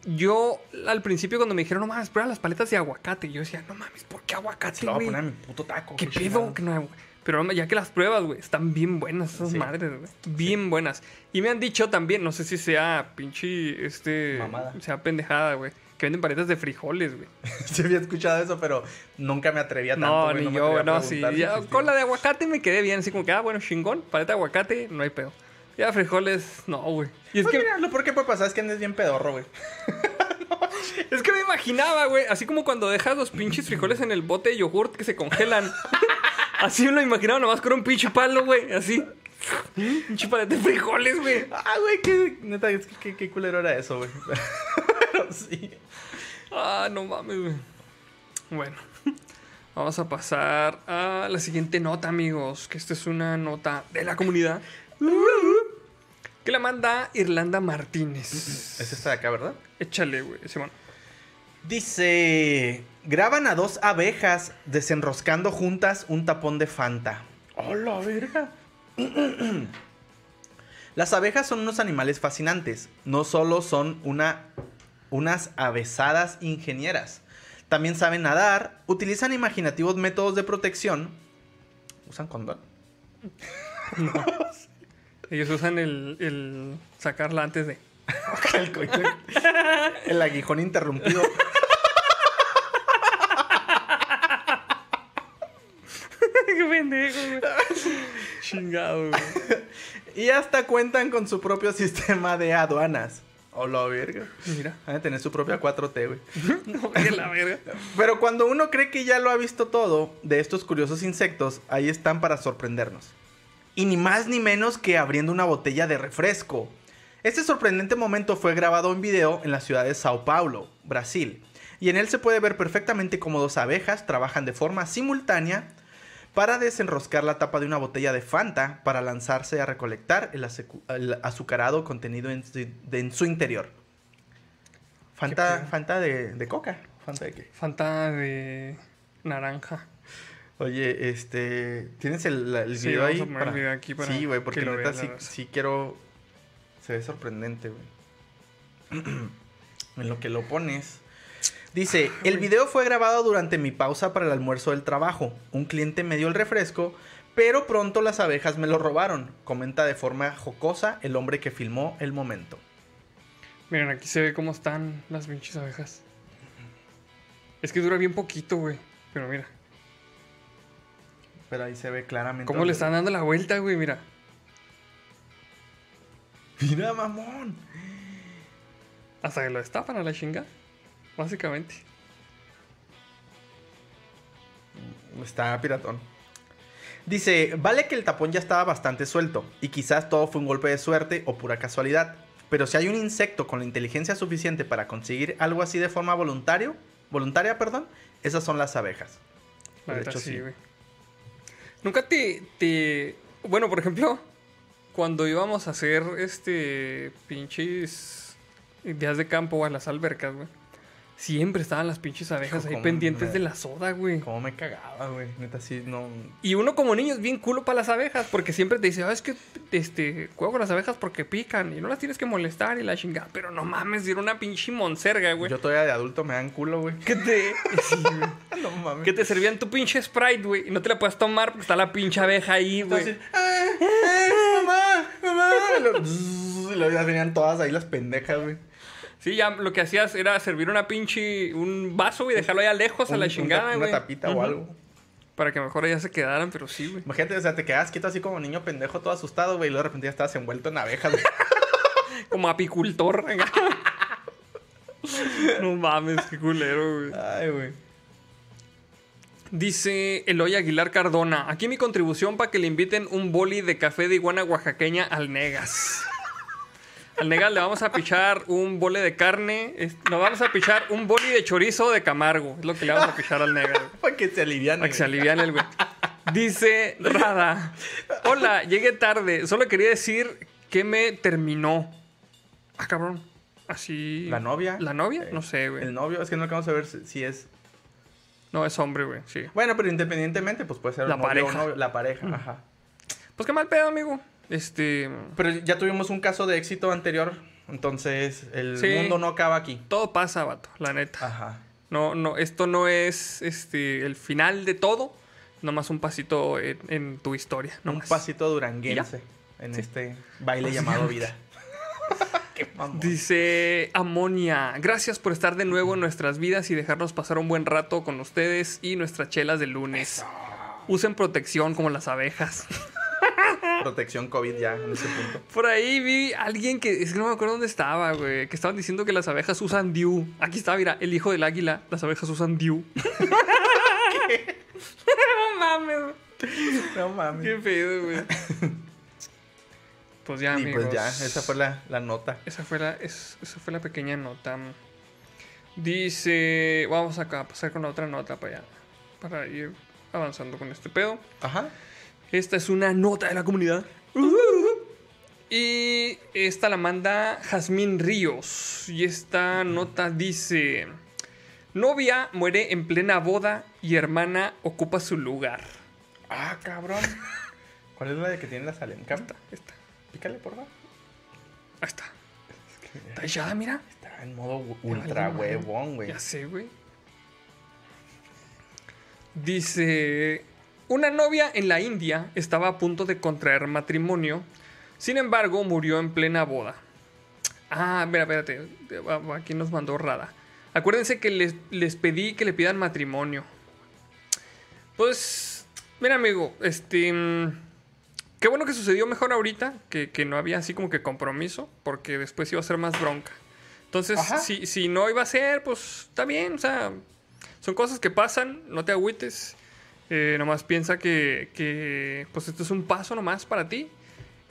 Yo al principio cuando me dijeron, no mames, prueba las paletas de aguacate, yo decía, no mames, ¿por qué aguacate, Se lo voy a poner a mi puto taco. ¿Qué pedo? Que no. Pero ya que las pruebas, güey, están bien buenas esas Sí. madres, güey. Bien buenas. Y me han dicho también, no sé si sea pinche, este... Mamada. Sea pendejada, güey. Que venden paletas de frijoles, güey. Sí había escuchado eso, pero nunca me atrevía tanto. No, güey, ni me yo, no, sí. si Ya, con la de aguacate me quedé bien, así como que, ah, bueno, chingón. Paleta de aguacate, no hay pedo. Ya frijoles, no, güey. Y es Pues que, mira, lo peor que puede pasar es que andes bien pedorro, güey. es que me imaginaba, güey, así como cuando dejas los pinches frijoles en el bote de yogurt que se congelan. así me lo imaginaba nomás con un pinche palo, güey, así. Pinche paleta de frijoles, güey. Ah, güey, qué, neta, qué, qué culero era eso, güey. pero sí. Ah, no mames, güey. Bueno, vamos a pasar a la siguiente nota, amigos. Que esta es una nota de la comunidad. Que la manda Irlanda Martínez. Es esta de acá, ¿verdad? Échale, güey, Simón. Dice, graban a dos abejas desenroscando juntas un tapón de Fanta. ¡Oh, la verga! Las abejas son unos animales fascinantes. No solo son una, unas avesadas ingenieras. También saben nadar, utilizan imaginativos métodos de protección. ¿Usan condón? Ellos usan el, el sacarla antes de. el, el aguijón interrumpido. Qué pendejo. Chingado, güey. Y hasta cuentan con su propio sistema de aduanas. Hola, verga. Mira. Van a tener su propia 4T, güey. No, que la verga. Pero cuando uno cree que ya lo ha visto todo de estos curiosos insectos, ahí están para sorprendernos. Y ni más ni menos que abriendo una botella de refresco. Este sorprendente momento fue grabado en video en la ciudad de Sao Paulo, Brasil. Y en él se puede ver perfectamente cómo dos abejas trabajan de forma simultánea para desenroscar la tapa de una botella de Fanta para lanzarse a recolectar el, azucarado contenido en su, de- en su interior. Fanta? Fanta de, de coca. ¿Fanta de qué? Fanta de naranja. Oye, este. ¿Tienes el, la- el Sí, video vamos ahí? a poner el video aquí para sí, güey, porque neta sí, sí quiero. Se ve sorprendente, güey. en lo que lo pones. Dice, el video fue grabado durante mi pausa para el almuerzo del trabajo. Un cliente me dio el refresco, pero pronto las abejas me lo robaron. Comenta de forma jocosa el hombre que filmó el momento. Miren, aquí se ve cómo están las pinches abejas. Es que dura bien poquito, güey. Pero mira. Pero ahí se ve claramente. ¿Cómo le están dando la vuelta, güey? Mira. Mira, mamón. Hasta que lo destapan a la chinga. Básicamente. Está piratón. Dice, vale que el tapón ya estaba bastante suelto y quizás todo fue un golpe de suerte o pura casualidad, pero si hay un insecto con la inteligencia suficiente para conseguir algo así de forma voluntario, voluntaria, perdón, esas son las abejas. La De hecho, sí, güey. Nunca te, te. Bueno, por ejemplo, cuando íbamos a hacer este. pinches. días de campo a las albercas, güey. Siempre estaban las pinches abejas Hijo, ahí cómo pendientes me- de la soda, güey. Como me cagaba, güey. Neta, sí, no. Y uno como niño es bien culo para las abejas, porque siempre te dice, ah, es que este, juego con las abejas porque pican y no las tienes que molestar y la chingada. Pero no mames, era una pinche monserga, güey. Yo todavía de adulto me dan culo, güey. Que te, sí, güey. no mames. que te servían tu pinche Sprite, güey, y no te la puedes tomar porque está la pinche abeja ahí, güey. "Ah, ah, mamá, mamá. Y lo- Y luego ya venían todas ahí las pendejas, güey. Sí, ya lo que hacías era servir una pinche, un vaso y dejarlo allá lejos a la chingada, güey. Una tapita o algo. Para que mejor ya se quedaran, pero sí, güey. Imagínate, o sea, te quedas quieto así como niño pendejo, todo asustado, güey, y luego de repente ya estabas envuelto en abejas, güey. Como apicultor. no mames, qué culero, güey. Ay, güey. Dice Eloy Aguilar Cardona. Aquí mi contribución para que le inviten un boli de café de iguana oaxaqueña al Negas. Al Negas le vamos a pichar un bole de carne. Nos vamos a pichar un boli de chorizo de Camargo. Es lo que le vamos a pichar al güey. Para que se alivian. Para que se aliviane el güey. Dice Rada. Hola, llegué tarde. Solo quería decir que me terminó. Ah, cabrón. Así. ¿La novia? ¿La novia? Eh, No sé, güey. El novio, es que no alcanzamos a ver si, si es. No, es hombre, güey. Sí. Bueno, pero independientemente, pues puede ser La novio o pareja. novio- la pareja, ajá. Pues qué mal pedo, amigo. Este. Pero ya tuvimos un caso de éxito anterior, entonces el Sí. mundo no acaba aquí. Todo pasa, vato, la neta. Ajá. No, no, esto no es este el final de todo. Nomás un pasito en, en tu historia. Un pasito duranguense en Sí. este baile llamado vida. Qué. Dice Amonia, gracias por estar de nuevo en nuestras vidas y dejarnos pasar un buen rato con ustedes y nuestras chelas de lunes. Usen protección como las abejas. Protección COVID ya en ese punto. Por ahí vi a alguien que, es que no me acuerdo dónde estaba, güey, que estaban diciendo que las abejas usan Dew. Aquí está, mira, el hijo del águila, las abejas usan Dew. no mames, güey. No mames. qué pedo, güey. Pues ya, y amigos. pues ya, esa fue la, la nota. Esa fue la, es- esa fue la pequeña nota. Dice, vamos acá a pasar con la otra nota para allá, para ir avanzando con este pedo. Ajá. Esta es una nota de la comunidad. Y esta la manda Jazmín Ríos. Y esta nota dice: Novia muere en plena boda y hermana ocupa su lugar. Ah, cabrón. ¿Cuál es la de que tiene la Salem Cam? Esta, esta. Pícale, por favor. Ahí está. Está echada, mira. Está en modo ultra huevón, güey. Ya sé, güey. Dice, una novia en la India estaba a punto de contraer matrimonio, sin embargo murió en plena boda. Ah, mira, espérate, aquí nos mandó Rada. Acuérdense que les, les pedí que le pidan matrimonio. Pues, mira amigo, este... mm, Qué bueno que sucedió mejor ahorita, que, que no había así como que compromiso, porque después iba a ser más bronca. Entonces, si, si no iba a ser, pues está bien, o sea, son cosas que pasan, no te agüites. Eh, nomás piensa que, que, pues esto es un paso nomás para ti.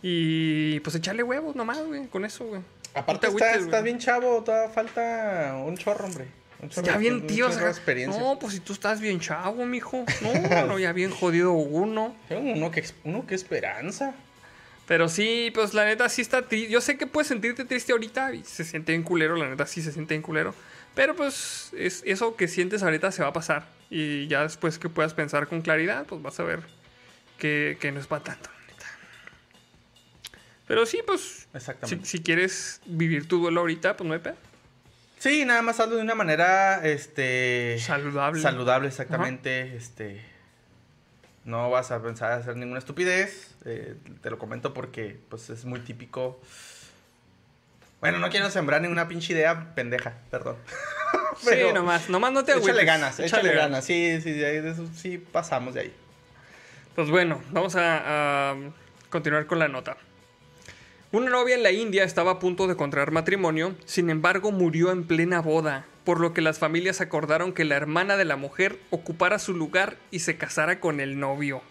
Y pues echarle huevos nomás, güey, con eso, güey. Aparte, No estás, agüites, estás bien chavo, todavía falta un chorro, hombre. Un chorro, Ya bien, tío. o sea, no, pues si tú estás bien chavo, mijo. No, no, ya bien jodido uno. Uno que, uno que esperanza. Pero sí, pues la neta sí está triste. Yo sé que puedes sentirte triste ahorita y se siente bien culero, la neta sí se siente bien culero. Pero pues es, eso que sientes ahorita se va a pasar. Y ya después que puedas pensar con claridad, pues vas a ver que, que no es para tanto, neta. Pero sí, pues Exactamente. si quieres vivir tu duelo ahorita, pues no hay pedo. Sí, nada más hazlo de una manera, este... Saludable. Saludable, exactamente. Este... No vas a pensar hacer ninguna estupidez. eh, te lo comento porque, pues, es muy típico. Bueno, no quiero sembrar ninguna pinche idea pendeja, perdón. Sí, nomás, nomás no te agüites. Échale ganas, échale, ganas. ganas. Sí, sí, de eso sí pasamos de ahí. Pues bueno, vamos a, a continuar con la nota. Una novia en la India estaba a punto de contraer matrimonio, sin embargo murió en plena boda, por lo que las familias acordaron que la hermana de la mujer ocupara su lugar y se casara con el novio.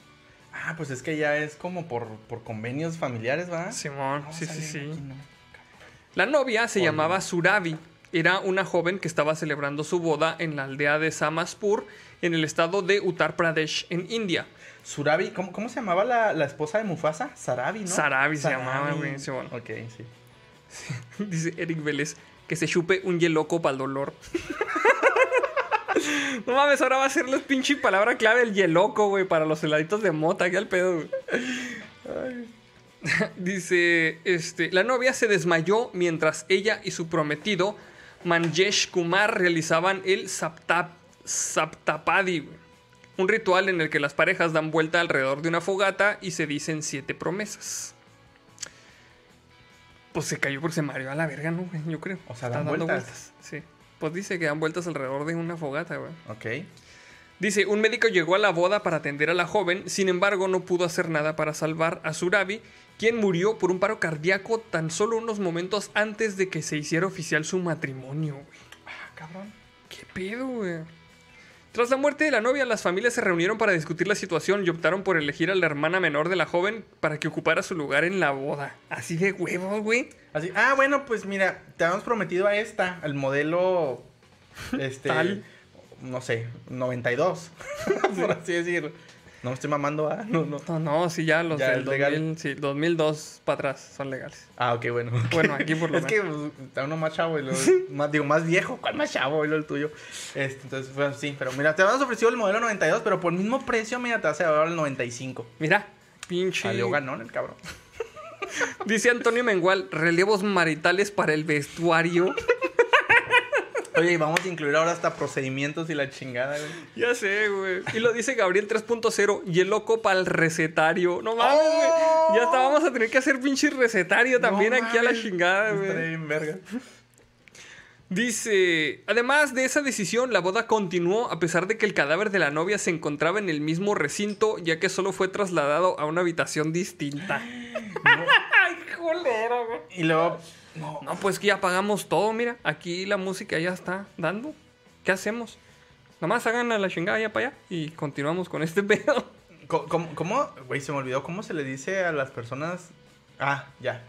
Ah, pues es que ya es como por, por convenios familiares, ¿va? Simón, sí, sí, sí. La novia se Oye. llamaba Surabi. Era una joven que estaba celebrando su boda en la aldea de Samaspur, en el estado de Uttar Pradesh, en India. Surabi, ¿cómo, cómo se llamaba la, la esposa de Mufasa? Sarabi, ¿no? Sarabi se llamaba, güey, sí, bueno. Ok, sí. Dice Eric Vélez que se chupe un yeloco para el dolor. no mames, ahora va a ser la pinche palabra clave el yeloco, güey, para los heladitos de mota, que al pedo, güey. Dice, este, la novia se desmayó mientras ella y su prometido, Manjesh Kumar, realizaban el Saptap, Saptapadi, güey. un ritual en el que las parejas dan vuelta alrededor de una fogata y se dicen siete promesas. Pues se cayó porque se mareó a la verga, ¿no, güey? Yo creo. O sea, dan dando vueltas. Sí. Pues dice que dan vueltas alrededor de una fogata, güey. Ok. Dice, un médico llegó a la boda para atender a la joven, sin embargo no pudo hacer nada para salvar a Surabi, quien murió por un paro cardíaco tan solo unos momentos antes de que se hiciera oficial su matrimonio, güey. Ah, cabrón. ¿Qué pedo, güey? Tras la muerte de la novia, las familias se reunieron para discutir la situación y optaron por elegir a la hermana menor de la joven para que ocupara su lugar en la boda. Así de huevos, güey. Así, ah, bueno, pues mira, te habíamos prometido a esta, el modelo, este, Tal. no sé, 92, por así decirlo. No me estoy mamando, ah, no, no. No, no, sí, ya los Ya del es legal. 2000, sí, 2002 para atrás son legales. Ah, ok, bueno. Bueno, aquí por lo Es que pues, está uno más chavo y lo, más, digo, más viejo. ¿Cuál más chavo y lo el tuyo? Este, entonces, bueno, sí, pero mira, te habíamos ofrecido el modelo 92, pero por el mismo precio, mira, te vas a llevar el 95. Mira, pinche. Salió ganón el cabrón. Dice Antonio Mengual, relevos maritales para el vestuario. Oye, y vamos a incluir ahora hasta procedimientos y la chingada, güey. ya sé, güey. Y lo dice Gabriel 3.0, y el loco para el recetario. No mames, güey. ¡Oh! Ya hasta vamos a tener que hacer pinche recetario también No aquí a la chingada, güey. bien verga. Dice, además de esa decisión, la boda continuó a pesar de que el cadáver de la novia se encontraba en el mismo recinto, ya que solo fue trasladado a una habitación distinta. Ay, colero, güey. Y luego, no, No, pues que ya pagamos todo, mira. Aquí la música ya está dando. ¿Qué hacemos? Nomás hagan a la chingada ya para allá y continuamos con este pedo. ¿Cómo, cómo, güey, se me olvidó cómo se le dice a las personas? Ah, ya.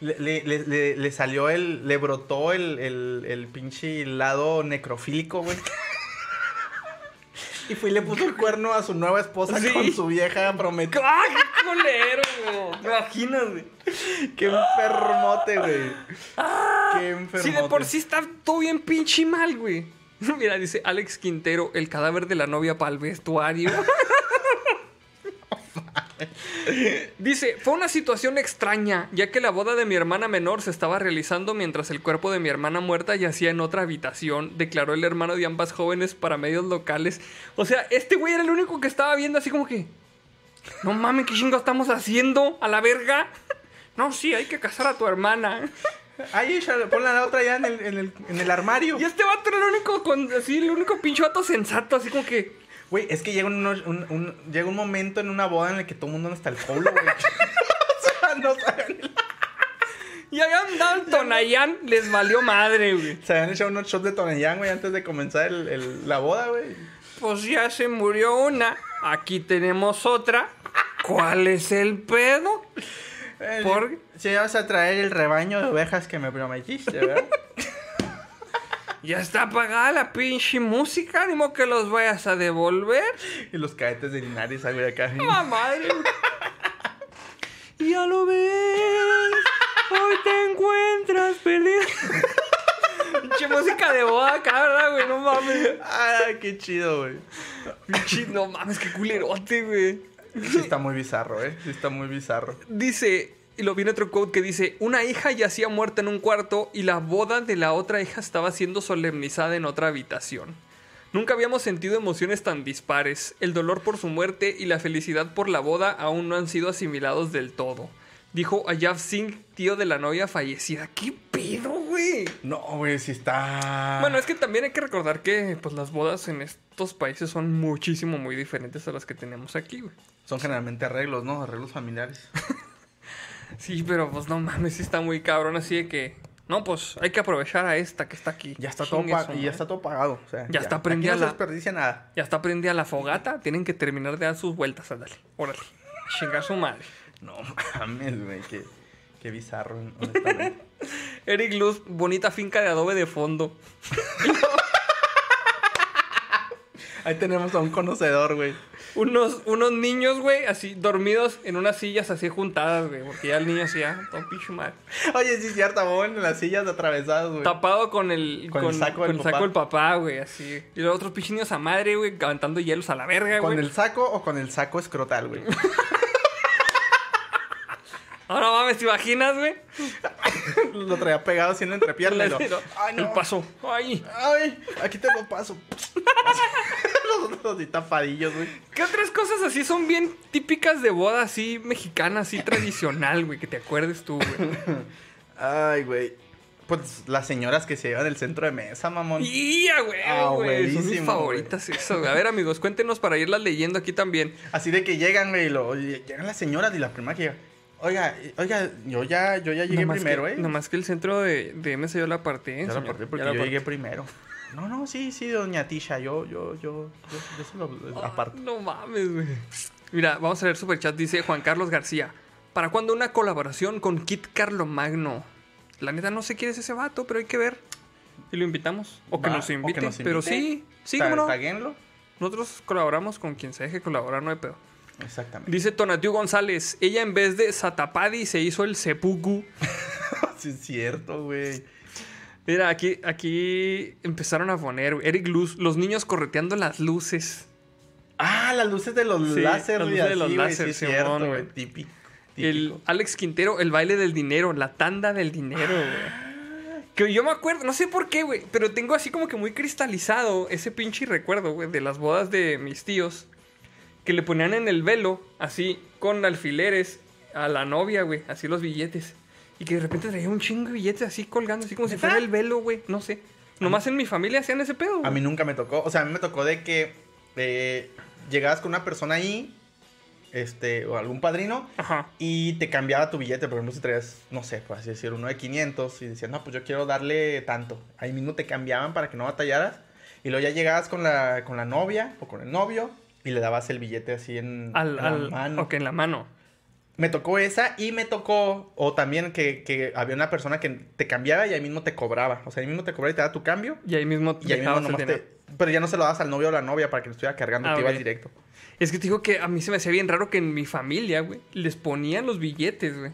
Le, le- le- le- le salió el, le brotó el, el, el pinche lado necrofílico, güey. y fue y le puso el cuerno a su nueva esposa Sí. con su vieja prometida. ¡Ay, qué colero, güey! ¿Te imaginas, güey? ¡Qué enfermote, güey! ¡Qué enfermote! Si de por sí está todo bien pinche mal, güey. Mira, dice Alex Quintero, el cadáver de la novia para el vestuario. Dice, fue una situación extraña, ya que la boda de mi hermana menor se estaba realizando mientras el cuerpo de mi hermana muerta yacía en otra habitación, declaró el hermano de ambas jóvenes para medios locales. O sea, este güey era el único que estaba viendo así como que... No mames, ¿qué chingo estamos haciendo? ¿A la verga? No, sí, hay que casar a tu hermana. Ahí, échale, ponla la otra ya en el, en el, en el armario. Y este vato era el único, con, así, el único pinche vato sensato, así como que... Güey, es que llega un, un- un- llega un momento en una boda en el que todo el mundo no está el polo, güey. o sea, no saben. Y allá andaban Tonayán, les valió madre, güey. Se habían echado unos shots de Tonayán, güey, antes de comenzar el- el- la boda, güey. Pues ya se murió una, aquí tenemos otra. ¿Cuál es el pedo? Eh, ¿Por? Si vas a traer el rebaño de ovejas que me prometiste, ¿verdad? Ya está apagada la pinche música, ni modo que los vayas a devolver. y los cadetes de Linares, güey, acá. ¡Ah, madre! ya lo ves, hoy te encuentras perdido. Pinche música de boda acá, ¿verdad, güey? No mames. Ay, qué chido, güey. Pinche, no mames, qué culerote, güey. Sí está muy bizarro, ¿eh? Sí está muy bizarro. Dice, y lo viene otro quote que dice, una hija yacía muerta en un cuarto y la boda de la otra hija estaba siendo solemnizada en otra habitación. Nunca habíamos sentido emociones tan dispares. El dolor por su muerte y la felicidad por la boda aún no han sido asimilados del todo. Dijo Ayav Singh, tío de la novia fallecida. ¿Qué pedo, güey? No, güey, sí está... Bueno, es que también hay que recordar que pues, las bodas en estos países son muchísimo, muy diferentes a las que tenemos aquí, güey. Son generalmente arreglos, ¿no? Arreglos familiares. Sí, pero pues no mames, sí está muy cabrón así de que... No, pues hay que aprovechar a esta que está aquí. Ya está todo, su y ya está todo pagado. O sea, Ya está prendida Aquí no se desperdicia nada. Ya está prendida la fogata, tienen que terminar de dar sus vueltas, ándale. Órale. Chinga su madre. No mames, güey, qué, qué bizarro, honestamente. Eric Luz, bonita finca de adobe de fondo. Ahí tenemos a un conocedor, güey. Unos, unos niños, güey, así dormidos en unas sillas así juntadas, güey. Porque ya el niño así, ya, todo pinche madre. Oye, sí es cierto, vos en las sillas atravesadas, güey. Tapado con el, Con el saco del con el saco papá. del papá, güey, así. Y los otros pinches niños a madre, güey, cantando hielos a la verga, ¿Con güey. el saco o con el saco escrotal, güey? Ahora mames, ¿te imaginas, güey? lo traía pegado haciendo entrepierna. y lo- Ay, El paso. Ay. Ay, aquí te lo paso. los otros así tapadillos, güey. ¿Qué otras cosas así son bien típicas de boda, así mexicana, así tradicional, güey? Que te acuerdes tú, güey. Ay, güey. Pues las señoras que se llevan el centro de mesa, mamón. ¡Ya, güey! Ah, güey! Son mis favoritas eso. güey. A ver, amigos, cuéntenos para irlas leyendo aquí también. Así de que llegan, güey, y lo, llegan las señoras y la primera que llega. Oiga, oiga, yo ya, yo ya llegué Nomás primero, que, ¿eh? Nomás que el centro de, de MS yo la aparté, Ya la aparté porque yo llegué primero. No, no, sí, sí, doña Tisha, yo, yo, yo, yo, yo se lo Ah, aparto. No mames, güey. Mira, vamos a leer superchat. Dice Juan Carlos García. ¿Para cuándo una colaboración con Kit Carlomagno? La neta no sé quién es ese vato, pero hay que ver. Y lo invitamos. O que nos invite. Pero sí, sí, cómo no. Nosotros colaboramos con quien se deje colaborar, no hay pedo. Exactamente. Dice Tonatiu González. Ella en vez de Satapadi se hizo el Sepuku. sí, es cierto, güey. Mira, aquí, aquí empezaron a poner Eric Luz, los niños correteando las luces. Ah, las luces de los Sí, láser, las güey, luces de los láser, sí güey. Típico. El. Alex Quintero, el baile del dinero, la tanda del dinero, güey. Que yo me acuerdo, no sé por qué, güey, pero tengo así como que muy cristalizado ese pinche recuerdo, güey, de las bodas de mis tíos. Que le ponían en el velo, así, con alfileres, a la novia, güey, así los billetes. Y que de repente traía un chingo de billetes así colgando, así como si fuera el velo, güey, no sé. Nomás en mi familia hacían ese pedo, A mí nunca me tocó. O sea, a mí me tocó de que eh, llegabas con una persona ahí, este, o algún padrino, Ajá. y te cambiaba tu billete. Por ejemplo, si traías, no sé, por así decir, uno de 500, y decías, no, pues yo quiero darle tanto. Ahí mismo te cambiaban para que no batallaras. Y luego ya llegabas con la, con la novia o con el novio, y le dabas el billete así en, Al, en la al, mano. ok, en la mano. Me tocó esa y me tocó, o también que, que había una persona que te cambiaba y ahí mismo te cobraba. O sea, ahí mismo te cobraba y te daba tu cambio. Y ahí mismo Y ahí mismo nomás te... Pero ya no se lo das al novio o a la novia para que lo estuviera cargando, Ah, te ibas directo. Es que te digo que a mí se me hacía bien raro que en mi familia, güey, les ponían los billetes, güey.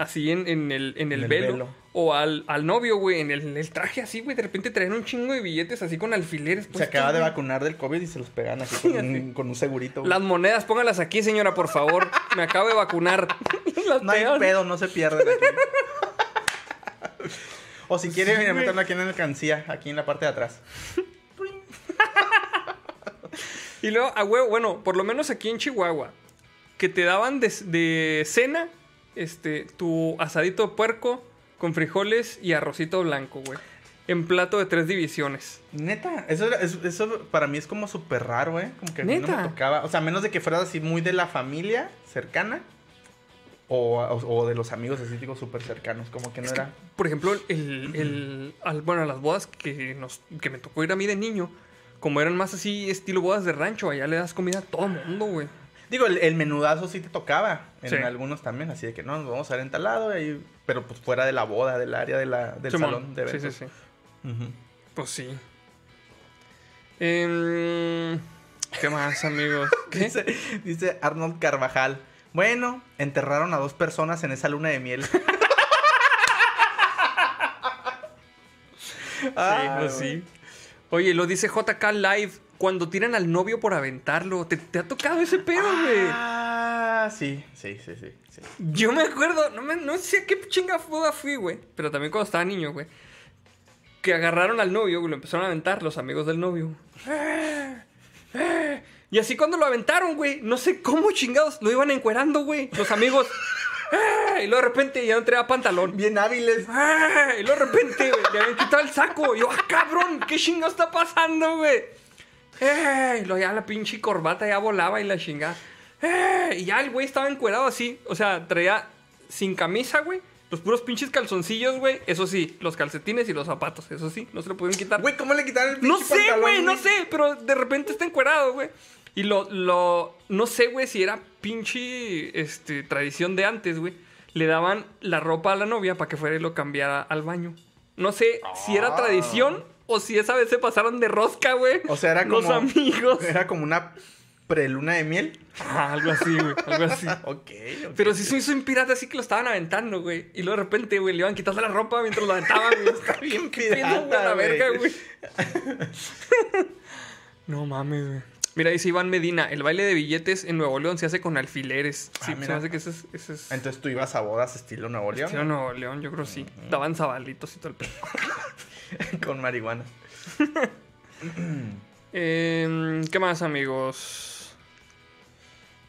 Así en, en el, en el, el velo. velo. O al, al novio, güey, en el, en el traje así, güey. De repente traen un chingo de billetes así con alfileres. Se acaba de güey. vacunar del COVID y se los pegan aquí con, un, con un segurito. güey. Las monedas, póngalas aquí, señora, por favor. Me acabo de vacunar. Las No hay pedo, no se pierden aquí. o si quieren, Sí, meterlo aquí en la alcancía, aquí en la parte de atrás. Y luego, a huevo, bueno, por lo menos aquí en Chihuahua, que te daban de, de cena este, tu asadito de puerco con frijoles y arrocito blanco, güey. En plato de tres divisiones. Neta, eso, eso, eso para mí es como súper raro, ¿eh? Como que a mí no ¿Neta? me tocaba. O sea, a menos de que fueras así muy de la familia cercana. O, o- de los amigos así, digo, súper cercanos. Como que no Es que, era. por ejemplo, el, el- al- bueno, las bodas que, nos, que me tocó ir a mí de niño, como eran más así estilo bodas de rancho, allá le das comida a todo mundo, güey. Digo, el, el menudazo sí te tocaba. En Sí. algunos también. Así de que no, nos vamos a ver en tal lado. ahí- pero pues fuera de la boda, del área de la, del Simón. salón de Sí, eventos. sí, sí. Ujú. Pues sí. Em, ¿Qué más, amigos? ¿Qué? Dice, dice Arnold Carvajal. Bueno, enterraron a dos personas en esa luna de miel. Sí, pues sí. Oye, lo dice JK Live. Cuando tiran al novio por aventarlo. ¿Te, te ha tocado ese pedo, güey? Ah, sí, sí, sí, sí. sí. Yo me acuerdo, no, me, no sé a qué chinga boda fui, güey. Pero también cuando estaba niño, güey. Que agarraron al novio, güey. Lo empezaron a aventar los amigos del novio. Y así cuando lo aventaron, güey. No sé cómo chingados lo iban encuerando, güey. Los amigos. Y luego de repente ya no traía pantalón. Bien hábiles. Y luego de repente, güey, le habían quitado el saco. Y yo, ¡ah, cabrón! ¿Qué chingo está pasando, güey? ¡Eh! Y luego ya la pinche corbata ya volaba y la chingada. ¡Eh! Y ya el güey estaba encuerado así. O sea, traía sin camisa, güey. Los puros pinches calzoncillos, güey. Eso sí, los calcetines y los zapatos. Eso sí, no se lo pudieron quitar. Güey, ¿cómo le quitaron el No pinche sé, pantalón, güey, no sé, pero de repente está encuerado, güey. Y lo, lo, no sé, güey, si era pinche, este, tradición de antes, güey. Le daban la ropa a la novia para que fuera y lo cambiara al baño. No sé si era Ah. tradición o si esa vez se pasaron de rosca, güey. O sea, era Los como- amigos. Era como una preluna de miel. Ah, algo así, güey, algo así. Ok, ok. Pero sí se hizo un pirata así que lo estaban aventando, güey. Y luego de repente, güey, le iban quitando la ropa mientras lo aventaban, güey. Está bien pirata, güey, la verga, güey. no mames, güey. Mira, dice Iván Medina, el baile de billetes en Nuevo León se hace con alfileres. Ah, Sí, se mira. me hace que ese es... Ese es Entonces tú ibas a bodas estilo Nuevo León. estilo Nuevo León, yo creo sí. Daban zabalitos y todo el pedo. con marihuana. Em, ¿Qué más, amigos?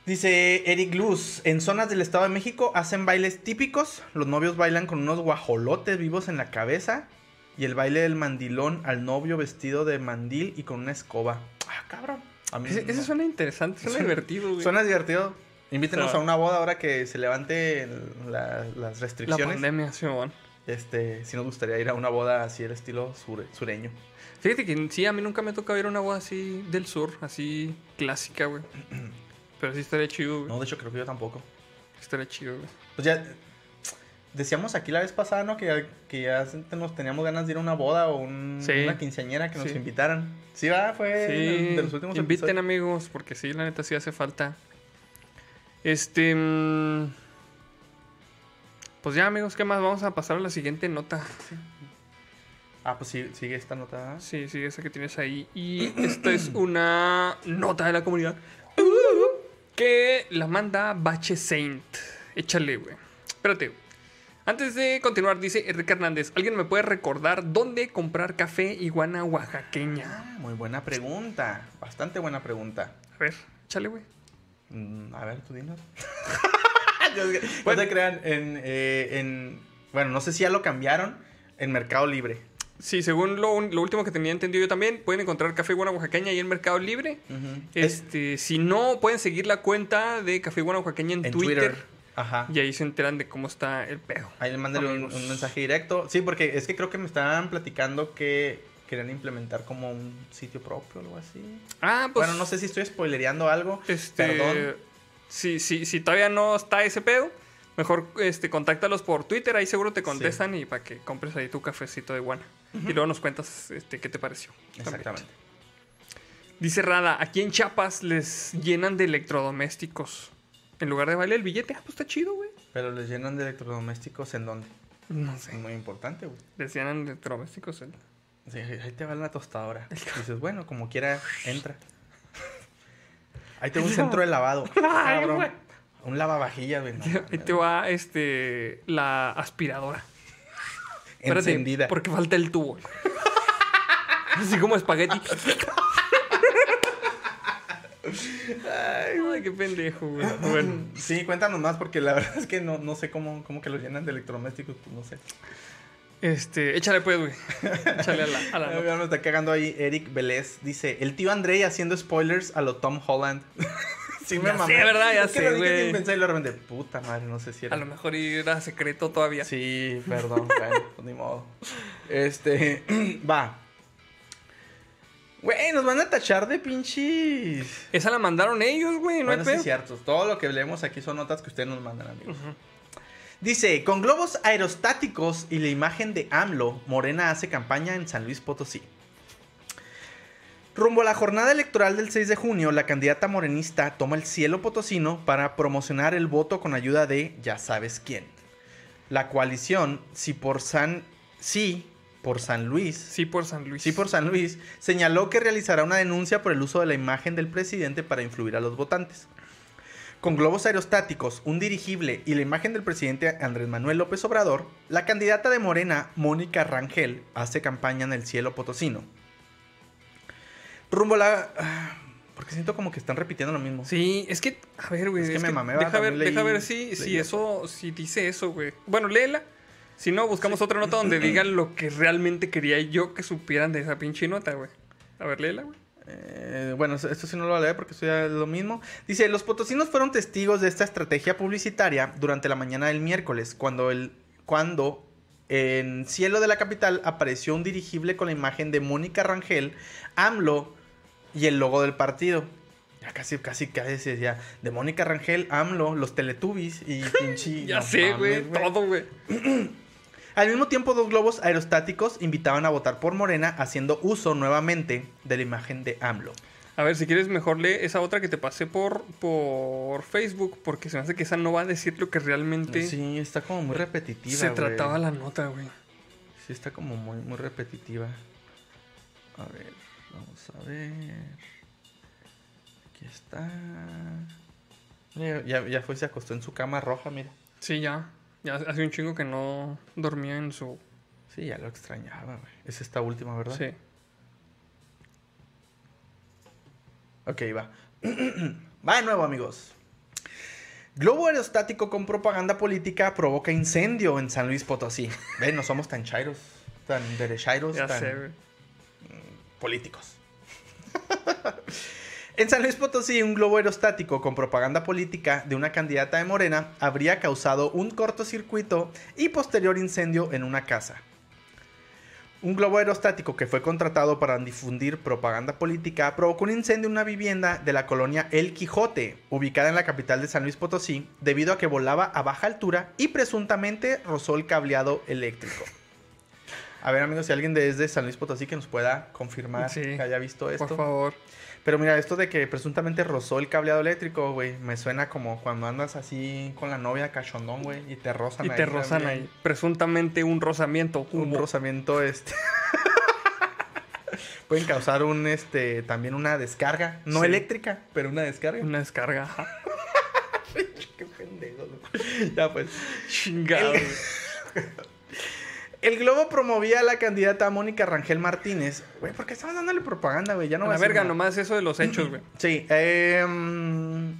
Dice Eric Luz, en zonas del Estado de México hacen bailes típicos. Los novios bailan con unos guajolotes vivos en la cabeza. Y el baile del mandilón al novio vestido de mandil y con una escoba. Ah, cabrón. A mí Ese, ese no. suena interesante, suena Suena- divertido, güey. Suena divertido. Invítenos O sea, a una boda ahora que se levante el- la- las La restricciones. pandemia, sí, bueno. Este, sí nos gustaría ir a una boda así el estilo sure- sureño. Fíjate que sí, a mí nunca me toca ver una boda así del sur, así clásica, güey. Pero sí estaría chido, güey. No, de hecho creo que yo tampoco. Estaría chido, güey. Pues ya decíamos aquí la vez pasada, ¿no? Que ya, que ya nos teníamos ganas de ir a una boda o un- Sí. una quinceañera que nos Sí. invitaran. Sí, va, fue Sí, de los últimos inviten episodios. amigos, porque sí, la neta sí hace falta. Este... mm, Pues ya, amigos, ¿qué más? Vamos a pasar a la siguiente nota. Ah, pues sí, sigue esta nota. Sí, sí, esa que tienes ahí. Y esta es una nota de la comunidad que la manda Bache Saint. Échale, güey. Espérate. Antes de continuar, dice Enrique Hernández, ¿alguien me puede recordar dónde comprar café iguana oaxaqueña? Ah, muy buena pregunta. Bastante buena pregunta. A ver, échale, güey. Mm, a ver, tú dinos. Bueno. No se crean, en, eh, en... Bueno, no sé si ya lo cambiaron en Mercado Libre. Sí, según lo, último que tenía entendido yo también, pueden encontrar café iguana oaxaqueña ahí en Mercado Libre. Es Este, si no, pueden seguir la cuenta de Café Iguana Oaxaqueña en, en Twitter, Twitter. Ajá. Y ahí se enteran de cómo está el pedo. Ahí le mandan un mensaje directo. Sí, porque es que creo que me estaban platicando que querían implementar como un sitio propio o algo así. Ah, pues. bueno, no sé si estoy spoilereando algo. Este, Perdón. Si, si, si todavía no está ese pedo, mejor este, contáctalos por Twitter, ahí seguro te contestan y para que compres ahí tu cafecito de guana. Y luego nos cuentas este, qué te pareció. También. Exactamente. Dice Rada, aquí en Chiapas les llenan de electrodomésticos. En lugar de bailar el billete, ah, pues está chido, güey. Pero les llenan de electrodomésticos en dónde? No Es sé. muy importante, güey. Decían en electrodomésticos. el- Sí, ahí te va la tostadora. Dices, bueno, como quiera, entra. Ahí tengo un centro de lavado. Ay, cabrón. güey. Un lavavajillas, güey. no Ahí te va este la aspiradora. Espérate, Encendida. Porque falta el tubo. Así como espagueti. Ay, qué pendejo, güey. Bueno, Sí, cuéntanos más porque la verdad es que no, no sé cómo, cómo que los llenan de electrodomésticos, pues no sé. Este, échale pues, güey. Échale a la, a la nota. me está cagando ahí Eric Vélez. Dice, el tío André haciendo spoilers a lo Tom Holland. sí me mamé. sé, ¿verdad? Ya Es sé, güey. pensar y lo repente, puta madre, no sé si era. A lo mejor era secreto todavía. Sí, perdón, bueno, pues ni modo. Este, va. Güey, nos van a tachar de pinches. Esa la mandaron ellos, güey. No bueno, hay sí pedo. es cierto. Todo lo que leemos aquí son notas que ustedes nos mandan, amigos. Dice, con globos aerostáticos y la imagen de AMLO, Morena hace campaña en San Luis Potosí. Rumbo a la jornada electoral del 6 de junio, la candidata morenista toma el cielo potosino para promocionar el voto con ayuda de ya sabes quién. La coalición, si por San... Sí, por San Luis, Sí, por San Luis. Sí por San Luis, señaló que realizará una denuncia por el uso de la imagen del presidente para influir a los votantes. Con globos aerostáticos, un dirigible y la imagen del presidente Andrés Manuel López Obrador, la candidata de Morena, Mónica Rangel, hace campaña en el cielo potosino. Rumbo a la... ah, Porque siento como que están repitiendo lo mismo. Sí, es que, a ver, güey. Es que me mamé, Deja ver, deja ver si, si eso, si dice eso, güey. Bueno, léela. Si no, buscamos otra nota donde digan lo que realmente quería yo que supieran de esa pinche nota, güey. A ver, léela, güey. Eh, bueno, esto sí no lo voy a leer porque esto ya es lo mismo. Dice, los potosinos fueron testigos de esta estrategia publicitaria durante la mañana del miércoles, cuando, el, cuando en cielo de la capital apareció un dirigible con la imagen de Mónica Rangel, AMLO y el logo del partido. Ya casi, casi, casi decía, de Mónica Rangel, AMLO, los Teletubbies y pinche... Ya no sé, güey. Todo, güey. al mismo tiempo, dos globos aerostáticos invitaban a votar por Morena, haciendo uso nuevamente de la imagen de AMLO. A ver, si quieres, mejor lee esa otra que te pasé por, por Facebook, porque se me hace que esa no va a decir lo que realmente Sí, está como muy repetitiva. se trataba la nota, güey. Sí, está como muy, muy repetitiva. A ver, vamos a ver. Aquí está. Mira, ya, ya fue, se acostó en su cama roja, mira. Sí, ya. Ya hace un chingo que no dormía en su... Sí, ya lo extrañaba, güey. Es esta última, ¿verdad? Sí. Ok, va. va de nuevo, amigos. Globo aerostático con propaganda política provoca incendio en San Luis Potosí. Ven, no somos tan chairos, tan derechairos, Ya tan sé, güey. políticos. en San Luis Potosí, un globo aerostático con propaganda política de una candidata de Morena habría causado un cortocircuito y posterior incendio en una casa. Un globo aerostático que fue contratado para difundir propaganda política provocó un incendio en una vivienda de la colonia El Quijote, ubicada en la capital de San Luis Potosí, debido a que volaba a baja altura y presuntamente rozó el cableado eléctrico. A ver, amigos, si alguien desde San Luis Potosí que nos pueda confirmar Sí, que haya visto esto. Por favor. Pero mira, esto de que presuntamente rozó el cableado eléctrico, güey, me suena como cuando andas así con la novia cachondón, güey, y te rozan Y ahí te rozan también. ahí. Presuntamente un rozamiento. Un rozamiento, este. Pueden causar un, este, también una descarga. No Sí. eléctrica, pero una descarga. Una descarga. Qué pendejo, güey. Ya pues. Chingado. El-. El Globo promovía a la candidata Mónica Rangel Martínez. Güey, ¿por qué estamos dándole propaganda, güey? Ya no A la verga, nomás eso de los hechos, güey. Sí, em,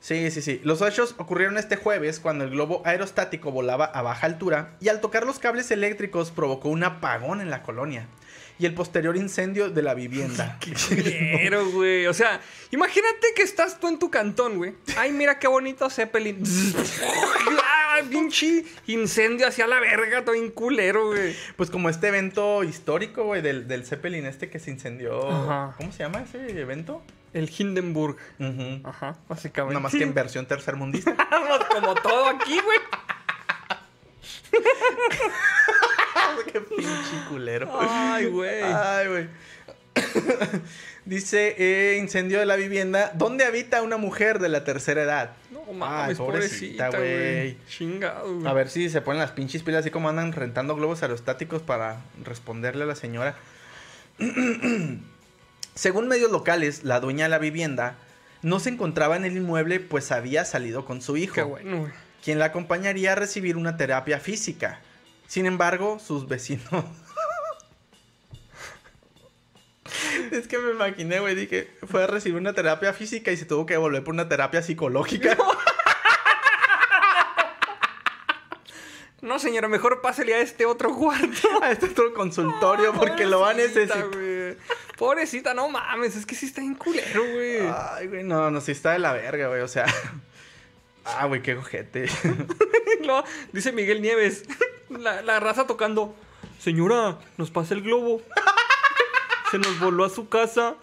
sí, sí, sí. Los hechos ocurrieron este jueves cuando el globo aerostático volaba a baja altura y al tocar los cables eléctricos provocó un apagón en la colonia y el posterior incendio de la vivienda. Pero, güey. O sea, imagínate que estás tú en tu cantón, güey. Ay, mira qué bonito Zeppelin. ah, pinche incendio hacia la verga, todo culero, güey. Pues como este evento histórico, güey, del, del Zeppelin este que se incendió. Ajá. ¿Cómo se llama ese evento? El Hindenburg. Ajá, básicamente. Nada más que en versión tercermundista. Como todo aquí, güey. Qué pinche culero. Ay, güey. Ay, güey. Dice, eh, incendio de la vivienda. ¿Dónde habita una mujer de la tercera edad? No Ay, mames, pobrecita, güey. Chingado, güey. A ver si se ponen las pinches pilas así como andan rentando globos aerostáticos para responderle a la señora. Según medios locales, la dueña de la vivienda no se encontraba en el inmueble pues había salido con su hijo, Qué bueno, güey. quien la acompañaría a recibir una terapia física. Sin embargo, sus vecinos... es que me imaginé, güey, dije, fue a recibir una terapia física y se tuvo que volver por una terapia psicológica. No, señora, mejor pásele a este otro cuarto. a este otro consultorio porque lo va a necesitar. Pobrecita, no mames, es que sí está bien culero, güey. Ay, güey, no, no, sí está de la verga, güey, o sea... Ah, güey, qué ojete. No, dice Miguel Nieves, la, la raza tocando. Señora, nos pasa el globo. Se nos voló a su casa.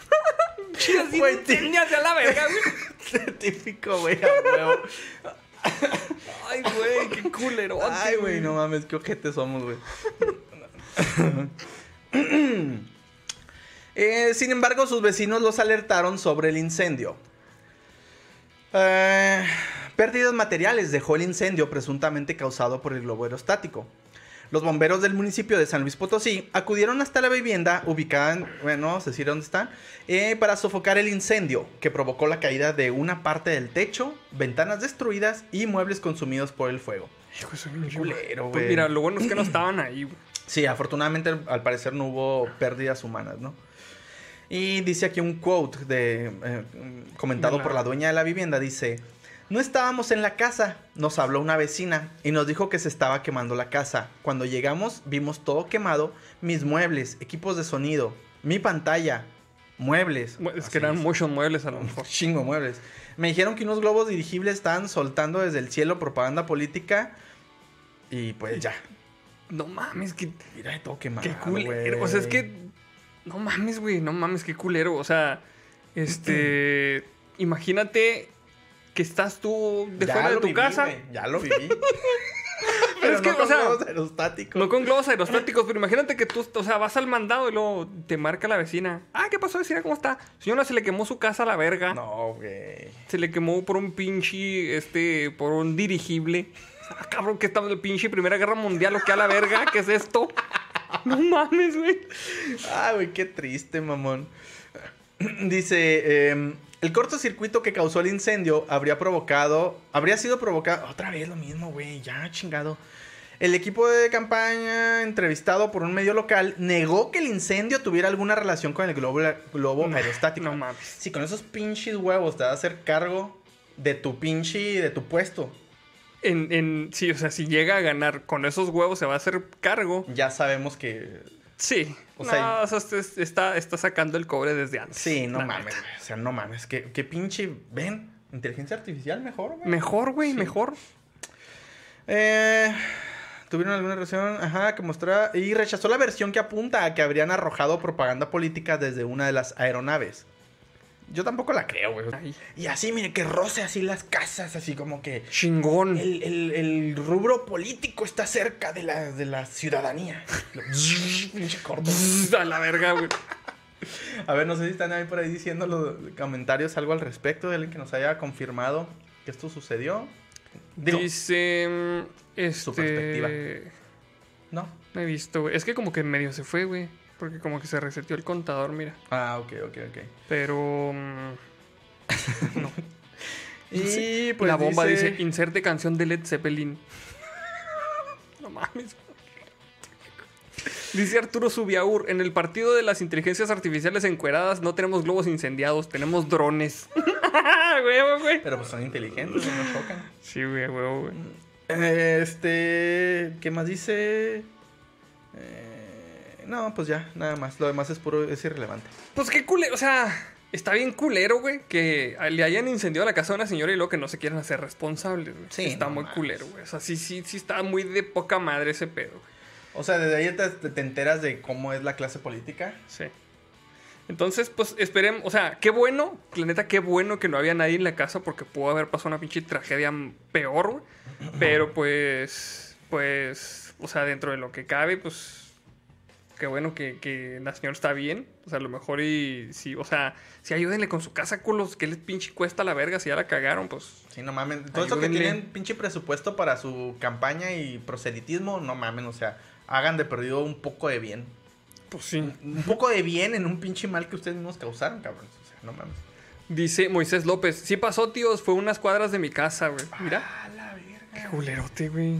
Así Güey, de te- incendias a la verga, güey. Típico, güey, a huevo. Ay, güey, qué culero. Ay, güey, no mames, qué ojete somos, güey. Eh, sin embargo, sus vecinos los alertaron sobre el incendio. Eh, pérdidas materiales dejó el incendio presuntamente causado por el globo aerostático. Los bomberos del municipio de San Luis Potosí acudieron hasta la vivienda ubicada en, bueno, a decir dónde está, eh, para sofocar el incendio que provocó la caída de una parte del techo, ventanas destruidas y muebles consumidos por el fuego. Hijo, eso es culero, Pues mira, lo bueno es que no estaban ahí, güey. Sí, afortunadamente al- parecer no hubo pérdidas humanas, ¿no? Y dice aquí un quote de, eh, comentado De la- por la dueña de la vivienda, dice, no estábamos en la casa, nos habló una vecina y nos dijo que se estaba quemando la casa. Cuando llegamos vimos todo quemado, mis muebles, equipos de sonido, mi pantalla, muebles. Mu- Es que eran muchos muebles a lo mejor. chingo muebles. Me dijeron que unos globos dirigibles estaban soltando desde el cielo propaganda política y pues ya. No mames, que Mira, todo quemado, Qué culero. O sea, es que. No mames, güey. No mames, qué culero. O sea, este. imagínate que estás tú de Ya fuera de lo tu viví, casa. Ya lo viví. Pero es que, no o con sea, globos aerostáticos. No con globos aerostáticos, pero imagínate que tú, o sea, vas al mandado y luego te marca la vecina. Ah, ¿qué pasó, vecina? ¿Cómo está? Señora, se le quemó su casa a la verga. No, güey. Se le quemó por un pinche, este, por un dirigible. Ah, cabrón, que estamos en la pinche Primera Guerra Mundial o qué a la verga, ¿qué es esto? No mames, güey. Ah, güey, qué triste, mamón. Dice, em, el cortocircuito que causó el incendio habría provocado, habría sido provocado, otra vez lo mismo, güey, ya chingado. El equipo de campaña, entrevistado por un medio local, negó que el incendio tuviera alguna relación con el globo, globo No, aerostático. no mames. Si con esos pinches huevos te vas a hacer cargo de tu pinche, de tu puesto, En, en, sí, o sea, si llega a ganar con esos huevos, se va a hacer cargo. ya sabemos que... Sí. O no, sea, o sea, está, está sacando el cobre desde antes. Sí, no mames, güey. O sea, no mames. ¿Qué, qué pinche... Ven, inteligencia artificial mejor, güey. Mejor, güey, Sí. mejor. Eh, Tuvieron alguna relación, ajá, que mostraba... Y rechazó la versión que apunta a que habrían arrojado propaganda política desde una de las aeronaves. Yo tampoco la creo, güey. Y así, mire, que roce así las casas, así como que... chingón. El, el- el rubro político está cerca de la, de la ciudadanía. Pinche corto. A la verga, güey. A ver, no sé si están ahí por ahí diciendo los comentarios algo al respecto de alguien que nos haya confirmado que esto sucedió. Digo, Dice. Este. Su perspectiva. no. No he visto, güey. Es que como que medio se fue, güey. Porque como que se reseteó el contador, mira. Ah, ok, ok, ok. Pero. mm, no. Y Sí, pues la bomba dice, dice, inserte canción de Led Zeppelin. no mames. Dice Arturo Subiaur, en el partido de las inteligencias artificiales encueradas no tenemos globos incendiados, tenemos drones. huevo, güey. Pero pues son inteligentes, no nos chocan. Sí, güey, huevo, güey. Este, ¿qué más dice? Eh, no, pues ya, nada más. Lo demás es puro, es irrelevante. Pues qué culero, o sea, está bien culero, güey, que le hayan incendiado la casa a una señora y luego que no se quieran hacer responsables, güey. Sí, Está no muy culero, güey. O sea, sí, sí, sí está muy de poca madre ese pedo, güey. O sea, desde ahí te, te enteras de cómo es la clase política. Sí. Entonces, pues esperemos, o sea, qué bueno, la neta, qué bueno que no había nadie en la casa porque pudo haber pasado una pinche tragedia peor, güey. Pero pues, pues, o sea, dentro de lo que cabe, pues, qué bueno que, que la señora está bien. O sea, a lo mejor y sí, o sea, si ayúdenle con su casa, culos, que les pinche cuesta la verga si ya la cagaron, pues. Sí, no mames. Todo eso que tienen pinche presupuesto para su campaña y proselitismo, no mames, o sea, hagan de perdido un poco de bien. Pues sí. Un poco de bien en un pinche mal que ustedes mismos causaron, cabrón. O sea, no mames. Dice Moisés López, sí pasó, tíos, fue unas cuadras de mi casa, güey. Mira. Ah, la Qué verga. culerote, güey.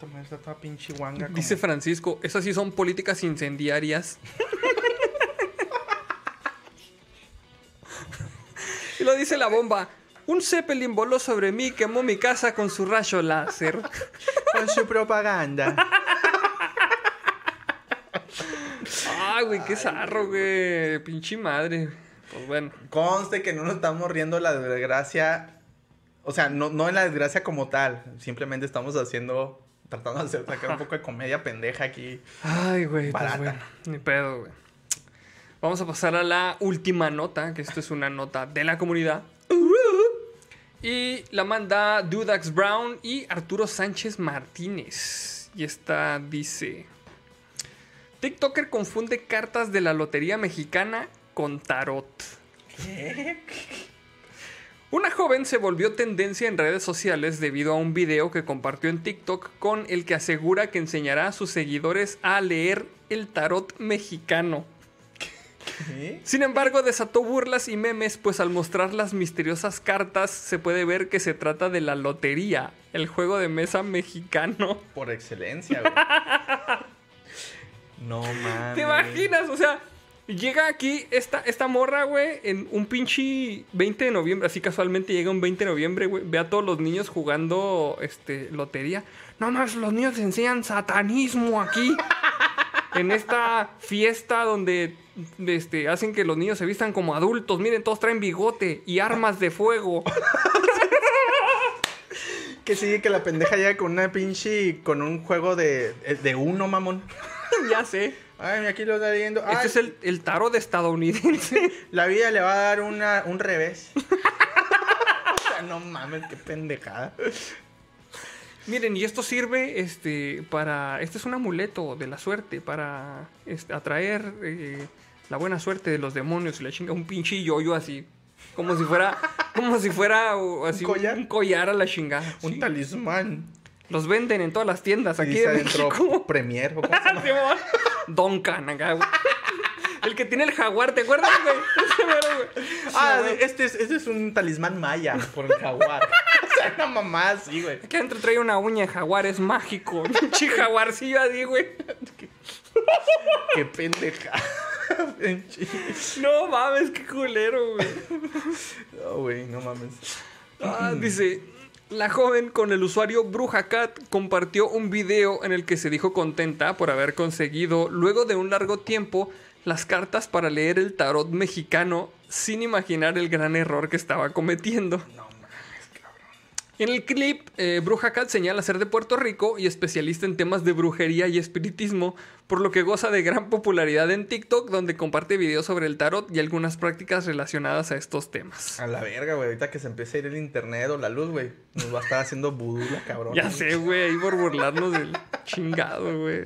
Esta madre está toda pinche guanga. como- Dice Francisco, esas sí son políticas incendiarias. y lo dice la bomba. Un Zeppelin voló sobre mí, quemó mi casa con su rayo láser. Con su propaganda. Ay, güey, qué zarro, güey. Pinche madre. Pues bueno. Conste que no nos estamos riendo la desgracia. O sea, no, no en la desgracia como tal. Simplemente estamos haciendo. Tratando de hacer, sacar un poco de comedia pendeja aquí. Ay, güey, pues Barata. bueno. Ni pedo, güey. Vamos a pasar a la última nota, que esto es una nota de la comunidad. Y la manda Dudax Brown y Arturo Sánchez Martínez. Y esta dice: TikToker confunde cartas de la Lotería Mexicana con tarot. Una joven se volvió tendencia en redes sociales debido a un video que compartió en TikTok con el que asegura que enseñará a sus seguidores a leer el tarot mexicano. ¿Qué? Sin embargo, desató burlas y memes, pues al mostrar las misteriosas cartas se puede ver que se trata de la lotería, el juego de mesa mexicano. Por excelencia, güey. No mames. ¿Te imaginas? O sea, llega aquí esta, esta morra, güey, en un pinche 20 de noviembre. Así casualmente llega un 20 de noviembre, güey. Ve a todos los niños jugando este, lotería. No más, los niños enseñan satanismo aquí. en esta fiesta donde este, hacen que los niños se vistan como adultos. Miren, todos traen bigote y armas de fuego. Que sigue que la pendeja llega con una pinche. con un juego de. de uno, mamón. ya sé. Ay, aquí lo está leyendo. Ay, Este es el, el tarot estadounidense. La vida le va a dar una, un revés. o sea, no mames, qué pendejada. Miren, y esto sirve este, para. Este es un amuleto de la suerte para este, atraer eh, la buena suerte de los demonios. Y le chinga un pinche yoyo así. Como si fuera. Como si fuera o, así, un, collar? un collar a la chingada. Un sí. talismán. Los venden en todas las tiendas Y aquí dice de. Premier. ¿o cómo se llama? Duncan acá, güey. El que tiene el jaguar, ¿te acuerdas, güey? Ah, güey. este es, este es un talismán maya por el jaguar. o sea, una mamá así, güey. Aquí adentro trae una uña de jaguar, es mágico. Pinche jaguarcillo así, güey. Qué pendeja. No mames, qué culero, güey. No, güey, no mames. Ah, dice, la joven con el usuario BrujaCat compartió un video en el que se dijo contenta por haber conseguido, luego de un largo tiempo, las cartas para leer el tarot mexicano sin imaginar el gran error que estaba cometiendo. En el clip, eh, Bruja Cat señala ser de Puerto Rico y especialista en temas de brujería y espiritismo, por lo que goza de gran popularidad en TikTok, donde comparte videos sobre el tarot y algunas prácticas relacionadas a estos temas. A la verga, güey. Ahorita que se empiece a ir el internet o la luz, güey. Nos va a estar haciendo vudú la cabrón. Ya sé, güey, ahí por burlarnos del chingado, güey.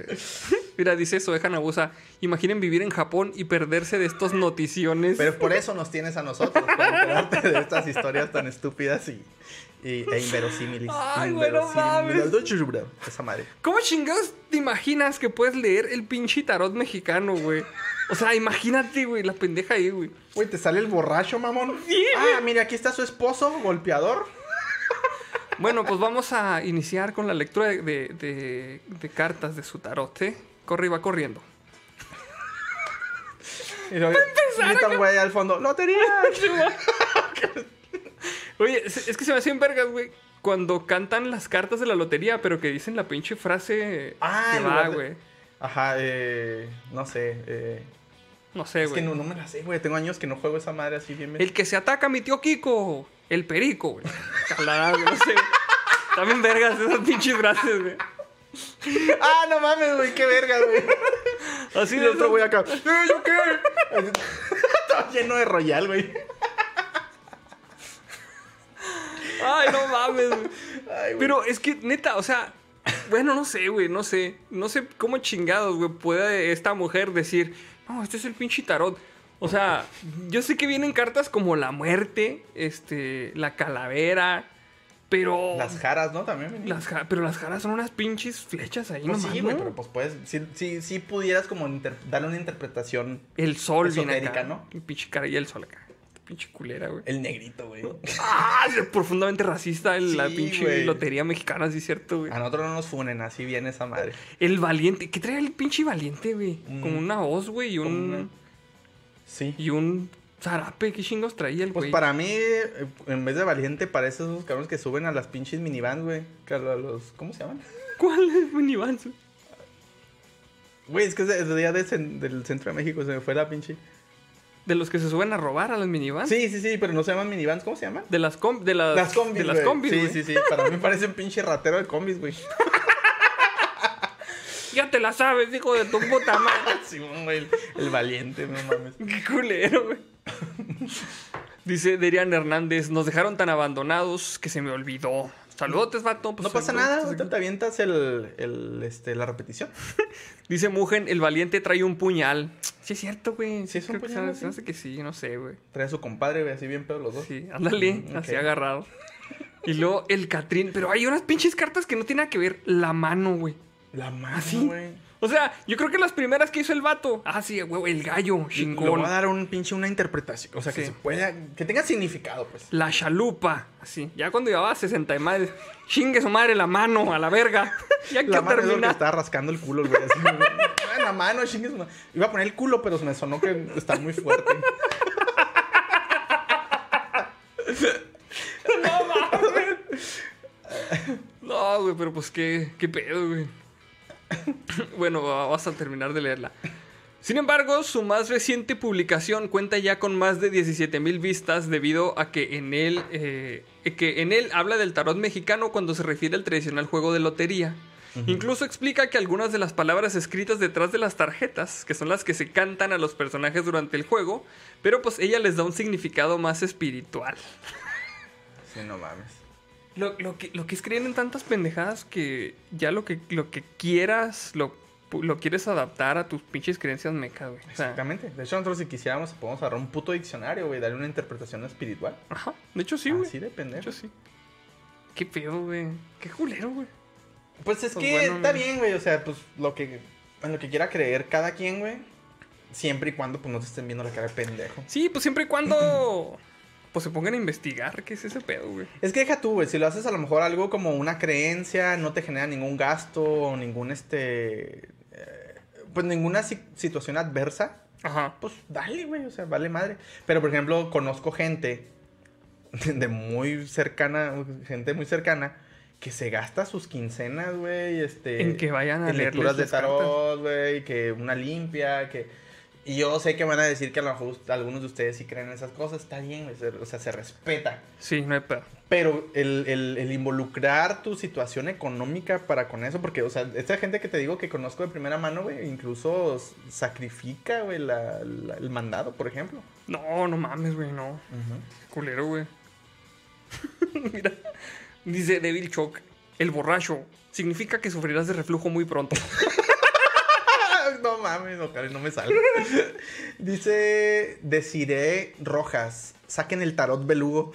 Mira, dice eso, dejan abusa. Imaginen vivir en Japón y perderse de estos noticiones. Pero por eso nos tienes a nosotros, para enterarte de estas historias tan estúpidas y, y- e inverosímiles. Ay, güey, no Inverosímiles. Esa madre. ¿Cómo chingados te imaginas que puedes leer el pinche tarot mexicano, güey? O sea, imagínate, güey, la pendeja ahí, güey. Güey, ¿te sale el borracho, mamón? Sí, Ah, mira, aquí está su esposo, golpeador. Bueno, pues vamos a iniciar con la lectura de, de- de- de cartas de su tarot, ¿eh? Corre y va corriendo. Y luego, y está un güey al fondo. ¡Lotería! Oye, es que se me hacen vergas, güey. Cuando cantan las cartas de la lotería, pero que dicen la pinche frase Ah, que va, de- güey. Ajá, eh. No sé. Eh, No sé, es que güey. no, no me la sé, güey. Tengo años que no juego esa madre así bien. El que se ataca a mi tío Kiko. El perico, güey. Güey, no sé. También vergas esas pinches frases, güey. Ah, no mames, güey, qué verga, güey. Así de otro güey acá. "Eh, ¿Yo qué? Todo lleno de royal, güey. Ay, no mames, güey. Ay, güey. Pero es que, neta, o sea, Bueno, no sé, güey, no sé. No sé cómo chingados, güey, puede esta mujer decir, no, este es el pinche tarot. O sea, yo sé que vienen cartas como la muerte, este, la calavera, pero... Las jaras, ¿no? También. venían. Las ja- pero las jaras son unas pinches flechas ahí Pues nomás, sí, güey, ¿no? pero pues puedes, sí, sí, sí pudieras como darle una interpretación. El sol acá. ¿no? El pinche cara y el sol acá. Pinche culera, güey. El negrito, güey. Ah, es profundamente racista el- la pinche lotería mexicana, sí cierto, güey. A nosotros no nos funen, así viene esa madre. El valiente. ¿Qué trae el pinche valiente, güey? Mm. Como una hoz, güey, y un... una- Sí. Y un zarape. ¿Qué chingos traía el Pues güey? para mí, eh, en vez de valiente, parece esos cabrones que suben a las pinches minivans, güey. Los, ¿Cómo se llaman? ¿Cuál es minivans? güey? Güey, es que es de, es de del centro de México, se me fue la pinche. De los que se suben a robar a las minivans. Sí, sí, sí, pero no se llaman minivans, ¿cómo se llaman? De las, com de las, Las combis, De las güey. combis, Sí, sí, sí. Para mí parece un pinche ratero de combis, güey. Ya te la sabes, hijo de tu puta madre. Sí, güey, el, el valiente, no mames. Qué culero, güey. Dice Derian Hernández, nos dejaron tan abandonados que se me olvidó. Saludotes, vato. pues, No pasa nada, ahorita te avientas el, el, este, la repetición. Dice Mugen, el valiente trae un puñal. Sí, es cierto, güey. Sí, es un creo que puñal, sí. se hace que sí, no sé, güey. Trae a su compadre, güey, así bien pedo los dos. Sí, ándale, Mm, así agarrado. Y luego el Catrín. Pero hay unas pinches cartas que no tienen nada que ver. La mano, güey. La mano, güey. O sea, yo creo que las primeras que hizo el vato. Ah, sí, güey, el gallo, Le voy chingón. a dar un pinche una interpretación. O sea, que se pueda. Que tenga significado, pues. La chalupa, así. Ya cuando llevaba 60 de madre, chingue su madre la mano a la verga. ya que La mano es lo que termina. estaba rascando el culo, güey. Así, la mano, chingue su madre. Iba a poner el culo, pero me sonó que está muy fuerte. No, güey, pero pues qué, qué pedo, güey. bueno, va- vas a terminar de leerla. Sin embargo, su más reciente publicación cuenta ya con más de 17 mil vistas debido a que en él, eh, que en él habla del tarot mexicano cuando se refiere al tradicional juego de lotería. Incluso explica que algunas de las palabras escritas detrás de las tarjetas, que son las que se cantan a los personajes durante el juego, pero pues ella les da un significado más espiritual. Sí, no mames. Lo, lo que, lo que es creer en tantas pendejadas que ya lo que, lo que quieras lo, lo quieres adaptar a tus pinches creencias mecas, güey. O sea, Exactamente. De hecho, nosotros si quisiéramos podemos agarrar un puto diccionario, güey, darle una interpretación espiritual. ajá. De hecho, sí, güey. Así de De hecho, sí. Qué pedo, güey. Qué culero, güey. Pues es Pues que bueno, está güey. bien, güey. O sea, pues lo que, en lo que quiera creer cada quien, güey. Siempre y cuando pues no te estén viendo la cara de pendejo. Sí, pues siempre y cuando pues se pongan a investigar qué es ese pedo, güey. Es que deja tú, güey. Si lo haces a lo mejor algo como una creencia, no te genera ningún gasto o ningún este. eh, pues ninguna si- situación adversa. Ajá. Pues dale, güey. O sea, vale madre. Pero por ejemplo, conozco gente de muy cercana, gente muy cercana. Que se gasta sus quincenas, güey, este... En que vayan a en leerles lecturas de tarot, güey, que una limpia, que... Y yo sé que van a decir que a lo mejor algunos de ustedes sí creen en esas cosas, está bien, o sea, se respeta. Sí, no hay pedo. Pero el, el- el involucrar tu situación económica para con eso, porque, o sea, esta gente que te digo que conozco de primera mano, güey, incluso sacrifica, güey, la- la- el mandado, por ejemplo. No, no mames, güey, no. Culero, güey. Mira. Dice Devil Choc. El borracho. Significa que sufrirás de reflujo muy pronto. mames, ojalá no me salga. Dice Desiree Rojas, saquen el tarot belugo.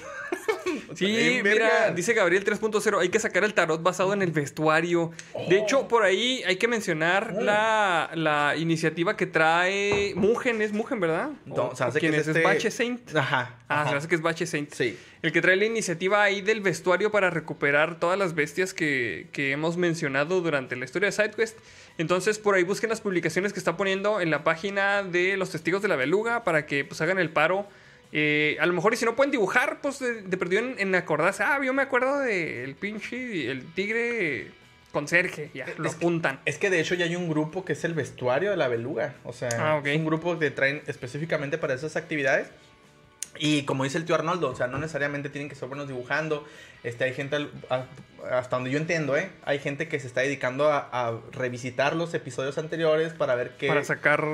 Sí, mira, dice Gabriel 3.0, hay que sacar el tarot basado en el vestuario. De hecho, por ahí hay que mencionar Oh. la, la iniciativa que trae Mugen, es Mugen, ¿verdad? No, O- se hace quién que es, es es este- Bache Saint. Ajá. Ah, ajá. se hace que es Bache Saint. Sí. El que trae la iniciativa ahí del vestuario para recuperar todas las bestias que, que hemos mencionado durante la historia de SideQuest. Entonces, por ahí busquen las publicaciones que está poniendo en la página de los testigos de la beluga para que pues hagan el paro. Eh, a lo mejor, y si no pueden dibujar, pues de, de perdido en, en acordarse. Ah, yo me acuerdo del pinche, el tigre conserje. Ya, lo Es que- apuntan. Es que de hecho ya hay un grupo que es el vestuario de la beluga. O sea, Ah, ok. es un grupo que traen específicamente para esas actividades. Y como dice el tío Arnoldo, o sea, no necesariamente tienen que ser buenos dibujando. Este, hay gente, hasta donde yo entiendo, ¿eh? Hay gente que se está dedicando a, a revisitar los episodios anteriores para ver qué... Para sacar.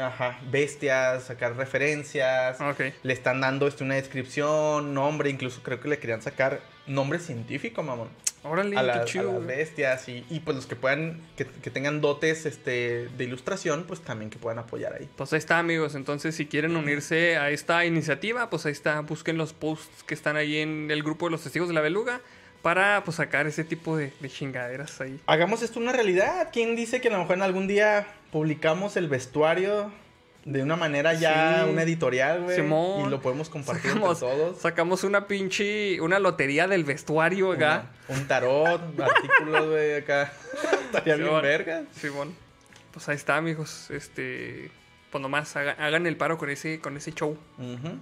Ajá, bestias, sacar referencias. Ah, Ok. Le están dando este, una descripción, nombre, incluso creo que le querían sacar nombre científico, mamón. Órale, a, las- a chido, las güey. bestias y, y, pues los que puedan, que, que tengan dotes este, de ilustración, pues también que puedan apoyar ahí. Pues ahí está, amigos. Entonces, si quieren unirse a esta iniciativa, pues ahí está. Busquen los posts que están ahí en el grupo de los testigos de la beluga para pues sacar ese tipo de, de chingaderas ahí. Hagamos esto una realidad. ¿Quién dice que a lo mejor en algún día publicamos el vestuario de una manera ya, Sí. una editorial, güey? Simón. Y lo podemos compartir Sacamos, entre todos. sacamos una pinche, una lotería del vestuario acá. Una- un tarot, artículos, güey, acá. Estaría bien Simón. verga. Simón. Pues ahí está, amigos. Este, pues nomás haga- hagan el paro con ese, con ese show. Ujú.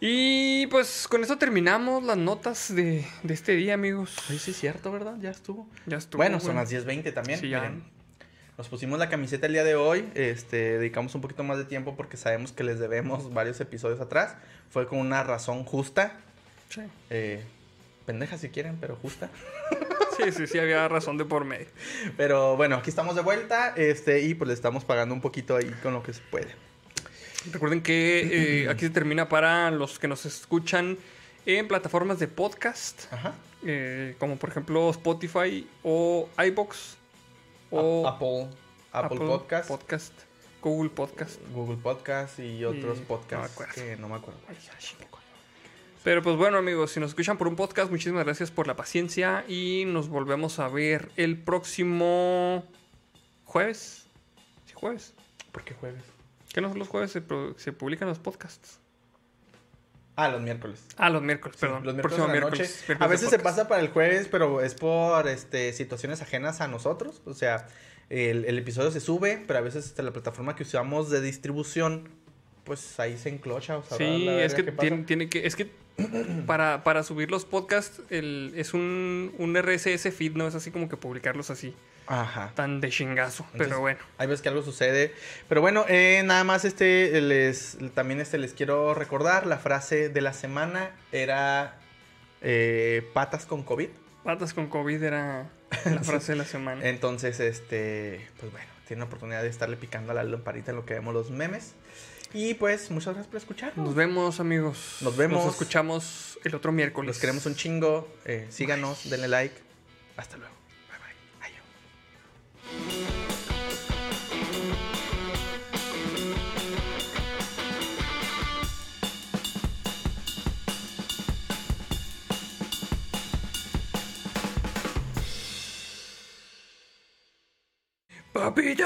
Y pues con eso terminamos las notas de, de este día, amigos. Ay, sí es cierto, ¿verdad? Ya estuvo. Ya estuvo. bueno, son las 10.20 también. Sí, ya. miren. Nos pusimos la camiseta el día de hoy. Este, dedicamos un poquito más de tiempo porque sabemos que les debemos varios episodios atrás. Fue con una razón justa. Sí. eh, pendeja si quieren, pero justa. sí, sí, sí, había razón de por medio. Pero bueno, aquí estamos de vuelta. Este, y pues le estamos pagando un poquito ahí con lo que se puede. Recuerden que eh, aquí se termina para los que nos escuchan en plataformas de podcast, Ajá. eh, como por ejemplo Spotify o iBox o Apple, Apple, Podcast, Podcast, Google Podcast. Google Podcast y otros Y- no me podcasts acuerdo. que no me acuerdo. Pero pues bueno amigos, si nos escuchan por un podcast, muchísimas gracias por la paciencia y nos volvemos a ver el próximo jueves. Sí, jueves. ¿Por qué jueves? Que no los jueves se, se publican los podcasts. Ah, los miércoles. Ah, los miércoles, Sí, perdón. los miércoles próximo A veces se pasa para el jueves, pero es por este, situaciones ajenas a nosotros. O sea, el, el episodio se sube, pero a veces este, la plataforma que usamos de distribución, pues ahí se enclocha. O sabrá Sí, la es que tiene, tiene que. Es que para, para subir los podcasts el, es un, un RSS feed, no es así como que publicarlos así, Ajá. tan de chingazo. Entonces, pero bueno. Hay veces que algo sucede. Pero bueno, eh, nada más este les también este les quiero recordar. La frase de la semana era eh, patas con COVID. Patas con COVID era la frase de la semana. Entonces, este, pues bueno, tiene la oportunidad de estarle picando a la lamparita en lo que vemos los memes. Y pues, muchas gracias por escucharnos. Nos vemos, amigos. Nos vemos. Nos escuchamos el otro miércoles. Los queremos un chingo. eh, síganos, denle like. Hasta luego. beat?